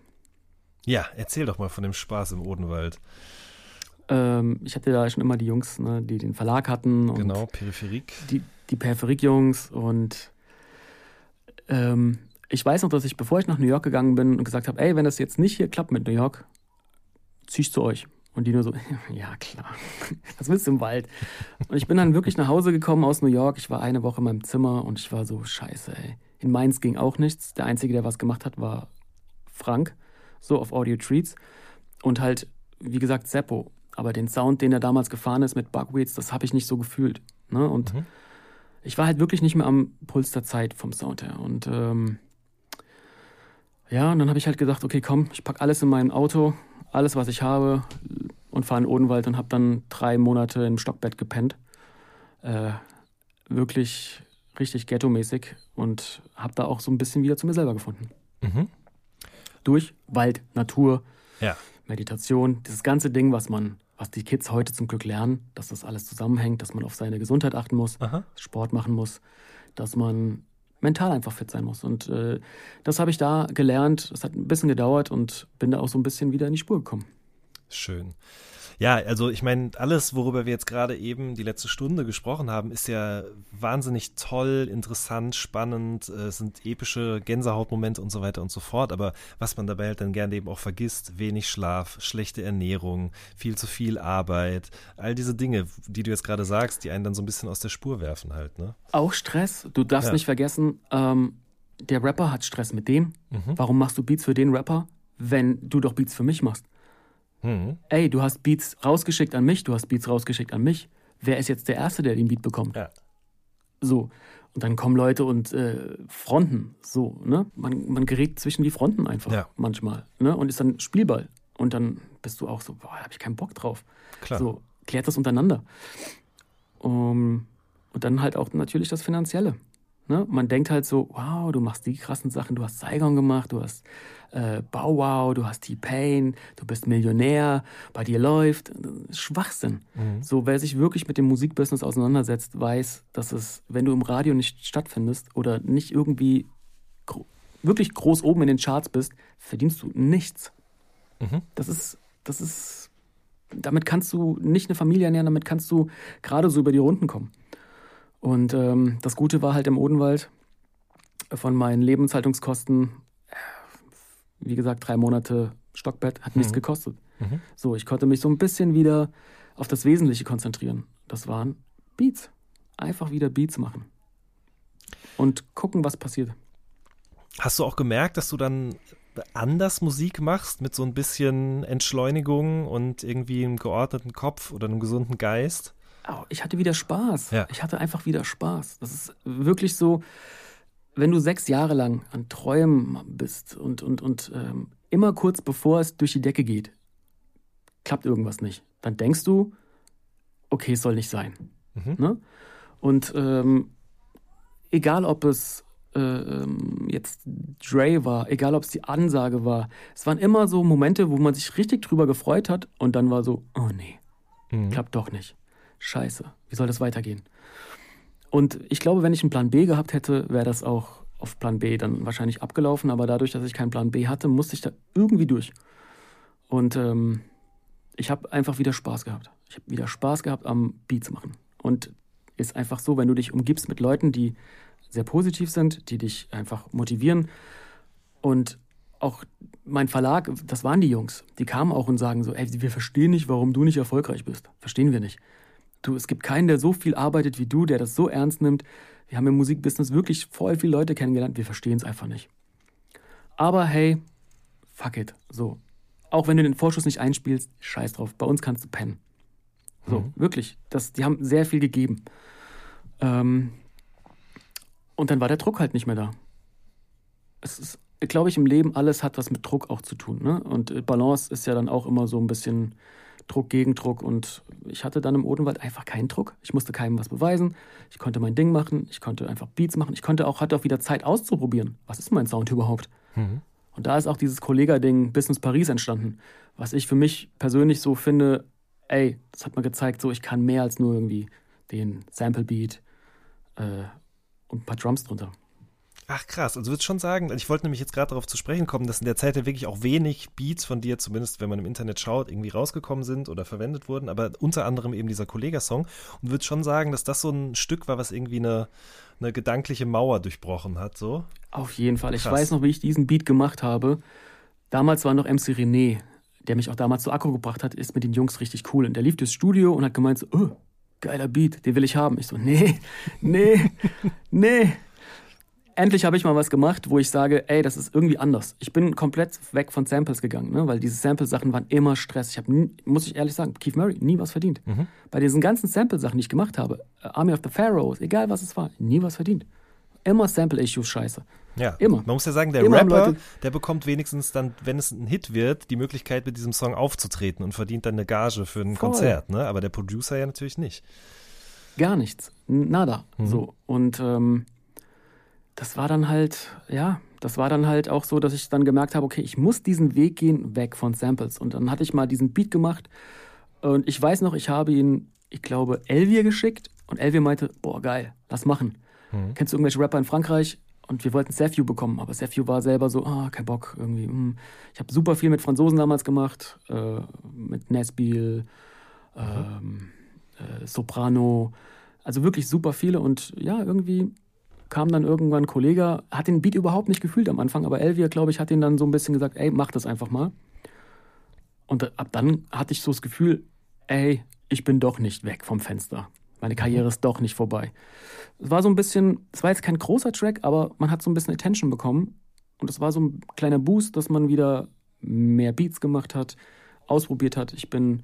Ja, erzähl doch mal von dem Spaß im Odenwald. Ähm, ich hatte da schon immer die Jungs, ne, die den Verlag hatten und Genau, Peripherik. die, die Peripherik-Jungs und ähm, ich weiß noch, dass ich, bevor ich nach New York gegangen bin und gesagt habe, ey, wenn das jetzt nicht hier klappt mit New York, zieh ich zu euch. Und die nur so, *laughs* ja klar, *laughs* was willst du im Wald? Und ich bin dann wirklich nach Hause gekommen aus New York. Ich war eine Woche in meinem Zimmer und ich war so, scheiße, ey. In Mainz ging auch nichts. Der Einzige, der was gemacht hat, war Frank, so auf Audio Treats. Und halt, wie gesagt, Seppo. Aber den Sound, den er damals gefahren ist mit Bugweeds, das habe ich nicht so gefühlt. Ne? Und Mhm. ich war halt wirklich nicht mehr am Puls der Zeit vom Sound her. Und ähm, ja, und dann habe ich halt gedacht, okay, komm, ich packe alles in mein Auto, alles, was ich habe, und fahre in den Odenwald und habe dann drei Monate im Stockbett gepennt. Äh, wirklich richtig ghetto-mäßig und habe da auch so ein bisschen wieder zu mir selber gefunden. Mhm. Durch Wald, Natur, Ja. Meditation, dieses ganze Ding, was man, was die Kids heute zum Glück lernen, dass das alles zusammenhängt, dass man auf seine Gesundheit achten muss, Aha. Sport machen muss, dass man mental einfach fit sein muss. Und äh, das habe ich da gelernt. Es hat ein bisschen gedauert und bin da auch so ein bisschen wieder in die Spur gekommen. Schön. Ja, also ich meine, alles, worüber wir jetzt gerade eben die letzte Stunde gesprochen haben, ist ja wahnsinnig toll, interessant, spannend, äh, es sind epische Gänsehautmomente und so weiter und so fort. Aber was man dabei halt dann gerne eben auch vergisst, wenig Schlaf, schlechte Ernährung, viel zu viel Arbeit, all diese Dinge, die du jetzt gerade sagst, die einen dann so ein bisschen aus der Spur werfen halt, ne? Auch Stress. Du darfst Ja. nicht vergessen, ähm, der Rapper hat Stress mit dem. Warum machst du Beats für den Rapper, wenn du doch Beats für mich machst? Mhm. Ey, du hast Beats rausgeschickt an mich, du hast Beats rausgeschickt an mich. Wer ist jetzt der Erste, der den Beat bekommt? Ja. So. Und dann kommen Leute und äh, Fronten. So, ne? Man, man gerät zwischen die Fronten einfach Ja. manchmal. Ne? Und ist dann Spielball. Und dann bist du auch so, boah, da hab ich keinen Bock drauf. Klar. So, klärt das untereinander. Um, und dann halt auch natürlich das Finanzielle. Ne? Man denkt halt so, wow, du machst die krassen Sachen, du hast Saigon gemacht, du hast äh, Bow Wow, du hast T-Pain, du bist Millionär, bei dir läuft. Schwachsinn. So, wer sich wirklich mit dem Musikbusiness auseinandersetzt, weiß, dass es, wenn du im Radio nicht stattfindest oder nicht irgendwie gro wirklich groß oben in den Charts bist, verdienst du nichts. Das ist, das ist, damit kannst du nicht eine Familie ernähren, damit kannst du gerade so über die Runden kommen. Und ähm, das Gute war halt im Odenwald, von meinen Lebenshaltungskosten Wie gesagt, drei Monate Stockbett hat nichts Mhm. gekostet. Mhm. So, ich konnte mich so ein bisschen wieder auf das Wesentliche konzentrieren. Das waren Beats. Einfach wieder Beats machen. Und gucken, was passiert. Hast du auch gemerkt, dass du dann anders Musik machst, mit so ein bisschen Entschleunigung und irgendwie einem geordneten Kopf oder einem gesunden Geist? Ich hatte wieder Spaß. Ja. Ich hatte einfach wieder Spaß. Das ist wirklich so, wenn du sechs Jahre lang an Träumen bist und, und, und ähm, immer kurz bevor es durch die Decke geht, klappt irgendwas nicht. Dann denkst du, okay, es soll nicht sein. Mhm. Ne? Und ähm, egal, ob es äh, ähm, jetzt Dre war, egal, ob es die Ansage war, es waren immer so Momente, wo man sich richtig drüber gefreut hat und dann war so, oh nee, Mhm. klappt doch nicht. Scheiße, wie soll das weitergehen? Und ich glaube, wenn ich einen Plan B gehabt hätte, wäre das auch auf Plan B dann wahrscheinlich abgelaufen. Aber dadurch, dass ich keinen Plan B hatte, musste ich da irgendwie durch. Und ähm, ich habe einfach wieder Spaß gehabt. Ich habe wieder Spaß gehabt am Beats machen. Und ist einfach so, wenn du dich umgibst mit Leuten, die sehr positiv sind, die dich einfach motivieren. Und auch mein Verlag, das waren die Jungs, die kamen auch und sagen so, ey, wir verstehen nicht, warum du nicht erfolgreich bist. Verstehen wir nicht. Du, es gibt keinen, der so viel arbeitet wie du, der das so ernst nimmt. Wir haben im Musikbusiness wirklich voll viele Leute kennengelernt, wir verstehen es einfach nicht. Aber hey, fuck it. So. Auch wenn du den Vorschuss nicht einspielst, scheiß drauf. Bei uns kannst du pennen. So, Mhm. wirklich. Das, die haben sehr viel gegeben. Ähm, und dann war der Druck halt nicht mehr da. Es ist, glaube ich, im Leben alles hat was mit Druck auch zu tun. Ne? Und äh, Balance ist ja dann auch immer so ein bisschen Druck gegen Druck. Und ich hatte dann im Odenwald einfach keinen Druck. Ich musste keinem was beweisen. Ich konnte mein Ding machen. Ich konnte einfach Beats machen. Ich konnte auch, hatte auch wieder Zeit auszuprobieren. Was ist mein Sound überhaupt? Mhm. Und da ist auch dieses Kollega-Ding Business Paris entstanden. Was ich für mich persönlich so finde, ey, das hat mir gezeigt, so ich kann mehr als nur irgendwie den Sample-Beat äh, und ein paar Drums drunter. Ach krass, also würdest schon sagen, ich wollte nämlich jetzt gerade darauf zu sprechen kommen, dass in der Zeit ja wirklich auch wenig Beats von dir, zumindest wenn man im Internet schaut, irgendwie rausgekommen sind oder verwendet wurden, aber unter anderem eben dieser Kollega-Song und würdest schon sagen, dass das so ein Stück war, was irgendwie eine, eine gedankliche Mauer durchbrochen hat, so? Auf jeden Fall. Ich Krass. weiß noch, wie ich diesen Beat gemacht habe. Damals war noch MC René, der mich auch damals zu Akku gebracht hat, ist mit den Jungs richtig cool. Und der lief durchs Studio und hat gemeint so, oh, geiler Beat, den will ich haben. Ich so, nee, nee, *laughs* nee. Endlich habe ich mal was gemacht, wo ich sage, ey, das ist irgendwie anders. Ich bin komplett weg von Samples gegangen, ne? weil diese Sample-Sachen waren immer Stress. Ich habe, muss ich ehrlich sagen, Keith Murray, nie was verdient. Mhm. Bei diesen ganzen Sample-Sachen, die ich gemacht habe, äh, Army of the Pharaohs, egal was es war, nie was verdient. Immer Sample-Issues scheiße. Ja, Immer. Man muss ja sagen, der Immer Rapper, der bekommt wenigstens dann, wenn es ein Hit wird, die Möglichkeit, mit diesem Song aufzutreten und verdient dann eine Gage für ein Voll. Konzert, ne? Aber der Producer ja natürlich nicht. Gar nichts. Nada. Mhm. So. Und ähm, das war dann halt, ja, das war dann halt auch so, dass ich dann gemerkt habe, okay, ich muss diesen Weg gehen, weg von Samples. Und dann hatte ich mal diesen Beat gemacht und ich weiß noch, ich habe ihn, ich glaube, Elvier geschickt und Elvier meinte, boah, geil, lass machen. Mhm. Kennst du irgendwelche Rapper in Frankreich? Und wir wollten Sefju bekommen, aber Sefju war selber so, ah, kein Bock irgendwie. hm. Ich habe super viel mit Franzosen damals gemacht, äh, mit Nesbiel, ähm, äh, Soprano, also wirklich super viele und ja, irgendwie kam dann irgendwann ein Kollege, hat den Beat überhaupt nicht gefühlt am Anfang, aber Elvia, glaube ich, hat ihn dann so ein bisschen gesagt, ey, mach das einfach mal. Und ab dann hatte ich so das Gefühl, ey, ich bin doch nicht weg vom Fenster. Meine Karriere ist doch nicht vorbei. Es war so ein bisschen, es war jetzt kein großer Track, aber man hat so ein bisschen Attention bekommen. Und es war so ein kleiner Boost, dass man wieder mehr Beats gemacht hat, ausprobiert hat. Ich bin,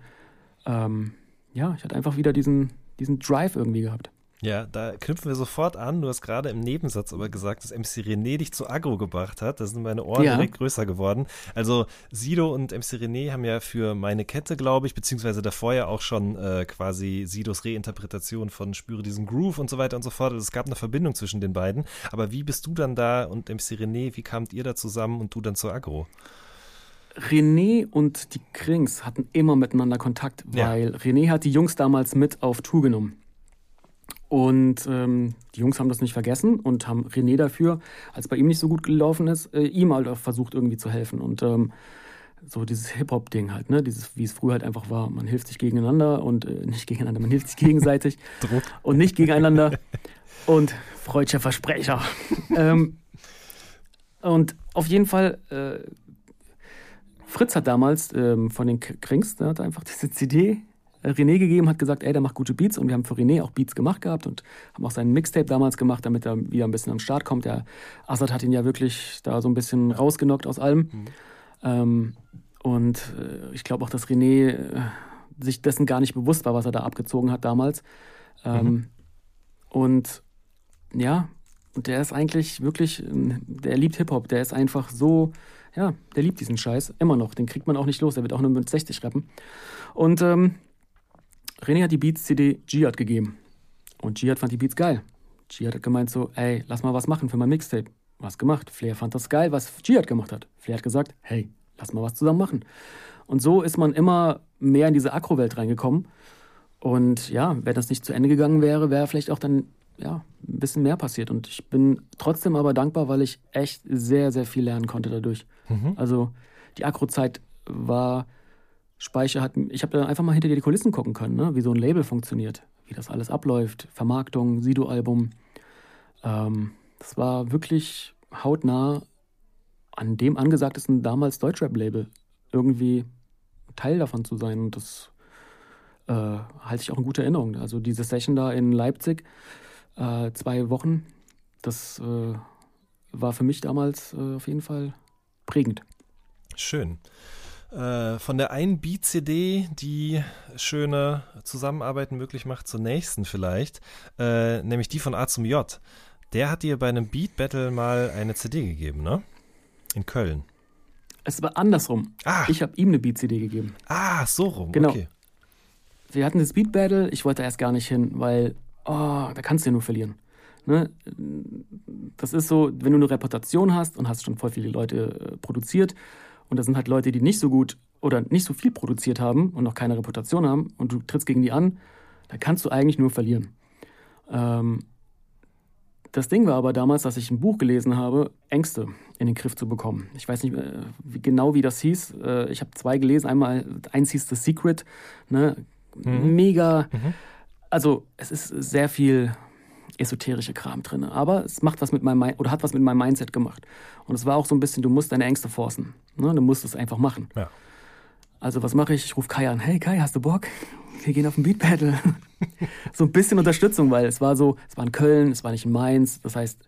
ähm, ja, ich hatte einfach wieder diesen, diesen Drive irgendwie gehabt. Ja, da knüpfen wir sofort an. Du hast gerade im Nebensatz aber gesagt, dass MC René dich zu Agro gebracht hat. Da sind meine Ohren Ja. direkt größer geworden. Also Sido und MC René haben ja für meine Kette, glaube ich, beziehungsweise davor ja auch schon äh, quasi Sidos Reinterpretation von Spüre diesen Groove und so weiter und so fort. Also es gab eine Verbindung zwischen den beiden. Aber wie bist du dann da und MC René, wie kamt ihr da zusammen und du dann zu Agro? René und die Krings hatten immer miteinander Kontakt, Ja. weil René hat die Jungs damals mit auf Tour genommen. Und ähm, die Jungs haben das nicht vergessen und haben René dafür, als bei ihm nicht so gut gelaufen ist, äh, ihm halt auch versucht irgendwie zu helfen. Und ähm, so dieses Hip-Hop-Ding halt, ne? Dieses, wie es früher halt einfach war. Man hilft sich gegeneinander und äh, nicht gegeneinander, man hilft sich gegenseitig *laughs* Druck. und nicht gegeneinander. *laughs* und freudscher Versprecher. *laughs* ähm, und auf jeden Fall äh, Fritz hat damals ähm, von den Krings, der hat einfach diese CD René gegeben, hat gesagt, ey, der macht gute Beats und wir haben für René auch Beats gemacht gehabt und haben auch seinen Mixtape damals gemacht, damit er wieder ein bisschen am Start kommt. Der Assad hat ihn ja wirklich da so ein bisschen rausgenockt aus allem. Ähm, und äh, ich glaube auch, dass René äh, sich dessen gar nicht bewusst war, was er da abgezogen hat damals. Ähm, Und ja, und der ist eigentlich wirklich, der liebt Hip-Hop, der ist einfach so, ja, der liebt diesen Scheiß immer noch. Den kriegt man auch nicht los, der wird auch nur mit 60 rappen. Und ähm, René hat die Beats-CD Jihad gegeben. Und Jihad fand die Beats geil. Jihad hat gemeint so, ey, lass mal was machen für mein Mixtape. Was gemacht. Flair fand das geil, was Jihad gemacht hat. Flair hat gesagt, hey, lass mal was zusammen machen. Und so ist man immer mehr in diese Akro-Welt reingekommen. Und ja, wenn das nicht zu Ende gegangen wäre, wäre vielleicht auch dann ja, ein bisschen mehr passiert. Und ich bin trotzdem aber dankbar, weil ich echt sehr, sehr viel lernen konnte dadurch. Also die Akro-Zeit war Speicher hat, ich habe da einfach mal hinter die Kulissen gucken können, ne? wie so ein Label funktioniert, wie das alles abläuft, Vermarktung, Sido-Album. Ähm, das war wirklich hautnah an dem angesagtesten damals Deutschrap-Label irgendwie Teil davon zu sein. Und das äh, halte ich auch in guter Erinnerung. Also diese Session da in Leipzig, äh, zwei Wochen, das äh, war für mich damals äh, auf jeden Fall prägend. Schön. Äh, von der einen Beat-CD, die schöne Zusammenarbeiten möglich macht, zur nächsten vielleicht, äh, nämlich die von A zum J. Der hat dir bei einem Beat Battle mal eine CD gegeben, ne? In Köln. Es war andersrum. Ah. Ich habe ihm eine Beat-CD gegeben. Ah, so rum. Genau. Okay. Wir hatten das Beat Battle, ich wollte erst gar nicht hin, weil, oh, da kannst du ja nur verlieren. Ne? Das ist so, wenn du eine Reputation hast und hast schon voll viele Leute äh, produziert und da sind halt Leute, die nicht so gut oder nicht so viel produziert haben und noch keine Reputation haben und du trittst gegen die an, dann kannst du eigentlich nur verlieren. Ähm, das Ding war aber damals, dass ich ein Buch gelesen habe, Ängste in den Griff zu bekommen. Ich weiß nicht äh, wie, genau, wie das hieß. Äh, ich habe zwei gelesen. Einmal, eins hieß The Secret. Ne? Mega. Also, es ist sehr viel esoterische Kram drin. Aber es macht was mit meinem oder hat was mit meinem Mindset gemacht. Und es war auch so ein bisschen, du musst deine Ängste forcen. Ne? Du musst es einfach machen. Ja. Also was mache ich? Ich rufe Kai an. Hey Kai, hast du Bock? Wir gehen auf ein Beat Battle. *laughs* so ein bisschen Unterstützung, weil es war so, es war in Köln, es war nicht in Mainz. Das heißt,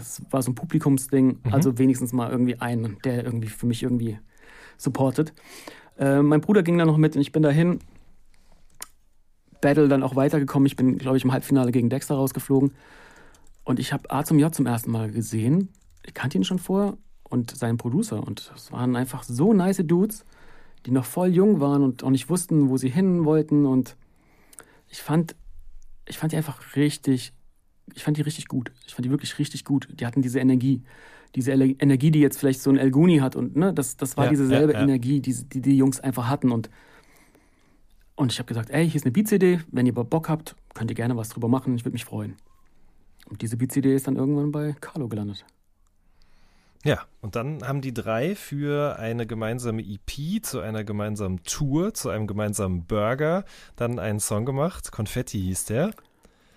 es war so ein Publikumsding. Also wenigstens mal irgendwie einen, der irgendwie für mich irgendwie supportet. Äh, mein Bruder ging dann noch mit und ich bin dahin. Battle dann auch weitergekommen. Ich bin, glaube ich, im Halbfinale gegen Dexter rausgeflogen. Und ich habe A zum J zum ersten Mal gesehen. Ich kannte ihn schon vorher und seinen Producer. Und es waren einfach so nice Dudes, die noch voll jung waren und auch nicht wussten, wo sie hin wollten. Und ich fand, ich fand die einfach richtig, ich fand die richtig gut. Ich fand die wirklich richtig gut. Die hatten diese Energie. Diese Ele Energie, die jetzt vielleicht so ein El Guni hat. Und ne, das, das war Ja, dieselbe ja, ja. Energie, die, die die Jungs einfach hatten. Und, und ich habe gesagt, ey, hier ist eine Beat-CD. Wenn ihr Bock habt, könnt ihr gerne was drüber machen. Ich würde mich freuen. Und diese Beat-CD ist dann irgendwann bei Carlo gelandet. Ja, und dann haben die drei für eine gemeinsame EP, zu einer gemeinsamen Tour, zu einem gemeinsamen Burger dann einen Song gemacht. Konfetti hieß der.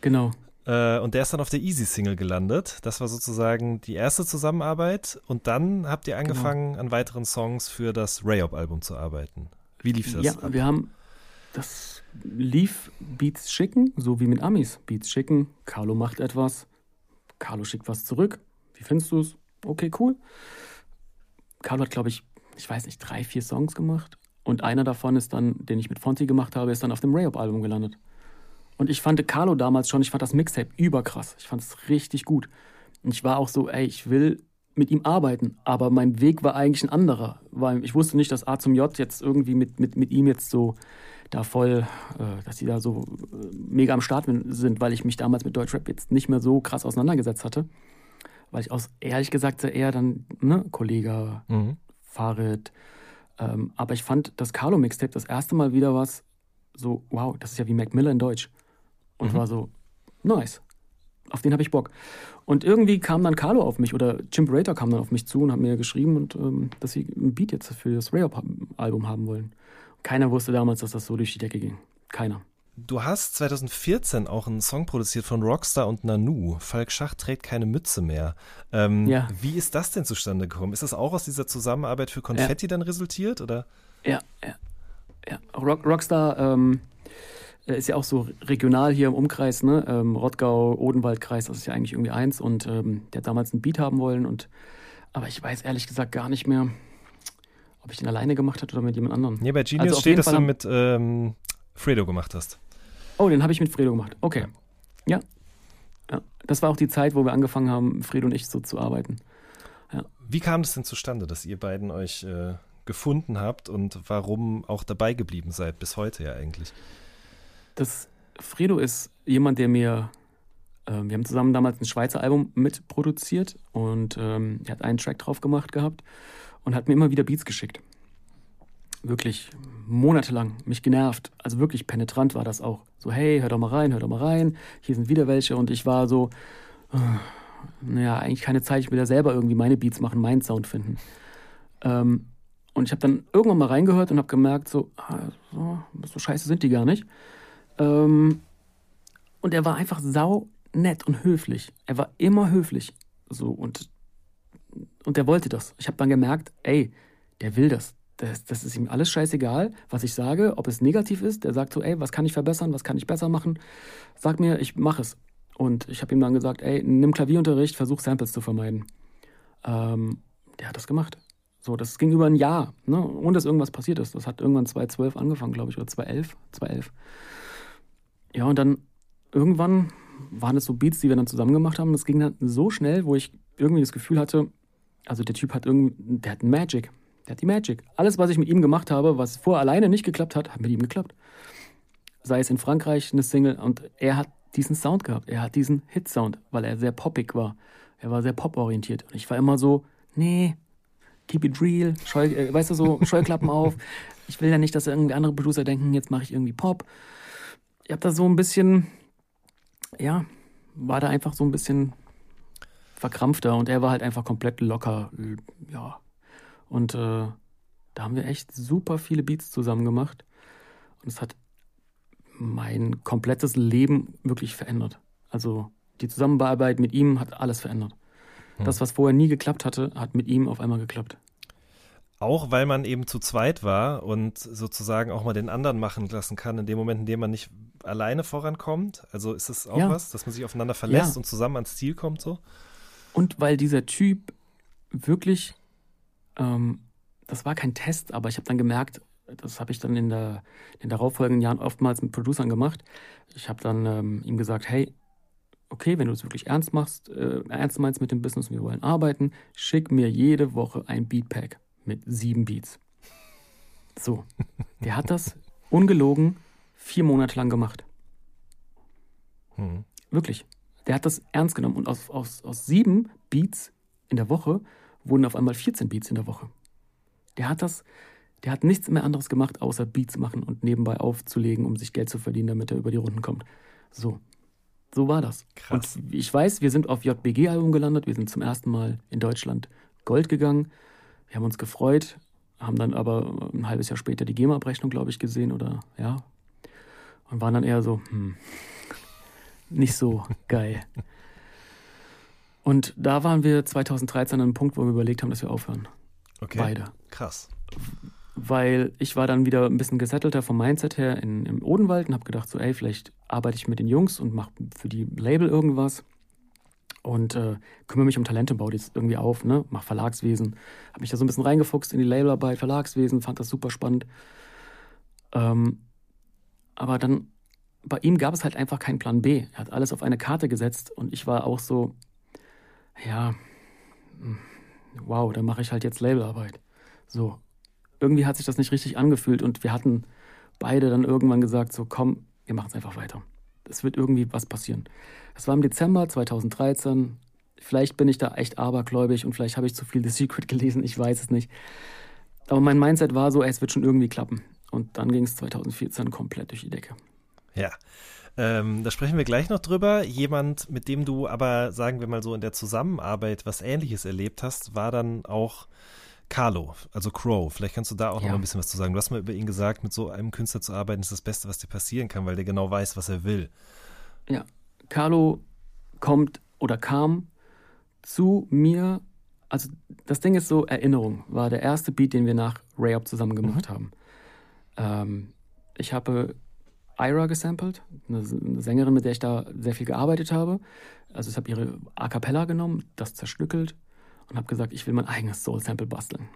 Genau. Äh, und der ist dann auf der Easy-Single gelandet. Das war sozusagen die erste Zusammenarbeit. Und dann habt ihr angefangen, an weiteren Songs für das Rayop-Album zu arbeiten. Wie lief das? Ja, ab? wir haben das lief Beats schicken, so wie mit Amis. Beats schicken, Carlo macht etwas, Carlo schickt was zurück. Wie findest du es? Okay, cool. Carlo hat, glaube ich, ich weiß nicht, drei, vier Songs gemacht. Und einer davon ist dann, den ich mit Fonti gemacht habe, ist dann auf dem Rayop-Album gelandet. Und ich fand Carlo damals schon, ich fand das Mixtape überkrass. Ich fand es richtig gut. Und ich war auch so, ey, ich will mit ihm arbeiten. Aber mein Weg war eigentlich ein anderer. Weil ich wusste nicht, dass A zum J jetzt irgendwie mit, mit, mit ihm jetzt so da voll, äh, dass die da so äh, mega am Start sind, weil ich mich damals mit Deutschrap jetzt nicht mehr so krass auseinandergesetzt hatte. Weil ich aus, ehrlich gesagt, eher dann, ne, Kollege, Mhm. Farid. Ähm, aber ich fand das Carlo-Mixtape das erste Mal wieder was so, wow, das ist ja wie Mac Miller in Deutsch. Und war so, nice. Auf den habe ich Bock. Und irgendwie kam dann Carlo auf mich oder Chimperator kam dann auf mich zu und hat mir geschrieben, und, ähm, dass sie ein Beat jetzt für das Rayop-Album haben wollen. Keiner wusste damals, dass das so durch die Decke ging. Keiner. Du hast 2014 auch einen Song produziert von Rockstar und Nanu. Falk Schach trägt keine Mütze mehr. Ähm, Ja. Wie ist das denn zustande gekommen? Ist das auch aus dieser Zusammenarbeit für Konfetti dann resultiert? Oder? Ja, ja. ja. Rock, Rockstar ähm, äh, ist ja auch so regional hier im Umkreis, ne? Ähm, Rottgau, Odenwaldkreis, das ist ja eigentlich irgendwie eins. Und ähm, der hat damals einen Beat haben wollen. Und, aber ich weiß ehrlich gesagt gar nicht mehr, ob ich den alleine gemacht habe oder mit jemand anderem. Nee, bei Genius Also steht, dass Fall du mit ähm, Fredo gemacht hast. Oh, den habe ich mit Fredo gemacht. Okay. Ja. ja. Das war auch die Zeit, wo wir angefangen haben, Fredo und ich so zu arbeiten. Wie kam das denn zustande, dass ihr beiden euch äh, gefunden habt und warum auch dabei geblieben seid, bis heute ja eigentlich? Das Fredo ist jemand, der mir, äh, wir haben zusammen damals ein Schweizer Album mitproduziert und ähm, er hat einen Track drauf gemacht gehabt und hat mir immer wieder Beats geschickt. Wirklich monatelang, mich genervt. Also wirklich penetrant war das auch. So, hey, hör doch mal rein, hör doch mal rein. Hier sind wieder welche und ich war so, äh, naja, eigentlich keine Zeit, ich will ja selber irgendwie meine Beats machen, meinen Sound finden. Ähm, und ich habe dann irgendwann mal reingehört und habe gemerkt, so, ah, so, scheiße sind die gar nicht. Ähm, und er war einfach sau nett und höflich. Er war immer höflich. So und, und der wollte das. Ich habe dann gemerkt, ey, der will das. Das. Das ist ihm alles scheißegal, was ich sage, ob es negativ ist. Der sagt so, ey, was kann ich verbessern, was kann ich besser machen? Sag mir, ich mache es. Und ich habe ihm dann gesagt, ey, nimm Klavierunterricht, versuch Samples zu vermeiden. Ähm, der hat das gemacht. So, das ging über ein Jahr, ne, ohne dass irgendwas passiert ist. Das hat irgendwann 2012 angefangen, glaube ich, oder 2011. 2011. Ja, und dann irgendwann waren es so Beats, die wir dann zusammen gemacht haben. Das ging dann so schnell, wo ich irgendwie das Gefühl hatte, also der Typ hat irgendwie, der hat Magic. Der hat die Magic. Alles, was ich mit ihm gemacht habe, was vorher alleine nicht geklappt hat, hat mit ihm geklappt. Sei es in Frankreich eine Single und er hat diesen Sound gehabt. Er hat diesen Hit-Sound, weil er sehr poppig war. Er war sehr pop-orientiert. Und ich war immer so, nee, keep it real, Scheu, äh, weißt du, so Scheuklappen auf. Ich will ja nicht, dass irgendwie andere Producer denken, jetzt mache ich irgendwie Pop. Ich habe da so ein bisschen, ja, war da einfach so ein bisschen verkrampfter und er war halt einfach komplett locker, äh, ja. Und äh, da haben wir echt super viele Beats zusammen gemacht und es hat mein komplettes Leben wirklich verändert. Also die Zusammenarbeit mit ihm hat alles verändert. Das, was vorher nie geklappt hatte, hat mit ihm auf einmal geklappt. Auch weil man eben zu zweit war und sozusagen auch mal den anderen machen lassen kann, in dem Moment, in dem man nicht alleine vorankommt. Also ist es auch Ja. was, dass man sich aufeinander verlässt Ja. und zusammen ans Ziel kommt so? Und weil dieser Typ wirklich, ähm, das war kein Test, aber ich habe dann gemerkt, das habe ich dann in, der, in den darauffolgenden Jahren oftmals mit Producern gemacht. Ich habe dann ähm, ihm gesagt, hey, okay, wenn du es wirklich ernst machst, äh, ernst meinst mit dem Business und wir wollen arbeiten, schick mir jede Woche ein Beatpack mit sieben Beats. So, *laughs* der hat das ungelogen vier Monate lang gemacht. Hm. Wirklich. Der hat das ernst genommen. Und aus, aus, aus sieben Beats in der Woche wurden auf einmal 14 Beats in der Woche. Der hat das, der hat nichts mehr anderes gemacht, außer Beats machen und nebenbei aufzulegen, um sich Geld zu verdienen, damit er über die Runden kommt. So. So war das. Krass. Und ich weiß, wir sind auf JBG-Album gelandet. Wir sind zum ersten Mal in Deutschland Gold gegangen. Wir haben uns gefreut, haben dann aber ein halbes Jahr später die GEMA-Abrechnung, glaube ich, gesehen oder ja. Und waren dann eher so, hm, nicht so geil. Und da waren wir 2013 an einem Punkt, wo wir überlegt haben, dass wir aufhören. Okay. Beide. Krass. Weil ich war dann wieder ein bisschen gesettelter vom Mindset her in, im Odenwald und habe gedacht, so, ey, vielleicht arbeite ich mit den Jungs und mache für die Label irgendwas und äh, kümmere mich um Talente, baue das irgendwie auf, ne? mach Verlagswesen. Habe mich da so ein bisschen reingefuchst in die Labelarbeit, Verlagswesen, fand das super spannend. Ähm, aber dann, bei ihm gab es halt einfach keinen Plan B. Er hat alles auf eine Karte gesetzt und ich war auch so, ja, wow, dann mache ich halt jetzt Labelarbeit. So. Irgendwie hat sich das nicht richtig angefühlt und wir hatten beide dann irgendwann gesagt, so komm, wir machen es einfach weiter. Es wird irgendwie was passieren. Es war im Dezember 2013. Vielleicht bin ich da echt abergläubig und vielleicht habe ich zu viel The Secret *laughs* gelesen, ich weiß es nicht. Aber mein Mindset war so, ey, es wird schon irgendwie klappen. Und dann ging es 2014 komplett durch die Decke. Ja. Ähm, da sprechen wir gleich noch drüber. Jemand, mit dem du aber, sagen wir mal so, in der Zusammenarbeit was Ähnliches erlebt hast, war dann auch Carlo, also Crow, vielleicht kannst du da auch Ja. noch mal ein bisschen was zu sagen. Du hast mal über ihn gesagt, mit so einem Künstler zu arbeiten, ist das Beste, was dir passieren kann, weil der genau weiß, was er will. Ja, Carlo kommt oder kam zu mir. Also das Ding ist so, Erinnerung war der erste Beat, den wir nach Ray Up zusammen gemacht haben. Ähm, ich habe Ira gesampelt, eine, Sängerin, mit der ich da sehr viel gearbeitet habe. Also ich habe ihre A Cappella genommen, das zerstückelt und habe gesagt, ich will mein eigenes Soul-Sample basteln.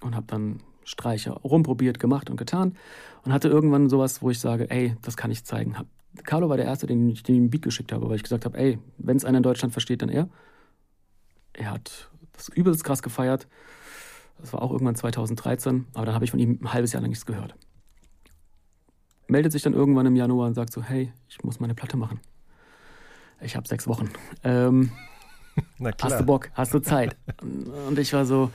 Und habe dann Streicher rumprobiert, gemacht und getan und hatte irgendwann sowas, wo ich sage, ey, das kann ich zeigen. Carlo war der Erste, den ich den Beat geschickt habe, weil ich gesagt habe, ey, wenn es einer in Deutschland versteht, dann er. Er hat das übelst krass gefeiert. Das war auch irgendwann 2013, aber dann habe ich von ihm ein halbes Jahr lang nichts gehört. Meldet sich dann irgendwann im Januar und sagt so, hey, ich muss meine Platte machen. Ich habe sechs Wochen. Ähm. *laughs* Hast du Bock? Hast du Zeit? Und ich war so,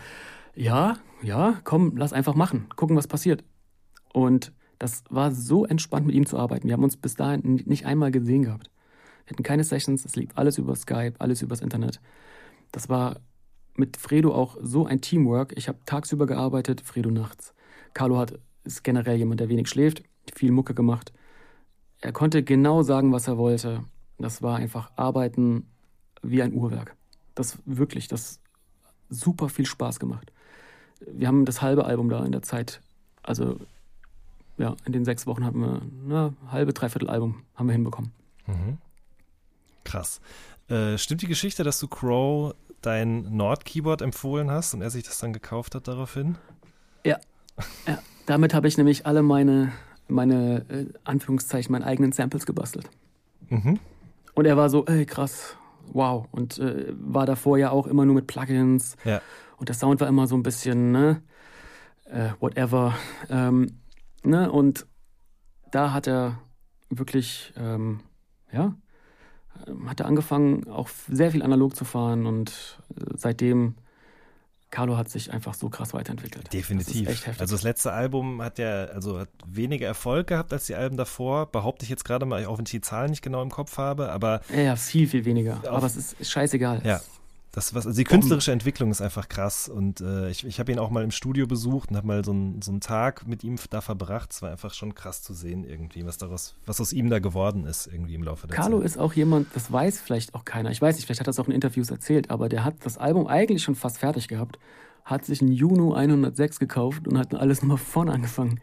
ja, ja, komm, lass einfach machen, gucken, was passiert. Und das war so entspannt, mit ihm zu arbeiten. Wir haben uns bis dahin nicht einmal gesehen gehabt. Wir hatten keine Sessions, es lief alles über Skype, alles übers Internet. Das war mit Fredo auch so ein Teamwork. Ich habe tagsüber gearbeitet, Fredo nachts. Carlo hat, ist generell jemand, der wenig schläft, viel Mucke gemacht. Er konnte genau sagen, was er wollte. Das war einfach Arbeiten wie ein Uhrwerk. Das wirklich, das super viel Spaß gemacht. Wir haben das halbe Album da in der Zeit, also ja, in den sechs Wochen haben wir na, halbe, dreiviertel Album haben wir hinbekommen. Krass. Äh, stimmt die Geschichte, dass du Crow dein Nord-Keyboard empfohlen hast und er sich das dann gekauft hat daraufhin? Ja, ja. damit habe ich nämlich alle meine, meine äh, Anführungszeichen, meine eigenen Samples gebastelt. Mhm. Und er war so, ey, krass, wow. Und äh, war davor ja auch immer nur mit Plugins. Ja. Und der Sound war immer so ein bisschen, ne, äh, whatever. Ähm, ne, und da hat er wirklich, ähm, ja, hat er angefangen, auch sehr viel analog zu fahren und äh, seitdem, Carlo hat sich einfach so krass weiterentwickelt. Das Definitiv. heftig. Also das letzte Album hat ja also hat weniger Erfolg gehabt als die Alben davor, behaupte ich jetzt gerade mal, auch wenn ich die Zahlen nicht genau im Kopf habe, aber ja, ja, viel, viel weniger. Aber es ist, scheißegal. Ja. Das, was, also die künstlerische Entwicklung ist einfach krass und äh, ich, ich habe ihn auch mal im Studio besucht und habe mal so, einen- so einen Tag mit ihm da verbracht. Es war einfach schon krass zu sehen irgendwie, was daraus, was aus ihm da geworden ist irgendwie im Laufe der Carlo Zeit. ist auch jemand, das weiß vielleicht auch keiner. Ich weiß nicht, vielleicht hat er das auch in Interviews erzählt, aber der hat das Album eigentlich schon fast fertig gehabt, hat sich einen Juno 106 gekauft und hat alles nochmal vorne angefangen.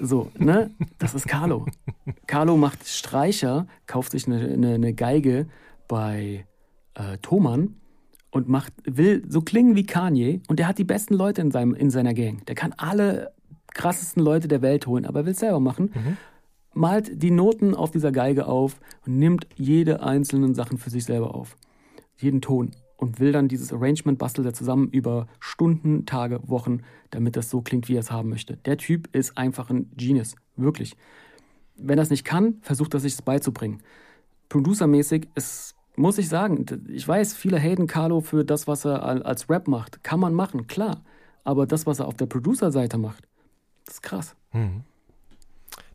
So, ne? Das ist Carlo. *laughs* Carlo macht Streicher, kauft sich eine, eine, eine Geige bei äh, Thomann und macht, will so klingen wie Kanye und der hat die besten Leute in, seinem, in seiner Gang. Der kann alle krassesten Leute der Welt holen, aber will es selber machen malt die Noten auf dieser Geige auf und nimmt jede einzelnen Sachen für sich selber auf. Jeden Ton. Und will dann dieses Arrangement bastelt er zusammen über Stunden, Tage, Wochen, damit das so klingt, wie er es haben möchte. Der Typ ist einfach ein Genius. Wirklich. Wenn er es nicht kann, versucht er sich es beizubringen. Producermäßig ist, muss ich sagen, ich weiß, viele haten Carlo für das, was er al- als Rap macht. Kann man machen, klar. Aber das, was er auf der Producer-Seite macht, ist krass.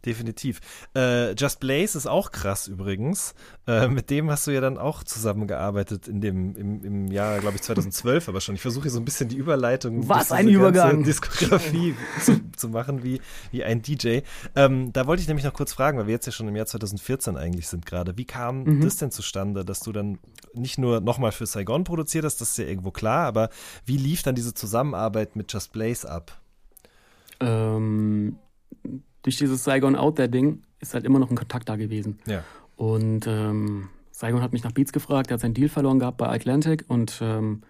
Definitiv. Äh, Just Blaze ist auch krass übrigens. Äh, mit dem hast du ja dann auch zusammengearbeitet in dem, im, im Jahr, glaube ich, 2012 aber schon. Ich versuche hier so ein bisschen die Überleitung Was ein Übergang. Diskografie *laughs* zu, zu machen wie, wie ein DJ. Ähm, da wollte ich nämlich noch kurz fragen, weil wir jetzt ja schon im Jahr 2014 eigentlich sind gerade. Wie kam Mhm. das denn zustande, dass du dann nicht nur nochmal für Saigon produziert hast, das ist ja irgendwo klar, aber wie lief dann diese Zusammenarbeit mit Just Blaze ab? ähm, durch dieses Saigon Out There Ding ist halt immer noch ein Kontakt da gewesen. Ja. Und ähm, Saigon hat mich nach Beats gefragt, er hat seinen Deal verloren gehabt bei Atlantic und ähm,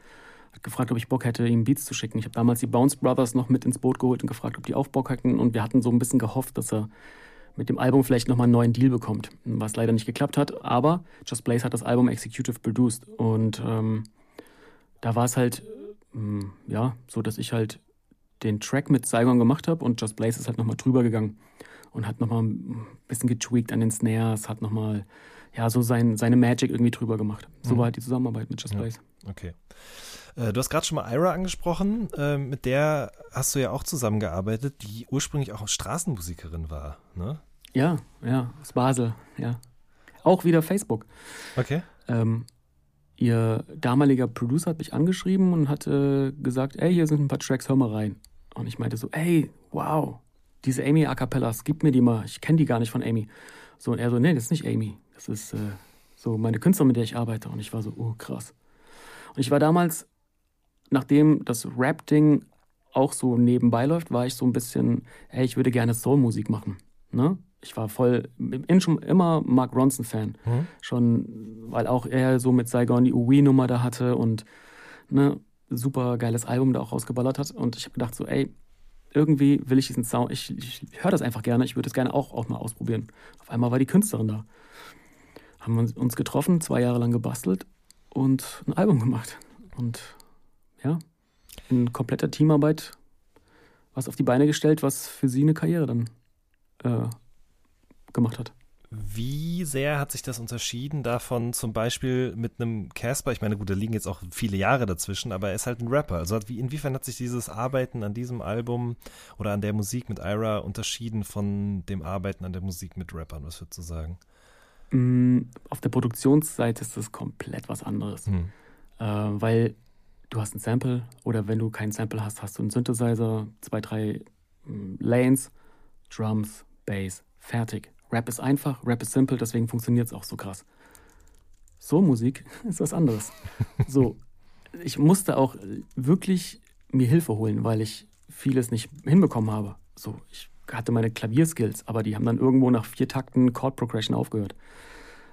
hat gefragt, ob ich Bock hätte, ihm Beats zu schicken. Ich habe damals die Bounce Brothers noch mit ins Boot geholt und gefragt, ob die auch Bock hätten. Und wir hatten so ein bisschen gehofft, dass er mit dem Album vielleicht nochmal einen neuen Deal bekommt, was leider nicht geklappt hat. Aber Just Blaze hat das Album executive produced und ähm, da war es halt ähm, ja so, dass ich halt den Track mit Saigon gemacht habe und Just Blaze ist halt nochmal drüber gegangen und hat nochmal ein bisschen getweakt an den Snares, hat nochmal ja so sein, seine Magic irgendwie drüber gemacht. So war halt die Zusammenarbeit mit Just Ja. Blaze. Okay. Äh, Du hast gerade schon mal Ira angesprochen. Äh, Mit der hast du ja auch zusammengearbeitet, die ursprünglich auch Straßenmusikerin war. Ne? Ja, ja, aus Basel, ja. Auch wieder Facebook. Okay. Ähm, ihr damaliger Producer hat mich angeschrieben und hat äh, gesagt, ey, hier sind ein paar Tracks, hör mal rein. Und ich meinte so, ey, wow, diese Amy A Cappellas, gib mir die mal. Ich kenne die gar nicht von Amy. So, und er so, nee, das ist nicht Amy. Das ist äh, so meine Künstlerin, mit der ich arbeite. Und ich war so, oh, krass. Und ich war damals, nachdem das Rap-Ding auch so nebenbei läuft, war ich so ein bisschen, hey, ich würde gerne Soul-Musik machen. Ne? Ich war voll, schon immer Mark Ronson-Fan. Mhm. Schon, weil auch er so mit Saigon die Uwe-Nummer da hatte und ne, super geiles Album da auch rausgeballert hat. Und ich habe gedacht so, ey, irgendwie will ich diesen Sound, ich, ich höre das einfach gerne, ich würde es gerne auch, auch mal ausprobieren. Auf einmal war die Künstlerin da. Haben wir uns getroffen, zwei Jahre lang gebastelt und ein Album gemacht. Und ja, in kompletter Teamarbeit was auf die Beine gestellt, was für sie eine Karriere dann äh, gemacht hat. Wie sehr hat sich das unterschieden davon zum Beispiel mit einem Casper? Ich meine, gut, da liegen jetzt auch viele Jahre dazwischen, aber er ist halt ein Rapper. Also wie, inwiefern hat sich dieses Arbeiten an diesem Album oder an der Musik mit Ira unterschieden von dem Arbeiten an der Musik mit Rappern? Was würdest du sagen? Mm, Auf der Produktionsseite ist das komplett was anderes. Hm. Äh, weil du hast ein Sample oder wenn du kein Sample hast, hast du einen Synthesizer, zwei, drei mm, Lanes, Drums, Bass, fertig. Rap ist einfach, Rap ist simpel, deswegen funktioniert es auch so krass. Soul-Musik *laughs* ist was anderes. So, ich musste auch wirklich mir Hilfe holen, weil ich vieles nicht hinbekommen habe. So, ich hatte meine Klavierskills, aber die haben dann irgendwo nach vier Takten Chord Progression aufgehört.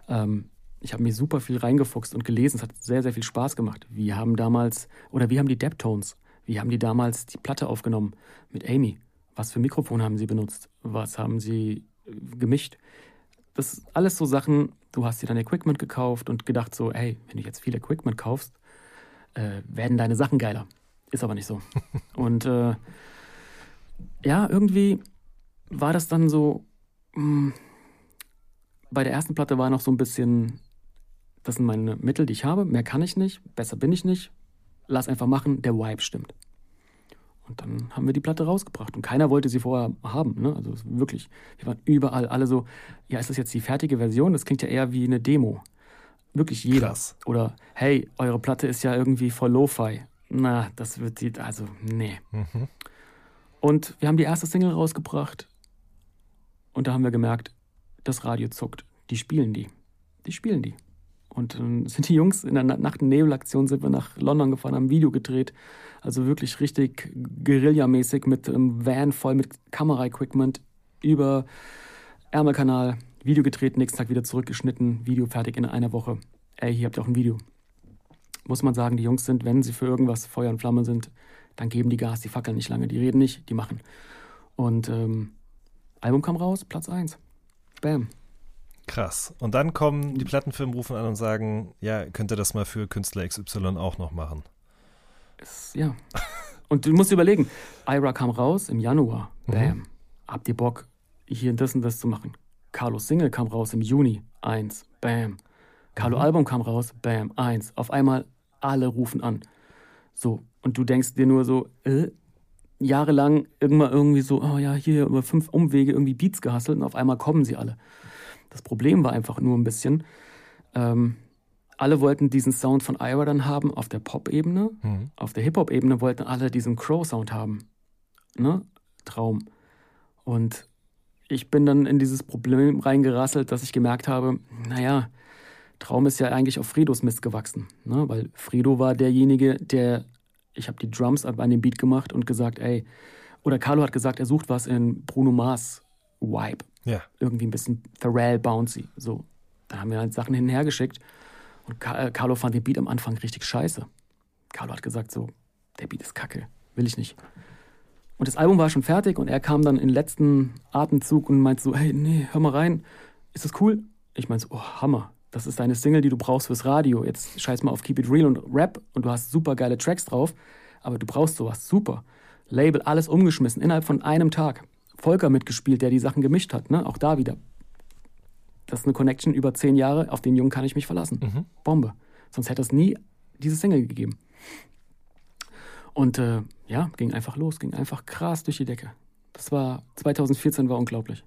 Ähm, ich habe mir super viel reingefuchst und gelesen. Es hat sehr, sehr viel Spaß gemacht. Wir haben damals, oder wir haben die Deptones, wie haben die damals die Platte aufgenommen mit Amy? Was für Mikrofon haben sie benutzt? Was haben sie gemischt? Das ist alles so Sachen, du hast dir dein Equipment gekauft und gedacht so, hey, wenn du jetzt viel Equipment kaufst, äh, werden deine Sachen geiler. Ist aber nicht so. *laughs* und äh, ja, irgendwie war das dann so, mh, bei der ersten Platte war noch so ein bisschen, das sind meine Mittel, die ich habe, mehr kann ich nicht, besser bin ich nicht, lass einfach machen, der Vibe stimmt. Und dann haben wir die Platte rausgebracht und keiner wollte sie vorher haben, ne? also wirklich, wir waren überall alle so, ja, ist das jetzt die fertige Version? Das klingt ja eher wie eine Demo. Wirklich jeder. Krass. Oder, hey, eure Platte ist ja irgendwie voll Lo-Fi. Na, das wird die, also, nee. Mhm. Und wir haben die erste Single rausgebracht und da haben wir gemerkt, das Radio zuckt. Die spielen die. Die spielen die. Und dann sind die Jungs in der Na- Nacht- und Nebelaktion sind wir nach London gefahren, haben ein Video gedreht. Also wirklich richtig Guerilla-mäßig mit einem Van voll mit Kamera-Equipment über Ärmelkanal. Video gedreht, nächsten Tag wieder zurückgeschnitten, Video fertig in einer Woche. Ey, hier habt ihr auch ein Video. Muss man sagen, die Jungs sind, wenn sie für irgendwas Feuer und Flamme sind, dann geben die Gas, die fackeln nicht lange, die reden nicht, die machen. Und ähm, Album kam raus, Platz 1. Bam. Krass. Und dann kommen die Plattenfirmen rufen an und sagen, ja, könnt ihr das mal für Künstler XY auch noch machen? Ist, ja. Und du musst überlegen, Ira kam raus im Januar. Bam. Habt ihr Bock, hier das und das zu machen? Carlos Single kam raus im Juni. Eins. Bam. Carlo Album kam raus. Bam. Eins. Auf einmal alle rufen an. So. Und du denkst dir nur so, äh, jahrelang irgendwann irgendwie so, oh ja, hier über fünf Umwege irgendwie Beats gehasselt und auf einmal kommen sie alle. Das Problem war einfach nur ein bisschen, ähm, alle wollten diesen Sound von Ira dann haben auf der Pop-Ebene. Mhm. Auf der Hip-Hop-Ebene wollten alle diesen Crow-Sound haben. Ne? Traum. Und ich bin dann in dieses Problem reingerasselt, dass ich gemerkt habe, naja, Traum ist ja eigentlich auf Fredos Mist gewachsen. Ne? Weil Fredo war derjenige, der, ich habe die Drums an den Beat gemacht und gesagt, ey, oder Carlo hat gesagt, er sucht was in Bruno Mars Vibe. Ja. Irgendwie ein bisschen Pharrell Bouncy. So. Da haben wir halt Sachen hin und her geschickt. Und äh, Carlo fand den Beat am Anfang richtig scheiße. Carlo hat gesagt so, der Beat ist kacke, will ich nicht. Und das Album war schon fertig und er kam dann in letzten Atemzug und meinte so, hey, nee, hör mal rein, ist das cool? Ich meinte so, oh, Hammer, das ist deine Single, die du brauchst fürs Radio. Jetzt scheiß mal auf Keep It Real und Rap und du hast super geile Tracks drauf, aber du brauchst sowas, super. Label, alles umgeschmissen, innerhalb von einem Tag. Volker mitgespielt, der die Sachen gemischt hat, ne? auch da wieder. Das ist eine Connection über zehn Jahre, auf den Jungen kann ich mich verlassen. Mhm. Bombe. Sonst hätte es nie diese Single gegeben. Und äh, ja, ging einfach los, ging einfach krass durch die Decke. Das war 2014 war unglaublich.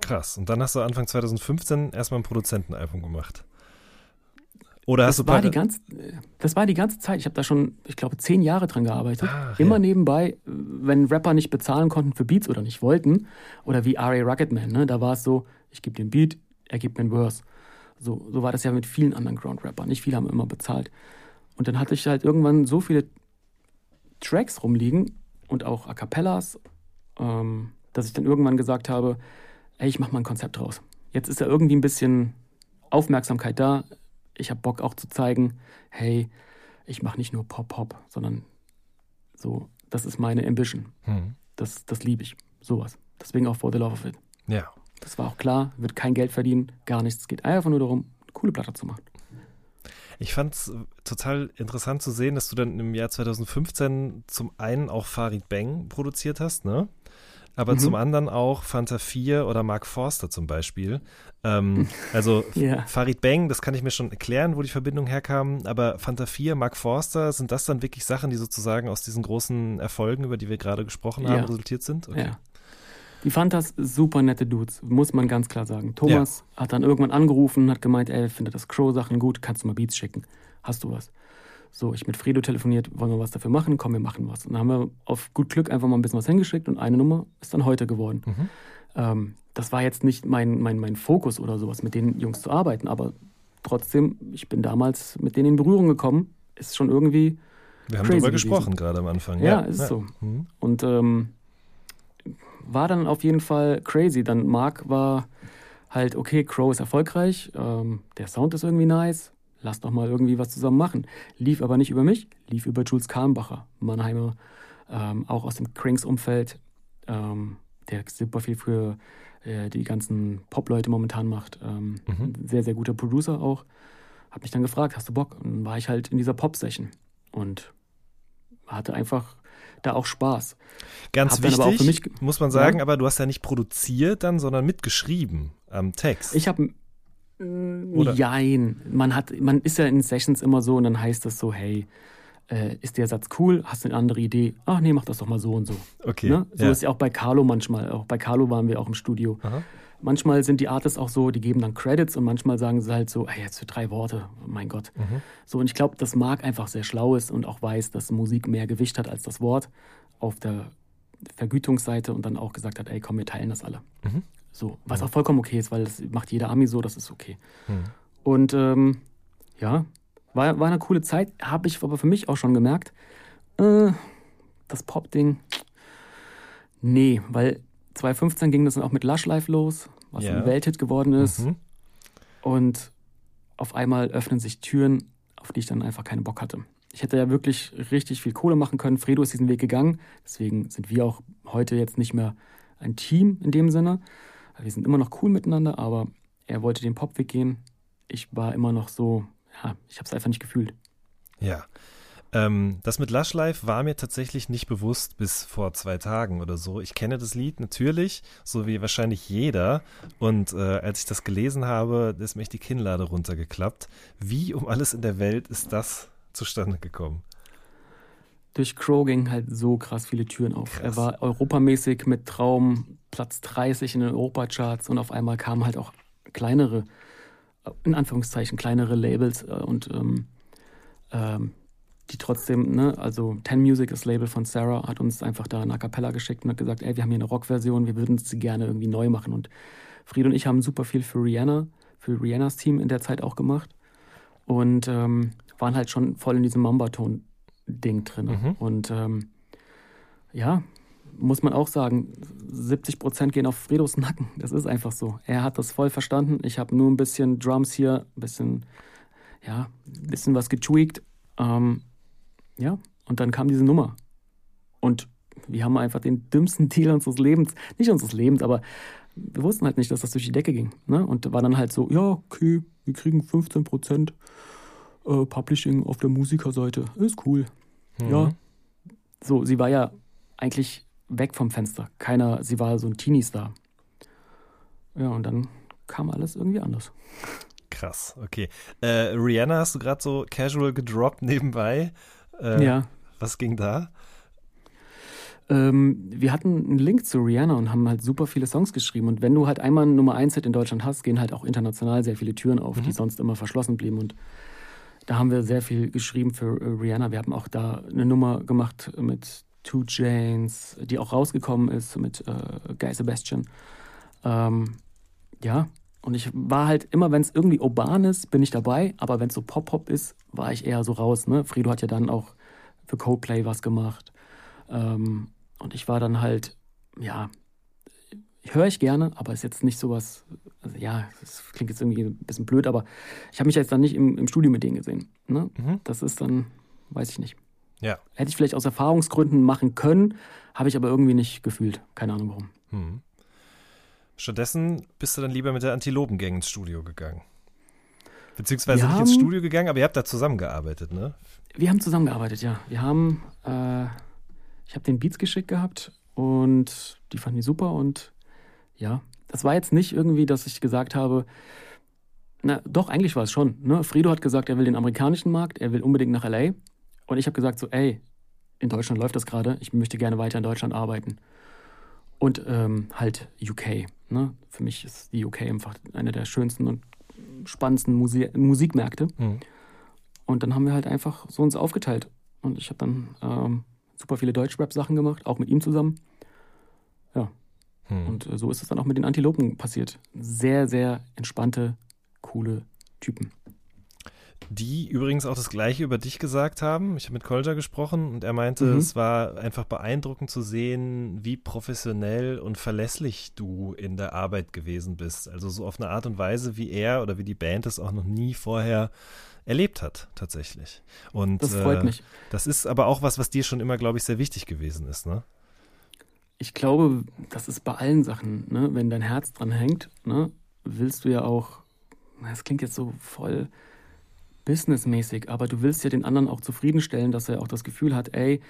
Krass. Und dann hast du Anfang 2015 erstmal ein Produzentenalbum gemacht. Oder hast Das du war, die ganze, das war die ganze Zeit. Ich habe da schon, ich glaube, zehn Jahre dran gearbeitet. Ah, Immer ja. nebenbei, wenn Rapper nicht bezahlen konnten für Beats oder nicht wollten. Oder wie R.A. Ruggedman, ne? da war es so, ich gebe den Beat, er gibt mir einen Verse. So, so war das ja mit vielen Underground-Rappern. Nicht viele haben immer bezahlt. Und dann hatte ich halt irgendwann so viele Tracks rumliegen und auch A Cappellas, ähm, dass ich dann irgendwann gesagt habe, ey, ich mach mal ein Konzept draus. Jetzt ist da irgendwie ein bisschen Aufmerksamkeit da. Ich habe Bock auch zu zeigen, hey, ich mache nicht nur Pop-Pop, sondern so, das ist meine Ambition. Hm. Das, das liebe ich. Sowas. Deswegen auch For the Love of It. Ja. Das war auch klar, wird kein Geld verdienen, gar nichts. Es geht einfach nur darum, eine coole Platte zu machen. Ich fand es total interessant zu sehen, dass du dann im Jahr 2015 zum einen auch Farid Bang produziert hast, ne? Aber Mhm. zum anderen auch Fanta 4 oder Mark Forster zum Beispiel. Ähm, *laughs* also Ja. Farid Bang, das kann ich mir schon erklären, wo die Verbindung herkam, aber Fanta 4, Mark Forster, sind das dann wirklich Sachen, die sozusagen aus diesen großen Erfolgen, über die wir gerade gesprochen haben, Ja. resultiert sind? Okay. Ja. Die Fantas, super nette Dudes, muss man ganz klar sagen. Thomas hat dann irgendwann angerufen, hat gemeint, ey, findet das Crow-Sachen gut, kannst du mal Beats schicken? Hast du was? So, ich mit Fredo telefoniert, wollen wir was dafür machen? Komm, wir machen was. Und dann haben wir auf gut Glück einfach mal ein bisschen was hingeschickt und eine Nummer ist dann heute geworden. Mhm. Ähm, das war jetzt nicht mein, mein, mein Fokus oder sowas, mit den Jungs zu arbeiten, aber trotzdem, ich bin damals mit denen in Berührung gekommen, ist schon irgendwie Wir haben darüber gewesen. gesprochen gerade am Anfang. Ja, ist so. Mhm. Und ähm, war dann auf jeden Fall crazy. Dann Mark war halt, okay, Crow ist erfolgreich, ähm, der Sound ist irgendwie nice, lass doch mal irgendwie was zusammen machen. Lief aber nicht über mich, lief über Jules Kahnbacher, Mannheimer, ähm, auch aus dem Cranks-Umfeld, ähm, der super viel für äh, die ganzen Pop-Leute momentan macht. Ähm, Mhm. Sehr, sehr guter Producer auch. Hat mich dann gefragt, hast du Bock? Und dann war ich halt in dieser Pop-Session und hatte einfach da auch Spaß. Ganz Hab wichtig, für mich muss man sagen, Ja. aber du hast ja nicht produziert dann, sondern mitgeschrieben am Text. Ich habe Oder- Jein. Man hat, man ist ja in Sessions immer so und dann heißt es so, hey, äh, ist der Satz cool? Hast du eine andere Idee? Ach nee, mach das doch mal so und so. okay. Ne? So ja. ist ja auch bei Carlo manchmal. Auch bei Carlo waren wir auch im Studio. Aha. Manchmal sind die Artists auch so, die geben dann Credits und manchmal sagen sie halt so, ey, jetzt für drei Worte, mein Gott. Mhm. So, und ich glaube, dass Marc einfach sehr schlau ist und auch weiß, dass Musik mehr Gewicht hat als das Wort auf der Vergütungsseite und dann auch gesagt hat, ey, komm, wir teilen das alle. Mhm. So, was auch vollkommen okay ist, weil das macht jeder Ami so, das ist okay. Mhm. Und ähm, ja, war, war eine coole Zeit, habe ich aber für mich auch schon gemerkt, äh, das Pop-Ding, nee, weil 2015 ging das dann auch mit Lush Life los, was Ja. ein Welthit geworden ist. Mhm. Und auf einmal öffnen sich Türen, auf die ich dann einfach keinen Bock hatte. Ich hätte ja wirklich richtig viel Kohle machen können. Fredo ist diesen Weg gegangen. Deswegen sind wir auch heute jetzt nicht mehr ein Team in dem Sinne. Wir sind immer noch cool miteinander, aber er wollte den Popweg gehen. Ich war immer noch so, ja, ich habe es einfach nicht gefühlt. Ja. Ähm, das mit Lush Life war mir tatsächlich nicht bewusst bis vor zwei Tagen oder so. Ich kenne das Lied natürlich, so wie wahrscheinlich jeder. Und äh, als ich das gelesen habe, ist mir echt die Kinnlade runtergeklappt. Wie um alles in der Welt ist das zustande gekommen? Durch Crow gingen halt so krass viele Türen auf. Krass. Er war europamäßig mit Traum Platz 30 in den Europacharts und auf einmal kamen halt auch kleinere, äh, in Anführungszeichen kleinere Labels äh, und ähm, ähm, die trotzdem, ne, also Ten Music, das Label von Sarah, hat uns einfach da eine A Cappella geschickt und hat gesagt, ey, wir haben hier eine Rockversion, wir würden sie gerne irgendwie neu machen. Und Fried und ich haben super viel für Rihanna, für Rihannas Team in der Zeit auch gemacht und ähm, waren halt schon voll in diesem Mamba-Ton-Ding drin. Mhm. Und ähm, ja, muss man auch sagen, 70 Prozent gehen auf Fredos Nacken. Das ist einfach so. Er hat das voll verstanden. Ich habe nur ein bisschen Drums hier, ein bisschen, ja, ein bisschen was getweakt. Ähm, ja, und dann kam diese Nummer. Und wir haben einfach den dümmsten *laughs* Deal unseres Lebens, nicht unseres Lebens, aber wir wussten halt nicht, dass das durch die Decke ging. Ne? Und war dann halt so, ja, okay, wir kriegen 15 Prozent äh, Publishing auf der Musikerseite. Ist cool. Ja. Mhm. So, sie war ja eigentlich weg vom Fenster. Keiner, sie war so ein Teenie-Star. Ja, und dann kam alles irgendwie anders. Krass, okay. Äh, Rihanna hast du gerade so casual gedroppt nebenbei. Äh, ja. Was ging da? Ähm, wir hatten einen Link zu Rihanna und haben halt super viele Songs geschrieben. Und wenn du halt einmal einen Nummer 1 Hit in Deutschland hast, gehen halt auch international sehr viele Türen auf, die sonst immer verschlossen blieben. Und da haben wir sehr viel geschrieben für äh, Rihanna. Wir haben auch da eine Nummer gemacht mit Two Janes, die auch rausgekommen ist mit äh, Guy Sebastian. Ähm, ja, und ich war halt immer, wenn es irgendwie urban ist, bin ich dabei, aber wenn es so Pop-Pop ist, war ich eher so raus. Ne? Frido hat ja dann auch für Coldplay was gemacht. Ähm, und ich war dann halt, ja, höre ich gerne, aber ist jetzt nicht sowas, also ja, das klingt jetzt irgendwie ein bisschen blöd, aber ich habe mich jetzt dann nicht im, im Studio mit denen gesehen. Ne? Mhm. Das ist dann, weiß ich nicht. Ja. Hätte ich vielleicht aus Erfahrungsgründen machen können, habe ich aber irgendwie nicht gefühlt. Keine Ahnung warum. Hm. Stattdessen bist du dann lieber mit der Antilopengang ins Studio gegangen. Beziehungsweise Wir nicht ins haben- Studio gegangen, aber ihr habt da zusammengearbeitet, ne? Wir haben zusammengearbeitet, ja. Wir haben, äh, ich habe den Beats geschickt gehabt und die fanden die super und ja, das war jetzt nicht irgendwie, dass ich gesagt habe, na doch, eigentlich war es schon. Ne? Frido hat gesagt, er will den amerikanischen Markt, er will unbedingt nach LA und ich habe gesagt so, ey, in Deutschland läuft das gerade, ich möchte gerne weiter in Deutschland arbeiten. Und ähm, halt UK. Ne? Für mich ist die UK einfach eine der schönsten und spannendsten Muse Musikmärkte. Mhm. Und dann haben wir halt einfach so uns aufgeteilt. Und ich habe dann ähm, super viele Deutschrap-Sachen gemacht, auch mit ihm zusammen. Ja, Hm. und äh, so ist es dann auch mit den Antilopen passiert. Sehr, sehr entspannte, coole Typen. Die übrigens auch das Gleiche über dich gesagt haben. Ich habe mit Kolja gesprochen und er meinte, Mhm. es war einfach beeindruckend zu sehen, wie professionell und verlässlich du in der Arbeit gewesen bist. Also so auf eine Art und Weise, wie er oder wie die Band es auch noch nie vorher erlebt hat, tatsächlich. Und Das freut äh, mich. Das ist aber auch was, was dir schon immer, glaube ich, sehr wichtig gewesen ist, ne? Ich glaube, das ist bei allen Sachen, ne? wenn dein Herz dran hängt, ne? willst du ja auch, das klingt jetzt so voll businessmäßig, aber du willst ja den anderen auch zufriedenstellen, dass er auch das Gefühl hat, ey,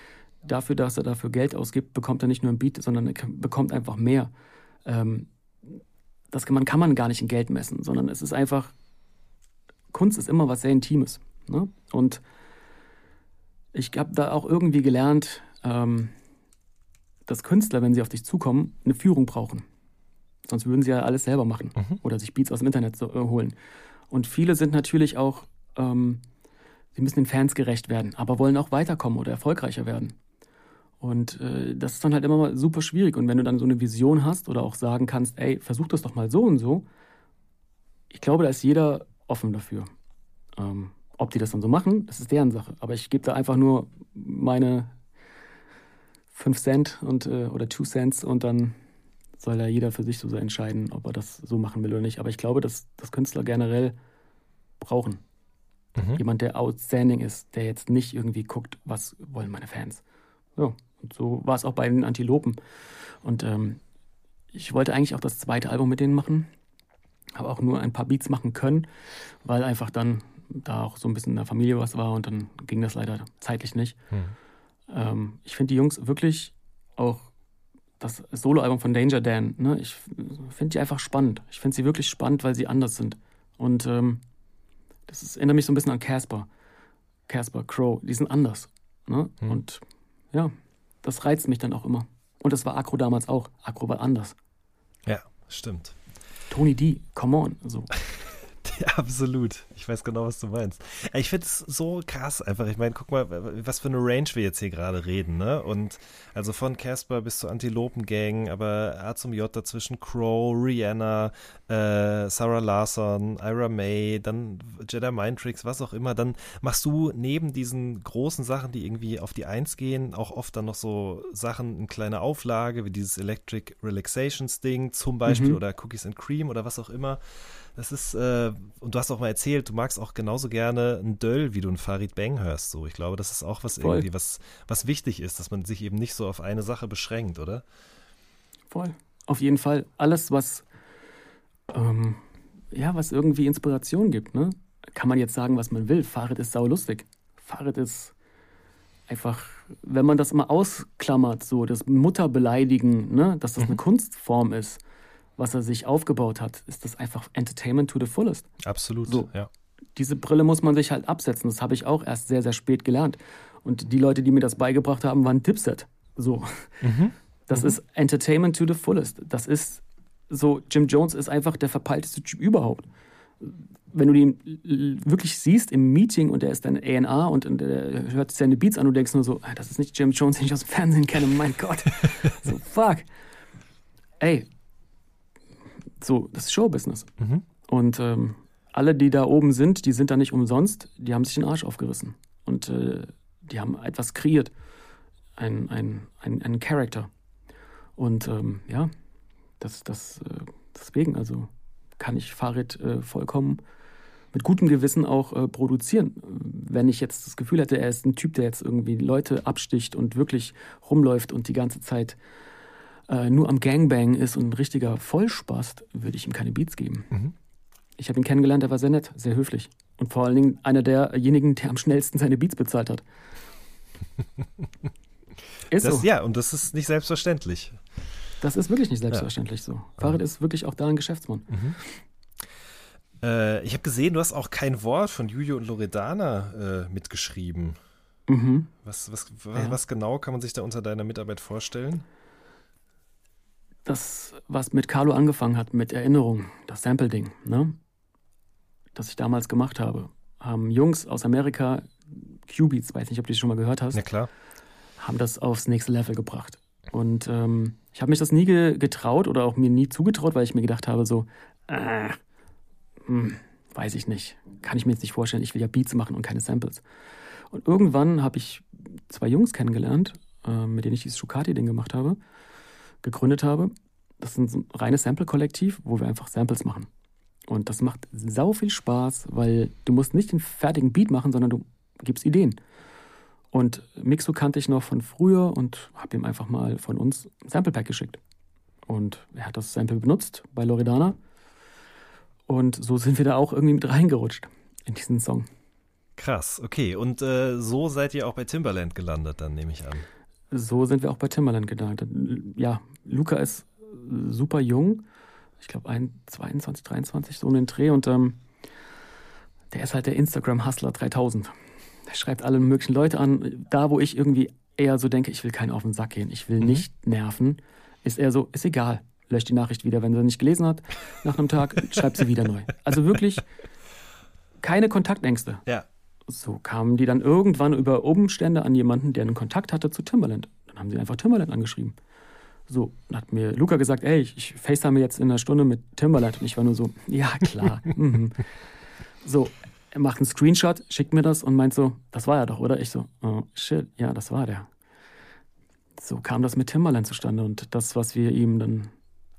dafür, dass er dafür Geld ausgibt, bekommt er nicht nur ein Beat, sondern er bekommt einfach mehr. Ähm, das kann man, kann man gar nicht in Geld messen, sondern es ist einfach, Kunst ist immer was sehr Intimes. Ne? Und ich habe da auch irgendwie gelernt, ähm, dass Künstler, wenn sie auf dich zukommen, eine Führung brauchen. Sonst würden sie ja alles selber machen Mhm. oder sich Beats aus dem Internet so, äh, holen. Und viele sind natürlich auch, ähm, sie müssen den Fans gerecht werden, aber wollen auch weiterkommen oder erfolgreicher werden. Und äh, das ist dann halt immer mal super schwierig. Und wenn du dann so eine Vision hast oder auch sagen kannst, ey, versuch das doch mal so und so, ich glaube, da ist jeder offen dafür. Ähm, ob die das dann so machen, das ist deren Sache. Aber ich gebe da einfach nur meine 5 Cent und, äh, oder 2 Cents und dann soll da jeder für sich so entscheiden, ob er das so machen will oder nicht. Aber ich glaube, dass, dass Künstler generell brauchen. Mhm. Jemand, der outstanding ist, der jetzt nicht irgendwie guckt, was wollen meine Fans. Ja, und so war es auch bei den Antilopen. Und ähm, ich wollte eigentlich auch das zweite Album mit denen machen, habe auch nur ein paar Beats machen können, weil einfach dann da auch so ein bisschen in der Familie was war und dann ging das leider zeitlich nicht. Hm. Ähm, ich finde die Jungs wirklich auch das Soloalbum von Danger Dan, ne, ich finde die einfach spannend. Ich finde sie wirklich spannend, weil sie anders sind. Und ähm, das ist, erinnert mich so ein bisschen an Casper. Casper, Crow, die sind anders. Ne? Hm. Und ja, das reizt mich dann auch immer. Und das war Akro damals auch. Akro war anders. Ja, stimmt. Tony D, come on. So. *laughs* Ja, absolut. Ich weiß genau, was du meinst. Ich finde es so krass einfach. Ich meine, guck mal, was für eine Range wir jetzt hier gerade reden, ne? Und also von Casper bis zur Antilopengang, aber A zum J dazwischen Crow, Rihanna, äh, Sarah Larson, Ira May, dann Jedi Mind Tricks, was auch immer. Dann machst du neben diesen großen Sachen, die irgendwie auf die Eins gehen, auch oft dann noch so Sachen in kleiner Auflage, wie dieses Electric Relaxations Ding zum Beispiel Mhm. oder Cookies and Cream oder was auch immer. Das ist, äh, und du hast auch mal erzählt, du magst auch genauso gerne ein Döll, wie du ein Farid Bang hörst. So, ich glaube, das ist auch was Voll. irgendwie, was, was wichtig ist, dass man sich eben nicht so auf eine Sache beschränkt, oder? Voll. Auf jeden Fall. Alles, was, ähm, ja, was irgendwie Inspiration gibt, ne? Kann man jetzt sagen, was man will. Fahrrad ist saulustig. Fahrrad ist einfach, wenn man das mal ausklammert, so das Mutterbeleidigen, ne? dass das eine Kunstform ist, was er sich aufgebaut hat, ist das einfach Entertainment to the fullest. Absolut, So. ja. diese Brille muss man sich halt absetzen. Das habe ich auch erst sehr, sehr spät gelernt. Und die Leute, die mir das beigebracht haben, waren Dipset. So. Das ist Entertainment to the fullest. Das ist so, Jim Jones ist einfach der verpeilteste Typ überhaupt. wenn du ihn wirklich siehst im Meeting und er ist dann A&A und, und er hört seine Beats an und du denkst nur so, ah, das ist nicht Jim Jones, den ich aus dem Fernsehen kenne, mein Gott. *laughs* so, fuck. Ey, so, das ist Showbusiness. Mhm. Und ähm, alle, die da oben sind, die sind da nicht umsonst, die haben sich den Arsch aufgerissen. Und äh, die haben etwas kreiert. Ein, ein, ein, ein Charakter. Und ähm, ja, das, das, äh, deswegen, also kann ich Farid äh, vollkommen mit gutem Gewissen auch äh, produzieren. Wenn ich jetzt das Gefühl hätte, er ist ein Typ, der jetzt irgendwie Leute absticht und wirklich rumläuft und die ganze Zeit äh, nur am Gangbang ist und ein richtiger Vollspaß, würde ich ihm keine Beats geben. Mhm. Ich habe ihn kennengelernt, er war sehr nett, sehr höflich. Und vor allen Dingen einer derjenigen, der am schnellsten seine Beats bezahlt hat. *laughs* ist Das, so. ja, und das ist nicht selbstverständlich. Das ist wirklich nicht selbstverständlich so. Farid ist wirklich auch da ein Geschäftsmann. Äh, ich habe gesehen, du hast auch kein Wort von Julio und Loredana äh, mitgeschrieben. Mhm. Was, was, was, Ja. was genau kann man sich da unter deiner Mitarbeit vorstellen? Das, was mit Carlo angefangen hat, mit Erinnerung, das Sample-Ding, ne? das ich damals gemacht habe, haben Jungs aus Amerika, Q-Beats, weiß nicht, ob du das schon mal gehört hast, Na klar. haben das aufs nächste Level gebracht. Und ähm, ich habe mich das nie ge getraut oder auch mir nie zugetraut, weil ich mir gedacht habe, so, äh, hm, weiß ich nicht, kann ich mir jetzt nicht vorstellen, ich will ja Beats machen und keine Samples. Und irgendwann habe ich zwei Jungs kennengelernt, äh, mit denen ich dieses Schucati-Ding gemacht habe, gegründet habe. Das ist ein reines Sample-Kollektiv, wo wir einfach Samples machen. Und das macht sau viel Spaß, weil du musst nicht den fertigen Beat machen, sondern du gibst Ideen. Und Mixo kannte ich noch von früher und habe ihm einfach mal von uns ein Sample Pack geschickt. Und er hat das Sample benutzt bei Loredana. Und so sind wir da auch irgendwie mit reingerutscht in diesen Song. Krass, okay. Und äh, so seid ihr auch bei Timbaland gelandet, dann nehme ich an. So sind wir auch bei Timbaland gedacht. Ja, Luca ist super jung. Ich glaube, 22, 23, so in den Dreh. Und ähm, der ist halt der Instagram-Hustler 3000. Der schreibt alle möglichen Leute an. Da, wo ich irgendwie eher so denke, ich will keinen auf den Sack gehen, ich will nicht nerven, ist er so, ist egal. Löscht die Nachricht wieder. Wenn sie nicht gelesen hat, nach einem Tag, *laughs* schreibt sie wieder neu. Also wirklich keine Kontaktängste. Ja. So kamen die dann irgendwann über Umstände an jemanden, der einen Kontakt hatte zu Timbaland. Dann haben sie einfach Timbaland angeschrieben. So, dann hat mir Luca gesagt, ey, ich, ich FaceTime jetzt in einer Stunde mit Timbaland. Und ich war nur so, ja, klar. *laughs* mhm. So, er macht einen Screenshot, schickt mir das und meint so, das war er doch, oder? Ich so, oh, shit, ja, das war der. So kam das mit Timbaland zustande. Und das, was wir ihm dann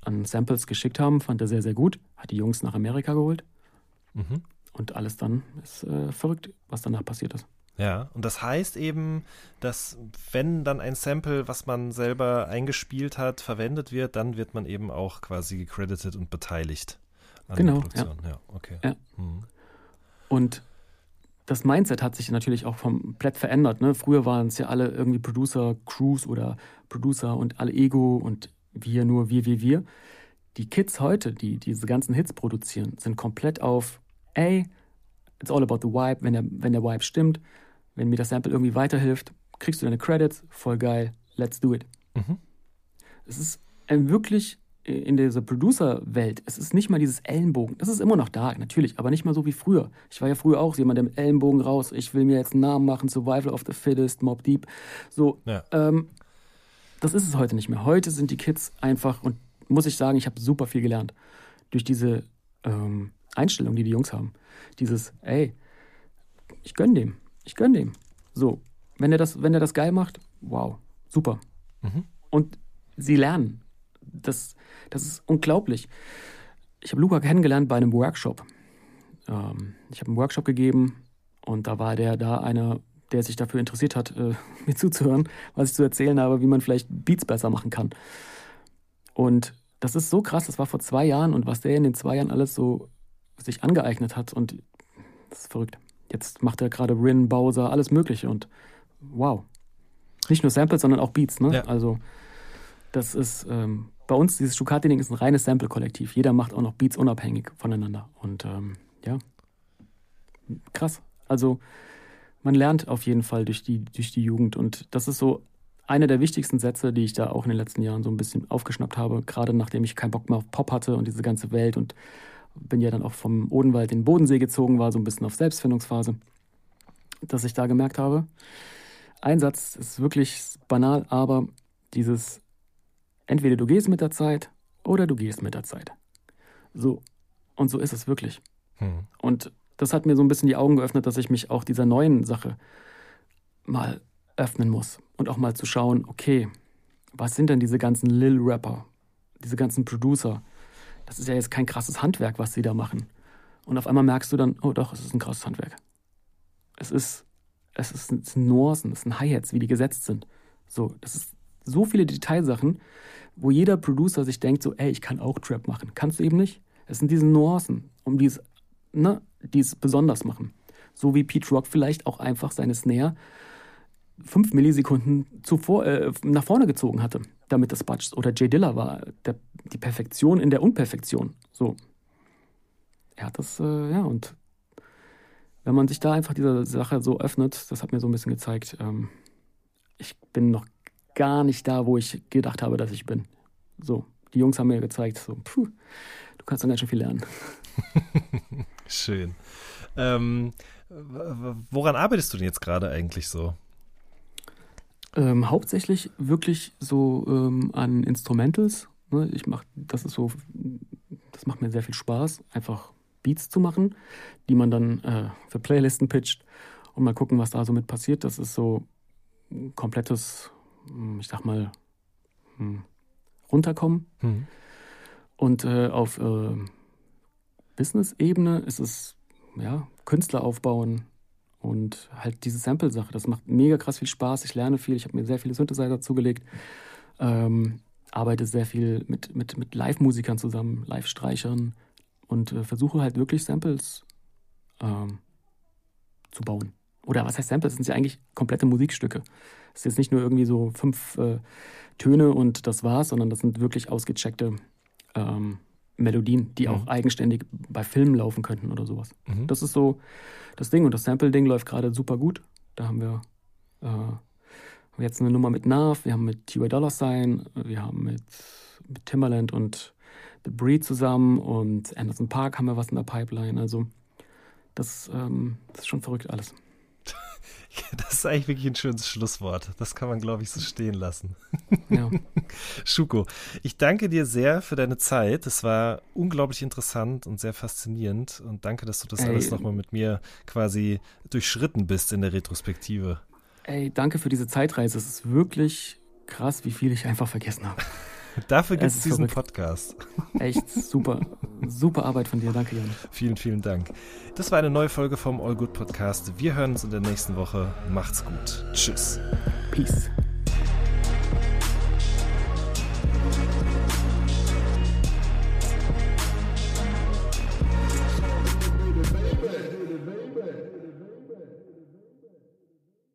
an Samples geschickt haben, fand er sehr, sehr gut. Hat die Jungs nach Amerika geholt. Mhm. Und alles dann ist äh, verrückt, was danach passiert ist. Ja, und das heißt eben, dass wenn dann ein Sample, was man selber eingespielt hat, verwendet wird, dann wird man eben auch quasi gecredited und beteiligt an Genau, der Produktion. Ja, okay. Ja. Mhm. Und das Mindset hat sich natürlich auch komplett verändert. Ne? Früher waren es ja alle irgendwie Producer, Crews oder Producer und alle Ego und wir nur, wir, wir, wir. Die Kids heute, die diese ganzen Hits produzieren, sind komplett auf, ey, it's all about the vibe. Wenn der, wenn der Vibe stimmt, wenn mir das Sample irgendwie weiterhilft, kriegst du deine Credits, voll geil, let's do it. Mhm. Es ist ein wirklich in dieser Producer-Welt, es ist nicht mal dieses Ellenbogen. Das ist immer noch da, natürlich, aber nicht mal so wie früher. Ich war ja früher auch jemand, der mit Ellenbogen raus, ich will mir jetzt einen Namen machen, Survival of the Fittest, Mob Deep. So, Ja. ähm, das ist es heute nicht mehr. Heute sind die Kids einfach, und muss ich sagen, ich habe super viel gelernt durch diese ähm, Einstellung, die die Jungs haben. Dieses, ey, ich gönn dem, ich gönn dem. So, wenn er das, wenn er das geil macht, wow, super. Mhm. Und sie lernen. Das, das ist unglaublich. Ich habe Luca kennengelernt bei einem Workshop. Ähm, ich habe einen Workshop gegeben und da war der da einer, der sich dafür interessiert hat, äh, *laughs* mir zuzuhören, was ich zu erzählen habe, wie man vielleicht Beats besser machen kann. Und das ist so krass, das war vor zwei Jahren und was der in den zwei Jahren alles so sich angeeignet hat und das ist verrückt. Jetzt macht er gerade Rin, Bowser, alles Mögliche und wow. Nicht nur Samples, sondern auch Beats, ne? Ja. Also das ist ähm, bei uns, dieses Schucati-Ding ist ein reines Sample-Kollektiv. Jeder macht auch noch Beats unabhängig voneinander. Und ähm, ja, krass. Also man lernt auf jeden Fall durch die, durch die Jugend. Und das ist so einer der wichtigsten Sätze, die ich da auch in den letzten Jahren so ein bisschen aufgeschnappt habe, gerade nachdem ich keinen Bock mehr auf Pop hatte und diese ganze Welt und Bin ja dann auch vom Odenwald in den Bodensee gezogen, war so ein bisschen auf Selbstfindungsphase, dass ich da gemerkt habe. Ein Satz ist wirklich banal, aber dieses entweder du gehst mit der Zeit oder du gehst mit der Zeit. So. Und so ist es wirklich. Hm. Und das hat mir so ein bisschen die Augen geöffnet, dass ich mich auch dieser neuen Sache mal öffnen muss und auch mal zu schauen, okay, was sind denn diese ganzen Lil-Rapper, diese ganzen Producer? Das ist ja jetzt kein krasses Handwerk, was sie da machen. Und auf einmal merkst du dann, oh doch, es ist ein krasses Handwerk. Es ist, es ist, es sind Nuancen, es sind Hi-Hats, wie die gesetzt sind. So, das ist so viele Detailsachen, wo jeder Producer sich denkt, so, ey, ich kann auch Trap machen. Kannst du eben nicht. Es sind diese Nuancen, um die es, ne, die es besonders machen. So wie Pete Rock vielleicht auch einfach seine Snare fünf Millisekunden zuvor, äh, nach vorne gezogen hatte, damit das Batsch oder Jay Diller war der, die Perfektion in der Unperfektion. So. Er hat das, äh, ja, und wenn man sich da einfach dieser Sache so öffnet, das hat mir so ein bisschen gezeigt, ähm, ich bin noch gar nicht da, wo ich gedacht habe, dass ich bin. So, die Jungs haben mir gezeigt, so, puh, du kannst dann ganz schön viel lernen. *laughs* Schön. Ähm, woran arbeitest du denn jetzt gerade eigentlich so? Ähm, hauptsächlich wirklich so ähm, an Instrumentals. Ne? Ich mach, das ist so, das macht mir sehr viel Spaß, einfach Beats zu machen, die man dann äh, für Playlisten pitcht und mal gucken, was da so mit passiert. Das ist so ein komplettes, hm, ich sag mal, hm, runterkommen. Hm. Und äh, auf äh, Business-Ebene ist es ja Künstler aufbauen, und halt diese Sample-Sache, das macht mega krass viel Spaß. Ich lerne viel, ich habe mir sehr viele Synthesizer zugelegt. Ähm, arbeite sehr viel mit, mit, mit Live-Musikern zusammen, Live-Streichern und äh, versuche halt wirklich Samples ähm, zu bauen. Oder was heißt Samples? Das sind ja eigentlich komplette Musikstücke. Es ist jetzt nicht nur irgendwie so fünf äh, Töne und das war's, sondern das sind wirklich ausgecheckte ähm, Melodien, die mhm. auch eigenständig bei Filmen laufen könnten oder sowas. Mhm. Das ist so das Ding und das Sample-Ding läuft gerade super gut. Da haben wir äh, jetzt eine Nummer mit Nav, wir haben mit T.Y. Dollar Sign, wir haben mit, mit Timbaland und The Breed zusammen und Anderson Park haben wir was in der Pipeline. Also das, ähm, das ist schon verrückt alles. *laughs* Das ist eigentlich wirklich ein schönes Schlusswort. Das kann man, glaube ich, so stehen lassen. Ja. *laughs* Schuko, ich danke dir sehr für deine Zeit. Es war unglaublich interessant und sehr faszinierend. Und danke, dass du das Ey, alles nochmal mit mir quasi durchschritten bist in der Retrospektive. Ey, danke für diese Zeitreise. Es ist wirklich krass, wie viel ich einfach vergessen habe. *laughs* Dafür gibt Es diesen verrückt. Podcast. Echt super. Super Arbeit von dir. Danke, Jan. Vielen, vielen Dank. Das war eine neue Folge vom All Good Podcast. Wir hören uns in der nächsten Woche. Macht's gut. Tschüss. Peace.